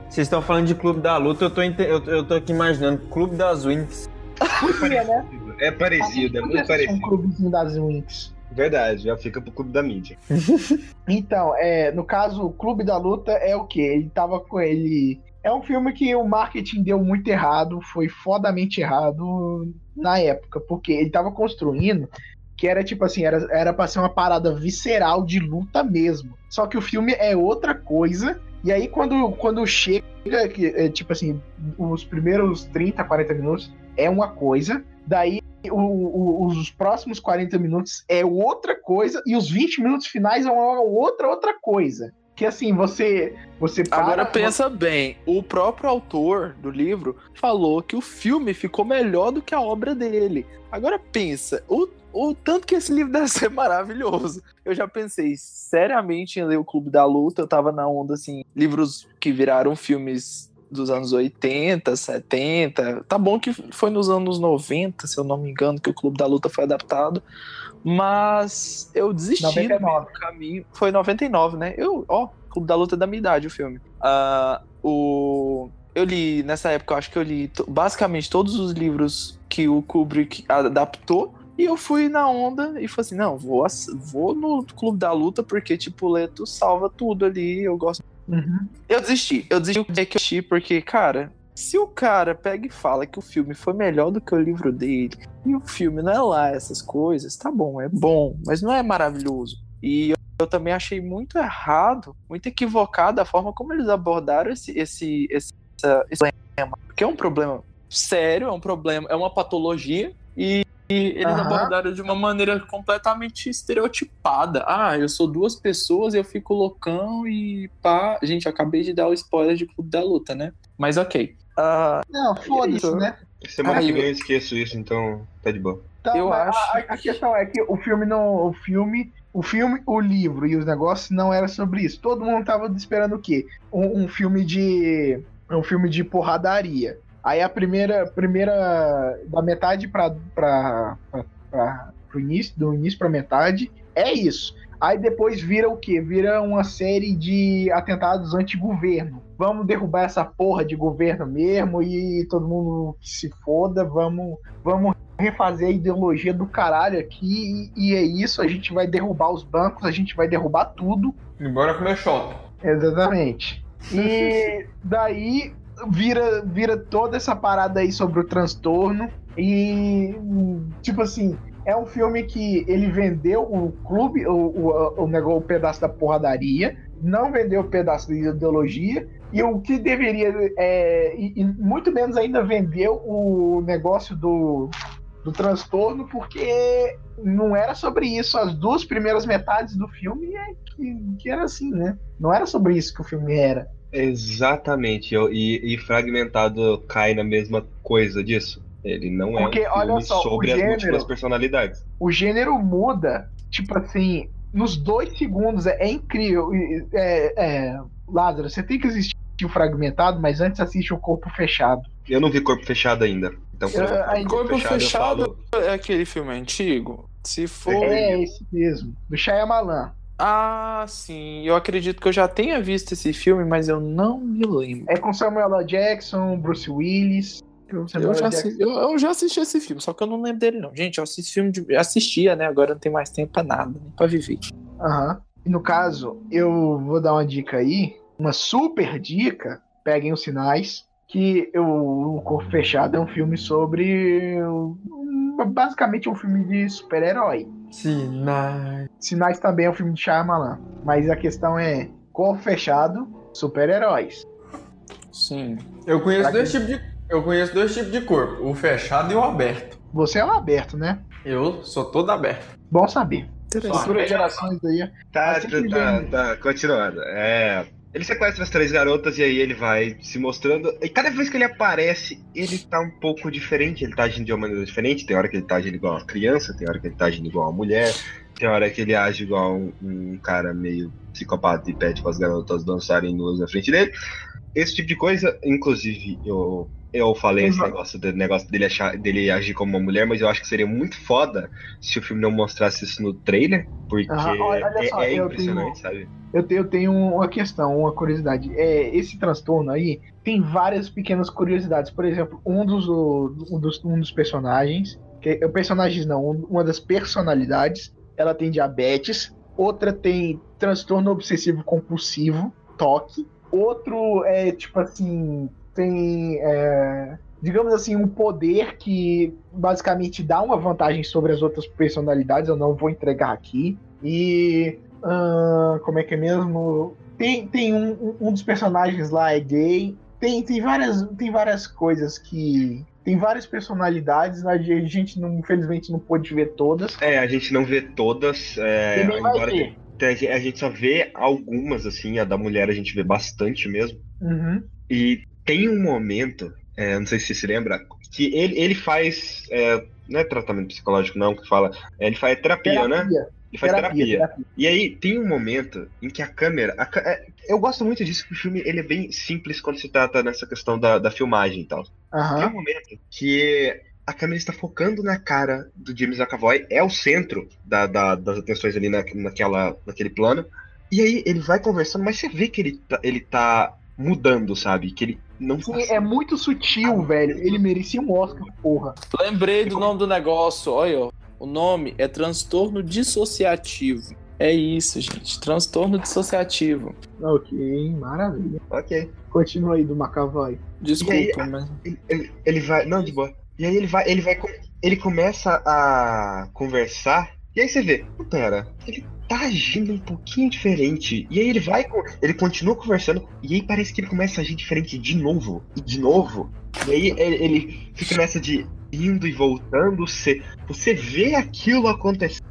Vocês estão falando de Clube da Luta, eu tô, inte- eu, eu tô aqui imaginando Clube das Winx. *laughs*
Podia, né?
É parecido, é muito
assistir
parecido.
um clubezinho das Winx.
Verdade, já fica pro Clube da Mídia. *laughs*
Então, é, no caso, o Clube da Luta é o quê? Ele tava com ele. É um filme que o marketing deu muito errado, foi fodamente errado na época, porque ele tava construindo que era tipo assim, era, era pra ser uma parada visceral de luta mesmo. Só que o filme é outra coisa, e aí quando, quando chega, é, tipo assim, os primeiros 30, 40 minutos é uma coisa, daí o- o- os próximos 40 minutos é outra coisa e os 20 minutos finais é uma outra outra coisa. Que assim, você você
Agora pensa bem, o próprio autor do livro falou que o filme ficou melhor do que a obra dele. Agora pensa, o, o tanto que esse livro *laughs* deve ser maravilhoso. Eu já pensei seriamente em ler o Clube da Luta, eu tava na onda assim, livros que viraram filmes dos anos 80, 70. Tá bom que foi nos anos 90, se eu não me engano, que o Clube da Luta foi adaptado. Mas eu desisti
99.
no meio do caminho. Foi 99, né? Eu, ó, Clube da Luta é da minha idade, o filme. Ah, o... Eu li, nessa época, eu acho que eu li basicamente todos os livros que o Kubrick adaptou. E eu fui na onda e falei assim: não, vou, vou no Clube da Luta, porque, tipo, Leto salva tudo ali. Eu gosto.
Uhum.
Eu desisti. Eu desisti que eu assisti, porque, cara, se o cara pega e fala que o filme foi melhor do que o livro dele, e o filme não é lá essas coisas, tá bom, é bom, mas não é maravilhoso. E eu, eu também achei muito errado, muito equivocado a forma como eles abordaram esse, esse, esse, essa- esse problema. Porque é um problema sério, é um problema, é uma patologia, e, e eles
Aham.
abordaram de uma maneira completamente estereotipada. Ah, eu sou duas pessoas eu fico loucão e pá. Gente, acabei de dar o spoiler de Clube da Luta, né? Mas ok. Ah,
Não, foda-se,
isso.
né?
Semana
Ah,
que vem eu esqueço isso, então tá de boa.
Então,
Eu
a-
acho
a, a questão é que o filme não. O filme, o filme, o livro e os negócios não era sobre isso. Todo mundo tava esperando o quê? Um, um filme de. Um filme de porradaria. Aí a primeira. primeira da metade pra, pra, pra, pra, pro início, do início pra metade, é isso. Aí depois vira o quê? Vira uma série de atentados anti-governo. Vamos derrubar essa porra de governo mesmo e todo mundo que se foda, vamos, vamos refazer a ideologia do caralho aqui e, e é isso, a gente vai derrubar os bancos, a gente vai derrubar tudo.
Embora comer shopping.
Exatamente. E *laughs* daí vira, vira toda essa parada aí sobre o transtorno e tipo assim, é um filme que ele vendeu o clube, o, o, o, negócio, o pedaço da porradaria, não vendeu o pedaço da ideologia, e o que deveria, é, e, e muito menos ainda vendeu o negócio do, do transtorno, porque não era sobre isso. As duas primeiras metades do filme é que, que era assim, né? Não era sobre isso que o filme era.
Exatamente, e, e fragmentado cai na mesma coisa disso. Ele não é
Porque,
um filme
olha só, o
sobre as
gênero-
múltiplas personalidades.
o gênero muda, tipo assim, nos dois segundos, é, é incrível. É, é, Lázaro, você tem que assistir o fragmentado, mas antes assiste o corpo fechado.
Eu não vi Corpo Fechado ainda. Então, eu
É,
Corpo
eu
Fechado
falo-
é aquele filme antigo? Se for.
É esse mesmo, do Shyamalan.
Ah, sim. Eu acredito que eu já tenha visto esse filme, mas eu não me lembro.
É com Samuel L. Jackson, Bruce Willis.
Eu
Samuel
já,
L.
assi-
Jackson.
eu, eu já assisti esse filme, só que eu não lembro dele, não. Gente, eu assisti filme de. eu assistia, né? Agora não tem mais tempo pra nada, nem pra viver.
Aham. E no caso, eu vou dar uma dica aí, uma super dica. Peguem os sinais. Que eu, o Corpo Fechado é um filme sobre. um- basicamente um filme de super-herói.
Sinais.
Sinais também é um filme de Shyamalan. Mas a questão é: Corpo Fechado, super-heróis.
Sim.
Eu conheço
Será
dois
que-
tipos de. Eu conheço dois tipos de corpo, o fechado e o aberto.
Você é um aberto, né?
Eu sou todo aberto.
Bom saber. Futuras gerações aí.
Tá, tá, tá, tá, continuando. É, ele sequestra as três garotas e aí ele vai se mostrando. E cada vez que ele aparece, ele tá um pouco diferente. Ele tá agindo de uma maneira diferente. Tem hora que ele tá agindo igual uma criança, tem hora que ele tá agindo igual uma mulher, tem hora que ele age igual um, um cara meio psicopata e pede para as garotas dançarem nuas na frente dele. Esse tipo de coisa, inclusive, eu, eu falei esse
Uhum.
negócio, do, negócio dele, achar, dele agir como uma mulher, mas eu acho que seria muito foda se o filme não mostrasse isso no trailer, porque
Aham, olha-
é,
só,
é impressionante, sabe?
Eu tenho, eu tenho uma questão, uma curiosidade. É, esse transtorno aí tem várias pequenas curiosidades. Por exemplo, um dos, um dos, um dos personagens, que, personagens não, um- uma das personalidades, ela tem diabetes, outra tem transtorno obsessivo compulsivo, toque, outro é tipo assim, tem. é, digamos assim, um poder que basicamente dá uma vantagem sobre as outras personalidades, eu não vou entregar aqui. E como é que é mesmo? Tem, tem um- um dos personagens lá é gay. Tem, tem, várias, tem várias coisas que. Tem várias personalidades, a gente não, infelizmente não pôde ver todas.
É, a gente não vê todas, é, embora a gente só vê algumas, assim, a da mulher a gente vê bastante mesmo.
Uhum.
E tem um momento, é, não sei se você se lembra, que ele, ele faz. é, não é tratamento psicológico, não, que fala. é, Ele faz terapia, né?
Terapia.
Ele faz terapia.
terapia.
E aí tem um momento em que a câmera. a é, eu gosto muito disso, que o filme ele é bem simples quando se trata nessa questão da, da filmagem e tal. Tem um momento que a câmera está focando na cara do James McAvoy, é o centro da- da- das atenções ali na, naquela, naquele plano. E aí ele vai conversando, mas você vê que ele tá, ele tá mudando, sabe? Que ele não tá
Sim, é muito sutil, velho. Ele merecia um Oscar, porra.
Lembrei do nome do negócio, olha, ó. O nome é transtorno dissociativo. É isso, gente. Transtorno dissociativo.
Ok, maravilha.
Ok.
Continua aí do McAvoy.
Desculpa,
E
mas.
Ele, ele- ele vai. Não, de boa. E aí ele vai. Ele vai. Ele começa a conversar. E aí você vê, "Pô, pera, ele tá agindo um pouquinho diferente. E aí ele vai. Ele continua conversando. E aí parece que ele começa a agir diferente de novo. E de novo. E aí ele, ele fica nessa de indo e voltando. Você, você vê aquilo acontecendo.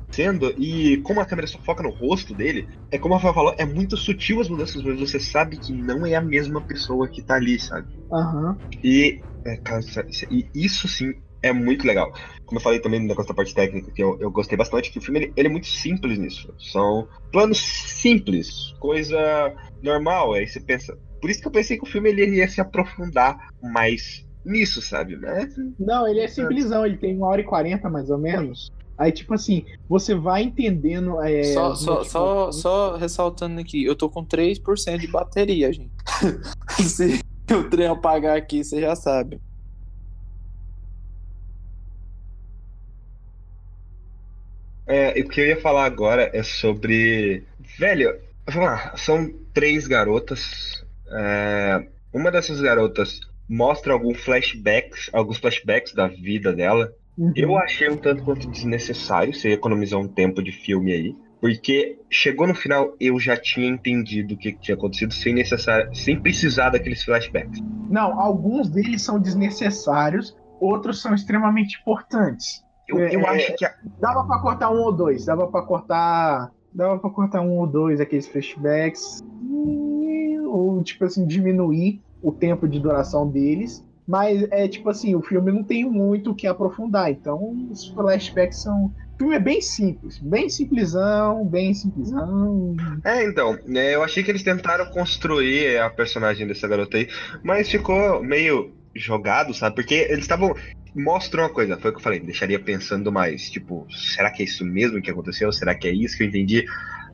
E como a câmera só foca no rosto dele, é como a Rafael falou, é muito sutil as mudanças, mas você sabe que não é a mesma pessoa que tá ali, sabe?
Aham.
E, é, cara, isso- isso- e isso sim é muito legal. Como eu falei também no negócio da parte técnica, que eu, eu gostei bastante, que o filme ele, ele é muito simples nisso. São planos simples, coisa normal. Aí você pensa. Por isso que eu pensei que o filme ele ia se aprofundar mais nisso, sabe?
Não, ele é simplesão, ele tem uma hora e quarenta mais ou menos. Aí, tipo assim, você vai entendendo. É,
Só, só, só,
motivações.
só ressaltando aqui, eu tô com 3% de bateria, gente. *laughs* Se o trem apagar aqui, você já sabe.
É, o que eu ia falar agora é sobre. Velho, vamos lá, são três garotas. É, uma dessas garotas mostra algum flashbacks, alguns flashbacks da vida dela.
Uhum.
Eu achei um tanto quanto desnecessário, você economizou um tempo de filme aí. Porque chegou no final, eu já tinha entendido o que, tinha acontecido sem, necessário, sem precisar daqueles flashbacks.
Não, alguns deles são desnecessários, outros são extremamente importantes.
Eu, eu
é,
acho que a-
Dava pra cortar um ou dois, dava pra cortar. Dava pra cortar um ou dois aqueles flashbacks. hum, Ou, tipo assim, diminuir o tempo de duração deles. Mas é tipo assim, o filme não tem muito o que aprofundar. Então os flashbacks são. O filme é bem simples, bem simplesão, bem simplesão.
É, então, né, eu achei que eles tentaram construir a personagem dessa garota aí, mas ficou meio jogado, sabe? Porque eles estavam. Mostram uma coisa, foi o que eu falei, deixaria pensando mais. Tipo, será que é isso mesmo que aconteceu? Será que é isso que eu entendi?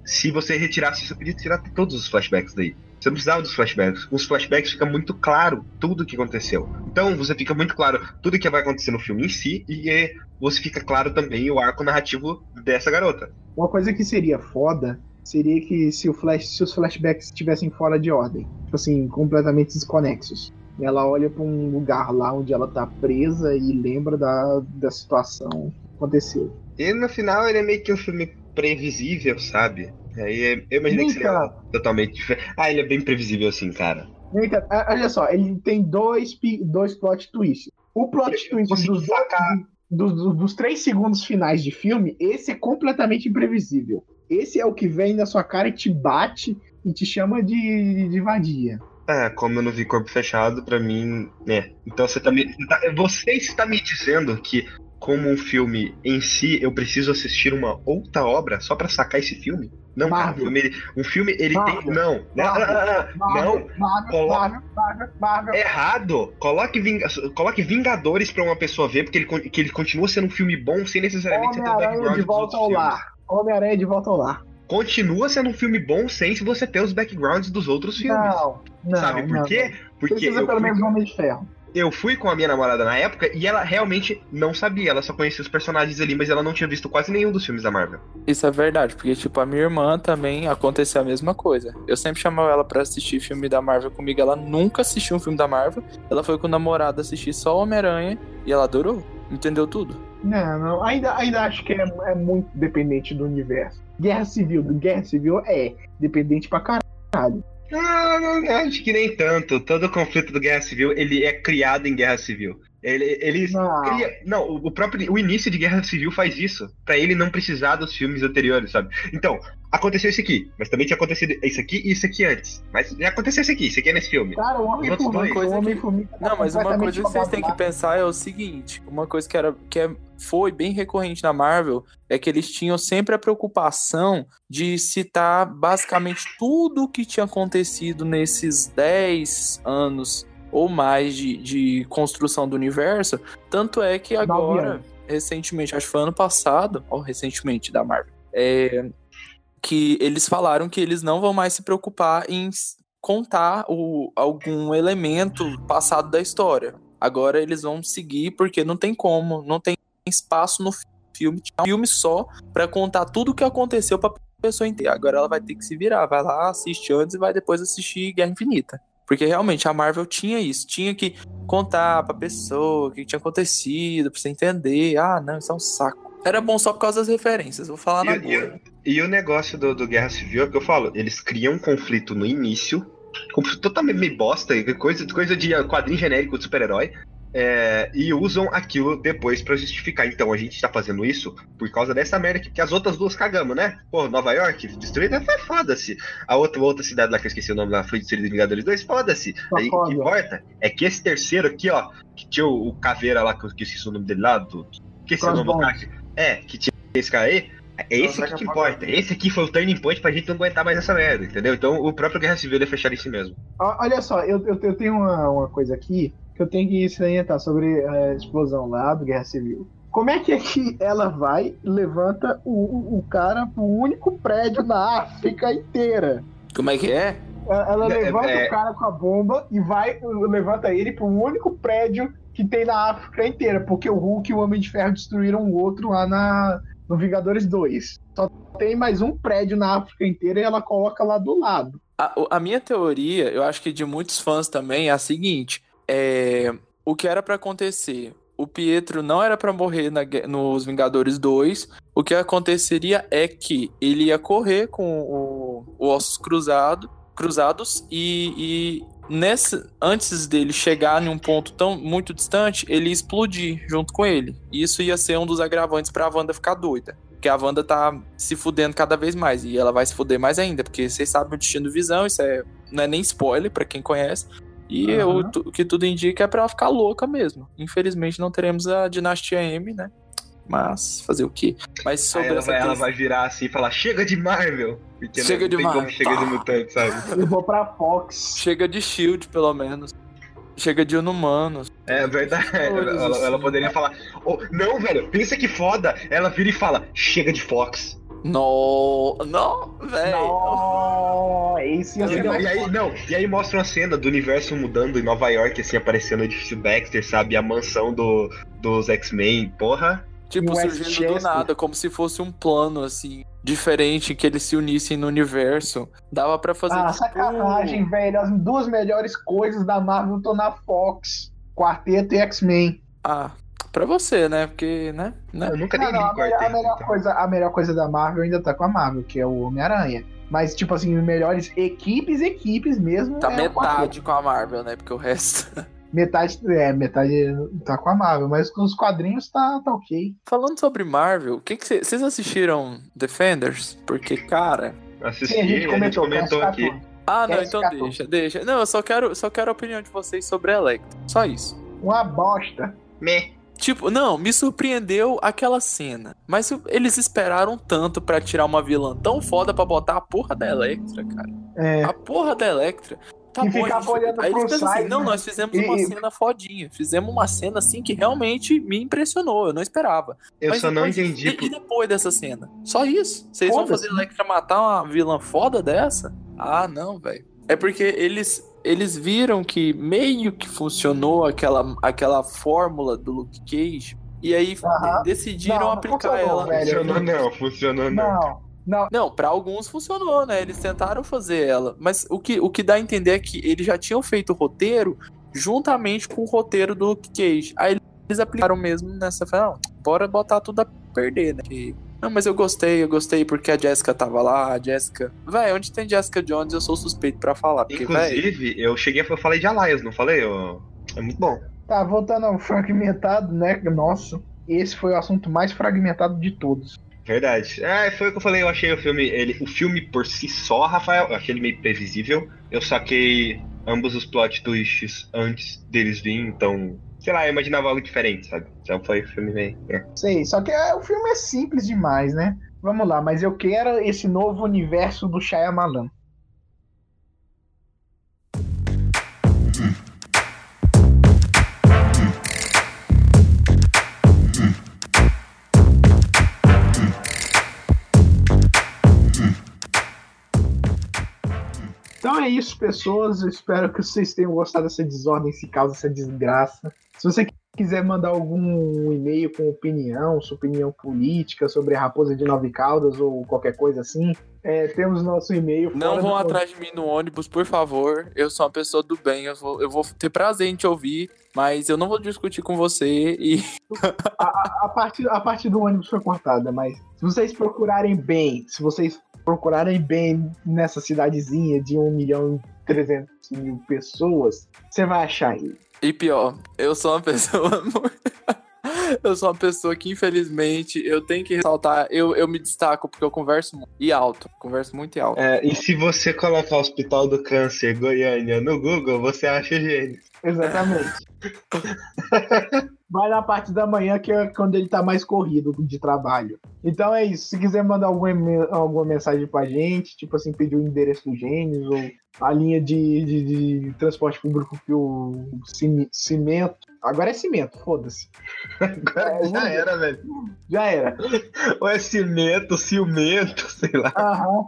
Se você retirasse, você podia tirar todos os flashbacks daí. Você não precisava dos flashbacks. Os flashbacks fica muito claro tudo o que aconteceu. Então você fica muito claro tudo o que vai acontecer no filme em si, e você fica claro também o arco narrativo dessa garota.
Uma coisa que seria foda seria que se, o flash, se os flashbacks estivessem fora de ordem, tipo assim, completamente desconexos. Ela olha pra um lugar lá onde ela tá presa e lembra da, da situação que aconteceu.
E no final ele é meio que um filme previsível, sabe? Aí eu imaginei que
Sim,
seria totalmente diferente. Ah, ele é bem previsível assim, cara.
Eita, ah, olha só, ele tem dois, dois plot twists. O plot
Eu
twist dos,
sacar.
dos, dos- dos três segundos finais de filme, esse é completamente imprevisível. Esse é o que vem na sua cara e te bate e te chama de, de vadia.
É, como eu não vi corpo fechado, pra mim, né. Então você tá me. Você, tá- você está me dizendo que, como um filme em si, eu preciso assistir uma outra obra só pra sacar esse filme? Não, cara, um
Marvel.
filme, ele- um filme ele tem.
Marvel.
Não, não, não, não, não, não.
Marvel, Marvel, Marvel, Marvel, Marvel.
Errado! Coloque, Vinga- Coloque Vingadores pra uma pessoa ver, porque ele, que ele continua sendo um filme bom sem necessariamente ser ter o
Homem-Aranha
background
de volta ao lar. Homem-Aranha de volta ao lar.
Continua sendo um filme bom sem se você ter os backgrounds dos outros filmes.
Não, não.
Sabe por
não,
quê? Porque
Precisa
eu
pelo menos Homem de Ferro.
Eu fui com a minha namorada na época e ela realmente não sabia. Ela só conhecia os personagens ali, mas ela não tinha visto quase nenhum dos filmes da Marvel.
Isso é verdade, porque, tipo, a minha irmã também aconteceu a mesma coisa. Eu sempre chamava ela pra assistir filme da Marvel comigo, ela nunca assistiu um filme da Marvel. Ela foi com o namorado assistir só Homem-Aranha e ela adorou. Entendeu tudo.
Não, não. Ainda, ainda acho que é, é muito dependente do universo. Guerra Civil, do Guerra Civil é dependente pra caralho.
Ah, não, não, acho que nem tanto. Todo conflito do Guerra Civil, ele é criado em Guerra Civil. Ele, eles
Não.
cria- não, o próprio o início de Guerra Civil faz isso, Pra ele não precisar dos filmes anteriores, sabe? Então, aconteceu isso aqui, mas também tinha acontecido isso aqui e isso aqui antes. Mas aconteceu isso aqui, isso aqui é nesse filme.
Cara, o Homem-Formiga,
dois.
o Homem-Formiga tá
Não, mas uma coisa que vocês têm que pensar é o seguinte: uma coisa que, era, que é, foi bem recorrente na Marvel é que eles tinham sempre a preocupação de citar basicamente tudo o que tinha acontecido nesses 10 anos ou mais de, de construção do universo. Tanto é que agora, recentemente, acho que foi ano passado, ou recentemente da Marvel, é, que eles falaram que eles não vão mais se preocupar em contar o, algum elemento passado da história. Agora eles vão seguir porque não tem como, não tem espaço no filme, tinha um filme só pra contar tudo o que aconteceu pra pessoa inteira. Agora ela vai ter que se virar, vai lá, assiste antes e vai depois assistir Guerra Infinita. Porque realmente a Marvel tinha isso, tinha que contar pra pessoa o que tinha acontecido, pra você entender. Ah, não, isso é um saco. Era bom só por causa das referências, vou falar na
E, e,
boa.
e o negócio do, do Guerra Civil é o que eu falo, eles criam um conflito no início, conflito totalmente meio bosta, coisa, coisa de quadrinho genérico de super-herói, é, e usam aquilo depois pra justificar. Então a gente tá fazendo isso por causa dessa merda que, que as outras duas cagamos, né? Pô, Nova York destruída, foda-se. A outra, outra cidade lá que eu esqueci o nome lá, foi destruída de Vingadores 2, foda-se.
Tá
Aí o que importa é que esse terceiro aqui, ó, que tinha o, o caveira lá, que eu esqueci o nome dele lá, do. Esqueci o nome do cara. É, que tinha esse cara aí. É esse aqui que importa. Esse aqui foi o turning point pra gente não aguentar mais essa merda, entendeu? Então o próprio Guerra Civil ele é fechar em si mesmo.
Olha só, eu, eu, eu tenho uma, uma coisa aqui que eu tenho que salientar sobre a explosão lá do Guerra Civil. Como é que é que ela vai e levanta o, o, cara pro único prédio na África inteira?
Como é que é?
Ela ela
É,
levanta
é.
o cara com a bomba e vai, levanta ele pro único prédio que tem na África inteira, porque o Hulk e o Homem de Ferro destruíram o outro lá na, no Vingadores 2. Só tem mais um prédio na África inteira e ela coloca lá do lado.
A, a minha teoria, eu acho que de muitos fãs também, é a seguinte: é, o que era pra acontecer? O Pietro não era pra morrer na nos Vingadores 2. O que aconteceria é que ele ia correr com o, o Ossos Cruzado, Cruzados e, e nesse, antes dele chegar em um ponto tão muito distante, ele ia explodir junto com ele. Isso ia ser um dos agravantes pra Wanda ficar doida. Porque a Wanda tá se fudendo cada vez mais. E ela vai se fuder mais ainda. Porque vocês sabem o destino do Visão. Isso é, não é nem spoiler pra quem conhece. E
Aham.
o, o que tudo indica é pra ela ficar louca mesmo. Infelizmente não teremos a Dinastia M, né? Mas fazer o quê? Mas sobre
ela
essa
vai, ela vai virar assim e falar: chega de Marvel! Porque
Chega
não
de
tem como
Marvel.
chega de mutante, sabe? *laughs*
Eu vou pra Fox.
Chega de Shield, pelo menos. Chega de Inumanos.
É verdade. Ela, ela poderia falar: "Oh, não, velho, pensa que foda! Ela vira e fala: chega de Fox.
No, não, velho.
Não, esse ia
E,
ser
não,
mais
e aí, não, e aí mostra uma cena do universo mudando em Nova York, assim, aparecendo o edifício Baxter, sabe? A mansão do, dos X-Men, porra.
Tipo, surgindo do nada, como se fosse um plano, assim, diferente, que eles se unissem no universo. Dava pra fazer,
Ah,
tipo...
sacanagem, velho. As duas melhores coisas da Marvel estão na Fox. Quarteto e X-Men.
Ah, pra você, né? Porque, né? né?
Eu nunca
Não,
nem
não,
li
a, melhor, a
quarteto.
melhor
então.
coisa, a melhor coisa da Marvel ainda tá com a Marvel, que é o Homem-Aranha. Mas, tipo assim, melhores equipes, equipes mesmo.
Tá
é Quarteto.
metade com a Marvel, né? Porque o resto... *laughs*
Metade, é, metade tá com a Marvel, mas com os quadrinhos tá, tá ok.
Falando sobre Marvel, o que que vocês assistiram Defenders? Porque, cara...
Assisti,
Sim,
a gente comentou,
PS14.
aqui.
Ah, não,
PS14.
então deixa, deixa. Não, eu só quero, só quero a opinião de vocês sobre a Electra. Só isso.
Uma bosta.
Meh.
Tipo, não, me surpreendeu aquela cena. Mas eles esperaram tanto pra tirar uma vilã tão foda pra botar a porra da Electra, cara.
É,
A porra da Electra. Tá
E
bom,
olhando
Aí eles pensam assim, não,
né?
nós fizemos
E-
uma
e-
cena fodinha. Fizemos uma cena assim que realmente me impressionou. Eu não esperava.
Eu
Mas
só não
depois-
entendi.
E, e depois dessa cena? Só isso? Vocês vão fazer a? Electra matar uma vilã foda dessa? Ah, não, velho. É porque eles, eles viram que meio que funcionou aquela, aquela fórmula do Luke Cage. E aí decidiram
Não, não
aplicar
funcionou,
ela.
Funcionou não, funcionou não.
não, não.
Não, pra alguns funcionou, né? Eles tentaram fazer ela. Mas o que, o que dá a entender é que eles já tinham feito o roteiro juntamente com o roteiro do Luke Cage. Aí eles aplicaram mesmo nessa. Falaram, não, bora botar tudo a perder, né? Que- Não, mas eu gostei, eu gostei porque a Jessica tava lá, a Jessica. Véi, onde tem Jessica Jones, eu sou suspeito pra falar. Porque, véi,
Inclusive, eu cheguei, eu falei de Alliance, não falei? Eu... É muito bom.
Tá, voltando ao fragmentado, né? Nossa, esse foi o assunto mais fragmentado de todos.
Verdade. É, foi o que eu falei, eu achei o filme. Ele, o filme por si só, Rafael, eu achei ele meio previsível. Eu saquei ambos os plot twists antes deles virem, então. Sei lá, eu imaginava algo diferente, sabe? Então foi o filme meio. É.
Sei, só que é, o filme é simples demais, né? Vamos lá, mas eu quero esse novo universo do Shyamalan. Então é isso, pessoas. Eu espero que vocês tenham gostado dessa desordem, esse caos, essa desgraça. Se você quiser mandar algum e-mail com opinião, sua opinião política sobre a Raposa de Nove Caldas ou qualquer coisa assim, é, temos nosso e-mail.
Não vão atrás de mim no ônibus, por favor. Eu sou uma pessoa do bem, eu vou, eu vou ter prazer em te ouvir, mas eu não vou discutir com você e.
A parte, a parte do ônibus foi cortada, mas se vocês procurarem bem, se vocês procurarem bem nessa cidadezinha de 1 milhão e 300 mil pessoas, você vai achar ele.
E pior, eu sou uma *laughs* pessoa. eu sou uma pessoa que, infelizmente, eu tenho que ressaltar, eu, eu me destaco porque eu converso e alto. Converso muito e alto.
É, e se você colocar Hospital do Câncer Goiânia no Google, você acha gênio.
Exatamente. *laughs* Vai na parte da manhã, que é quando ele tá mais corrido de trabalho. Então é isso. Se quiser mandar alguma, alguma mensagem pra gente, tipo assim, pedir o endereço do Gênios ou a linha de, de- de transporte público que o cime- cimento. Agora é cimento, foda-se.
Agora já era, velho.
Já era.
Ou é cimento, ciumento, sei lá.
Aham.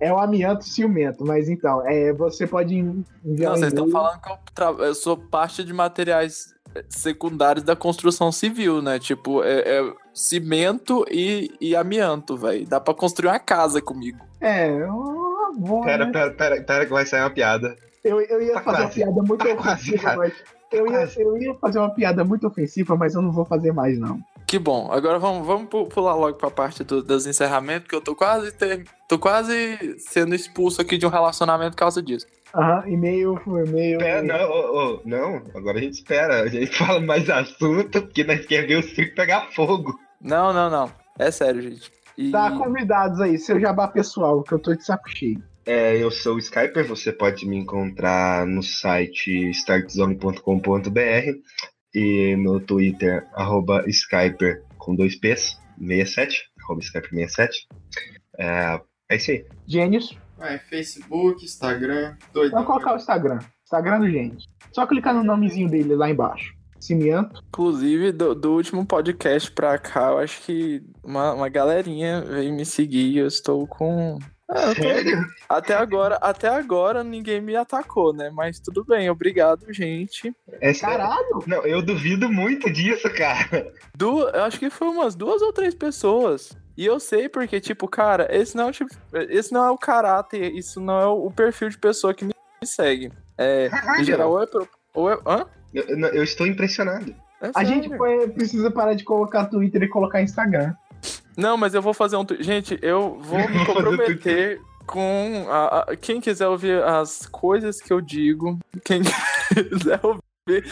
É o amianto ciumento, mas então, é, você pode enviar
Não, vocês estão falando que eu, eu sou parte de materiais secundários da construção civil, né? Tipo, é, é cimento e, e amianto, velho. Dá pra construir uma casa comigo.
É, eu vou.
Pera,
né?
pera, pera, pera que vai sair uma piada.
Eu, eu ia
Tá
fazer uma
quase.
piada muito
Tá quase,
ofensiva,
cara.
mas. Eu ia,
quase.
eu ia fazer uma piada muito ofensiva, mas eu não vou fazer mais, não.
Que bom. Agora vamos, vamos pu- pular logo pra parte do, dos encerramentos, que eu tô quase ter, tô quase sendo expulso aqui de um relacionamento por causa disso.
Aham, e-mail, e-mail.
Pera, não, ô, ô, não, agora a gente espera. A gente *laughs* fala mais assunto, porque nós queremos ver o circo pegar fogo.
Não, não, não. É sério, gente. E...
Tá convidados aí, seu jabá pessoal, que eu tô de saco cheio.
É, eu sou o Skyper, você pode me encontrar no site startzone.com.br e no Twitter, arroba Skyper com dois P's, 67, arroba Skyper67. É, é isso aí.
Gênios,
Vai, Facebook, Instagram, doido.
vai colocar o Instagram. Instagram do Gênios. Só clicar no nomezinho dele lá embaixo. Cimianto.
Inclusive, do, do último podcast pra cá, eu acho que uma, uma galerinha veio me seguir e eu estou com. Ah, tô-? Até agora, até agora ninguém me atacou, né? Mas tudo bem, obrigado, gente.
É?
Caralho!
Não, eu duvido muito disso, cara.
Du, eu acho que foi umas duas ou três pessoas. E eu sei porque, tipo, cara, esse não é o tipo, esse não é o caráter, isso não é o perfil de pessoa que me segue. É, em
Caralho.
geral, ou é, pro- ou é, hã?
Eu, eu- eu estou impressionado.
É
A gente foi- precisa parar de colocar Twitter e colocar Instagram.
Não, mas eu vou fazer um. Gente, eu vou *laughs* me comprometer com. A, a- quem quiser ouvir as coisas que eu digo, quem *laughs* quiser ouvir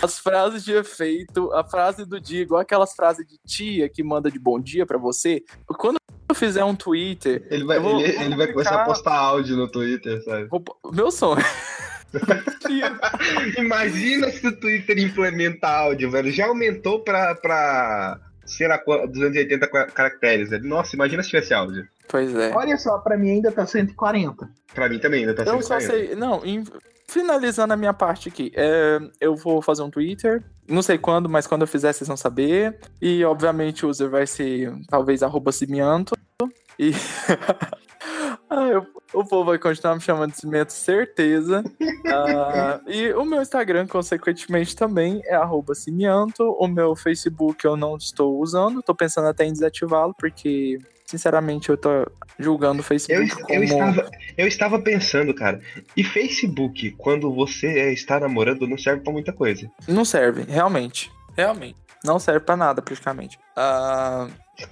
as frases de efeito, a frase do dia, igual aquelas frases de tia que manda de bom dia pra você. Quando eu fizer um Twitter,
Ele vai,
vou-
ele,
vou
ele vai começar a postar áudio no Twitter, sabe?
vou meu sonho. *laughs*
Imagina se o Twitter implementa áudio, velho. Já aumentou pra, pra sei lá, qua- 280 qua- caracteres, velho. Nossa, imagina se tivesse áudio.
pois é.
Olha só, pra mim ainda tá 140.
Pra mim também ainda tá
Eu
sendo
só sei. Não, em- finalizando a minha parte aqui, é, eu vou fazer um Twitter. Não sei quando, mas quando eu fizer, vocês vão saber. E, obviamente, o user vai ser talvez arroba cimianto. E. *laughs* Ah, eu- o povo vai continuar me chamando de cimento, certeza. Ah, e o meu Instagram, consequentemente, também é arroba cimianto. O meu Facebook eu não estou usando. Tô pensando até em desativá-lo, porque, sinceramente, eu tô julgando o
Eu,
Facebook
eu,
como.
estava, eu estava pensando, cara, e Facebook, quando você está namorando, não serve pra muita coisa.
Não serve, realmente. Realmente. Não serve pra nada, praticamente. Ah,
é.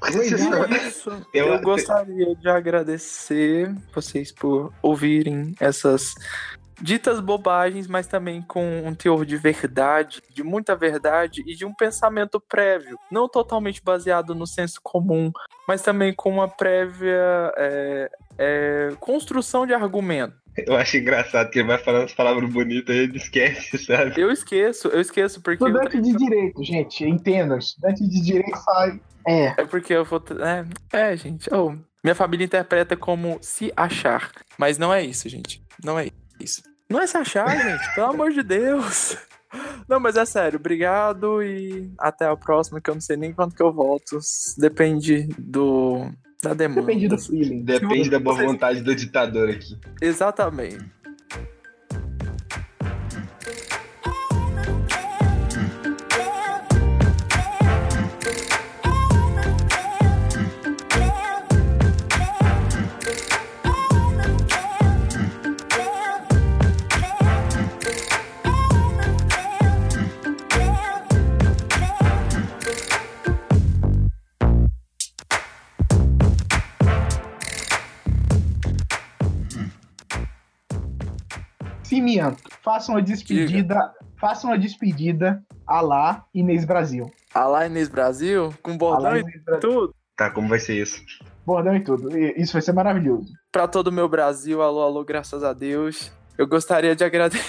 isso,
Eu-
eu, gostaria de agradecer vocês por ouvirem essas ditas bobagens, mas também com um teor de verdade, de muita verdade e de um pensamento prévio, não totalmente baseado no senso comum, mas também com uma prévia é, é, construção de argumento.
Eu acho engraçado que ele vai falando as palavras bonitas e ele esquece, sabe?
Eu esqueço, eu esqueço porque.
Estudante
eu...
de direito, gente, entenda. Estudante de direito sai. É.
É porque eu vou. É, é gente. Oh, minha família interpreta como se achar. Mas não é isso, gente. Não é isso. Não é se achar, *laughs* gente. Pelo amor de Deus. Não, mas é sério. Obrigado e até a próxima, que eu não sei nem quando que eu volto. Depende do. Da demanda.
Depende do feeling.
Depende da boa vontade do ditador aqui.
Exatamente.
Faça uma despedida. Faça uma despedida a lá Inês Brasil.
A lá Inês Brasil, com bordão e tudo.
Tá, como vai ser isso?
Bordão e tudo. Isso vai ser maravilhoso.
Pra todo o meu Brasil, alô, alô, graças a Deus. Eu gostaria de agradecer.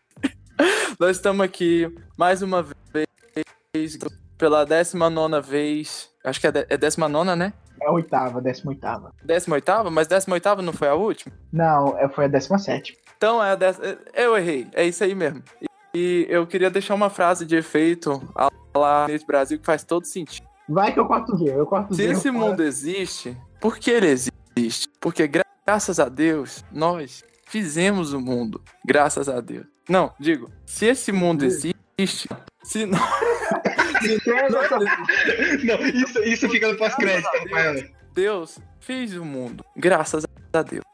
*laughs* Nós estamos aqui mais uma vez, pela 19 vez. Acho que é, de, é 19, né?
É a oitava, décima oitava.
18, mas 18 não foi a última?
Não, é- foi a décima sétima.
Então é a dez... Eu errei, é isso aí mesmo. E eu queria deixar uma frase de efeito lá nesse Brasil que faz todo sentido.
Vai que eu corto o eu corto o
Se esse mundo existe, por que ele existe? Porque gra- graças a Deus, nós fizemos o mundo. Graças a Deus. Não, digo, se esse mundo existe, se nós,
Não, isso, isso fica no pós-crédito, Rafael.
Deus fez o mundo. Graças a Deus.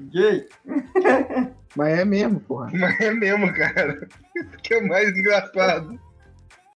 Gay. *laughs*
Mas é mesmo, porra.
Mas é mesmo, cara. *laughs* Que é o mais engraçado.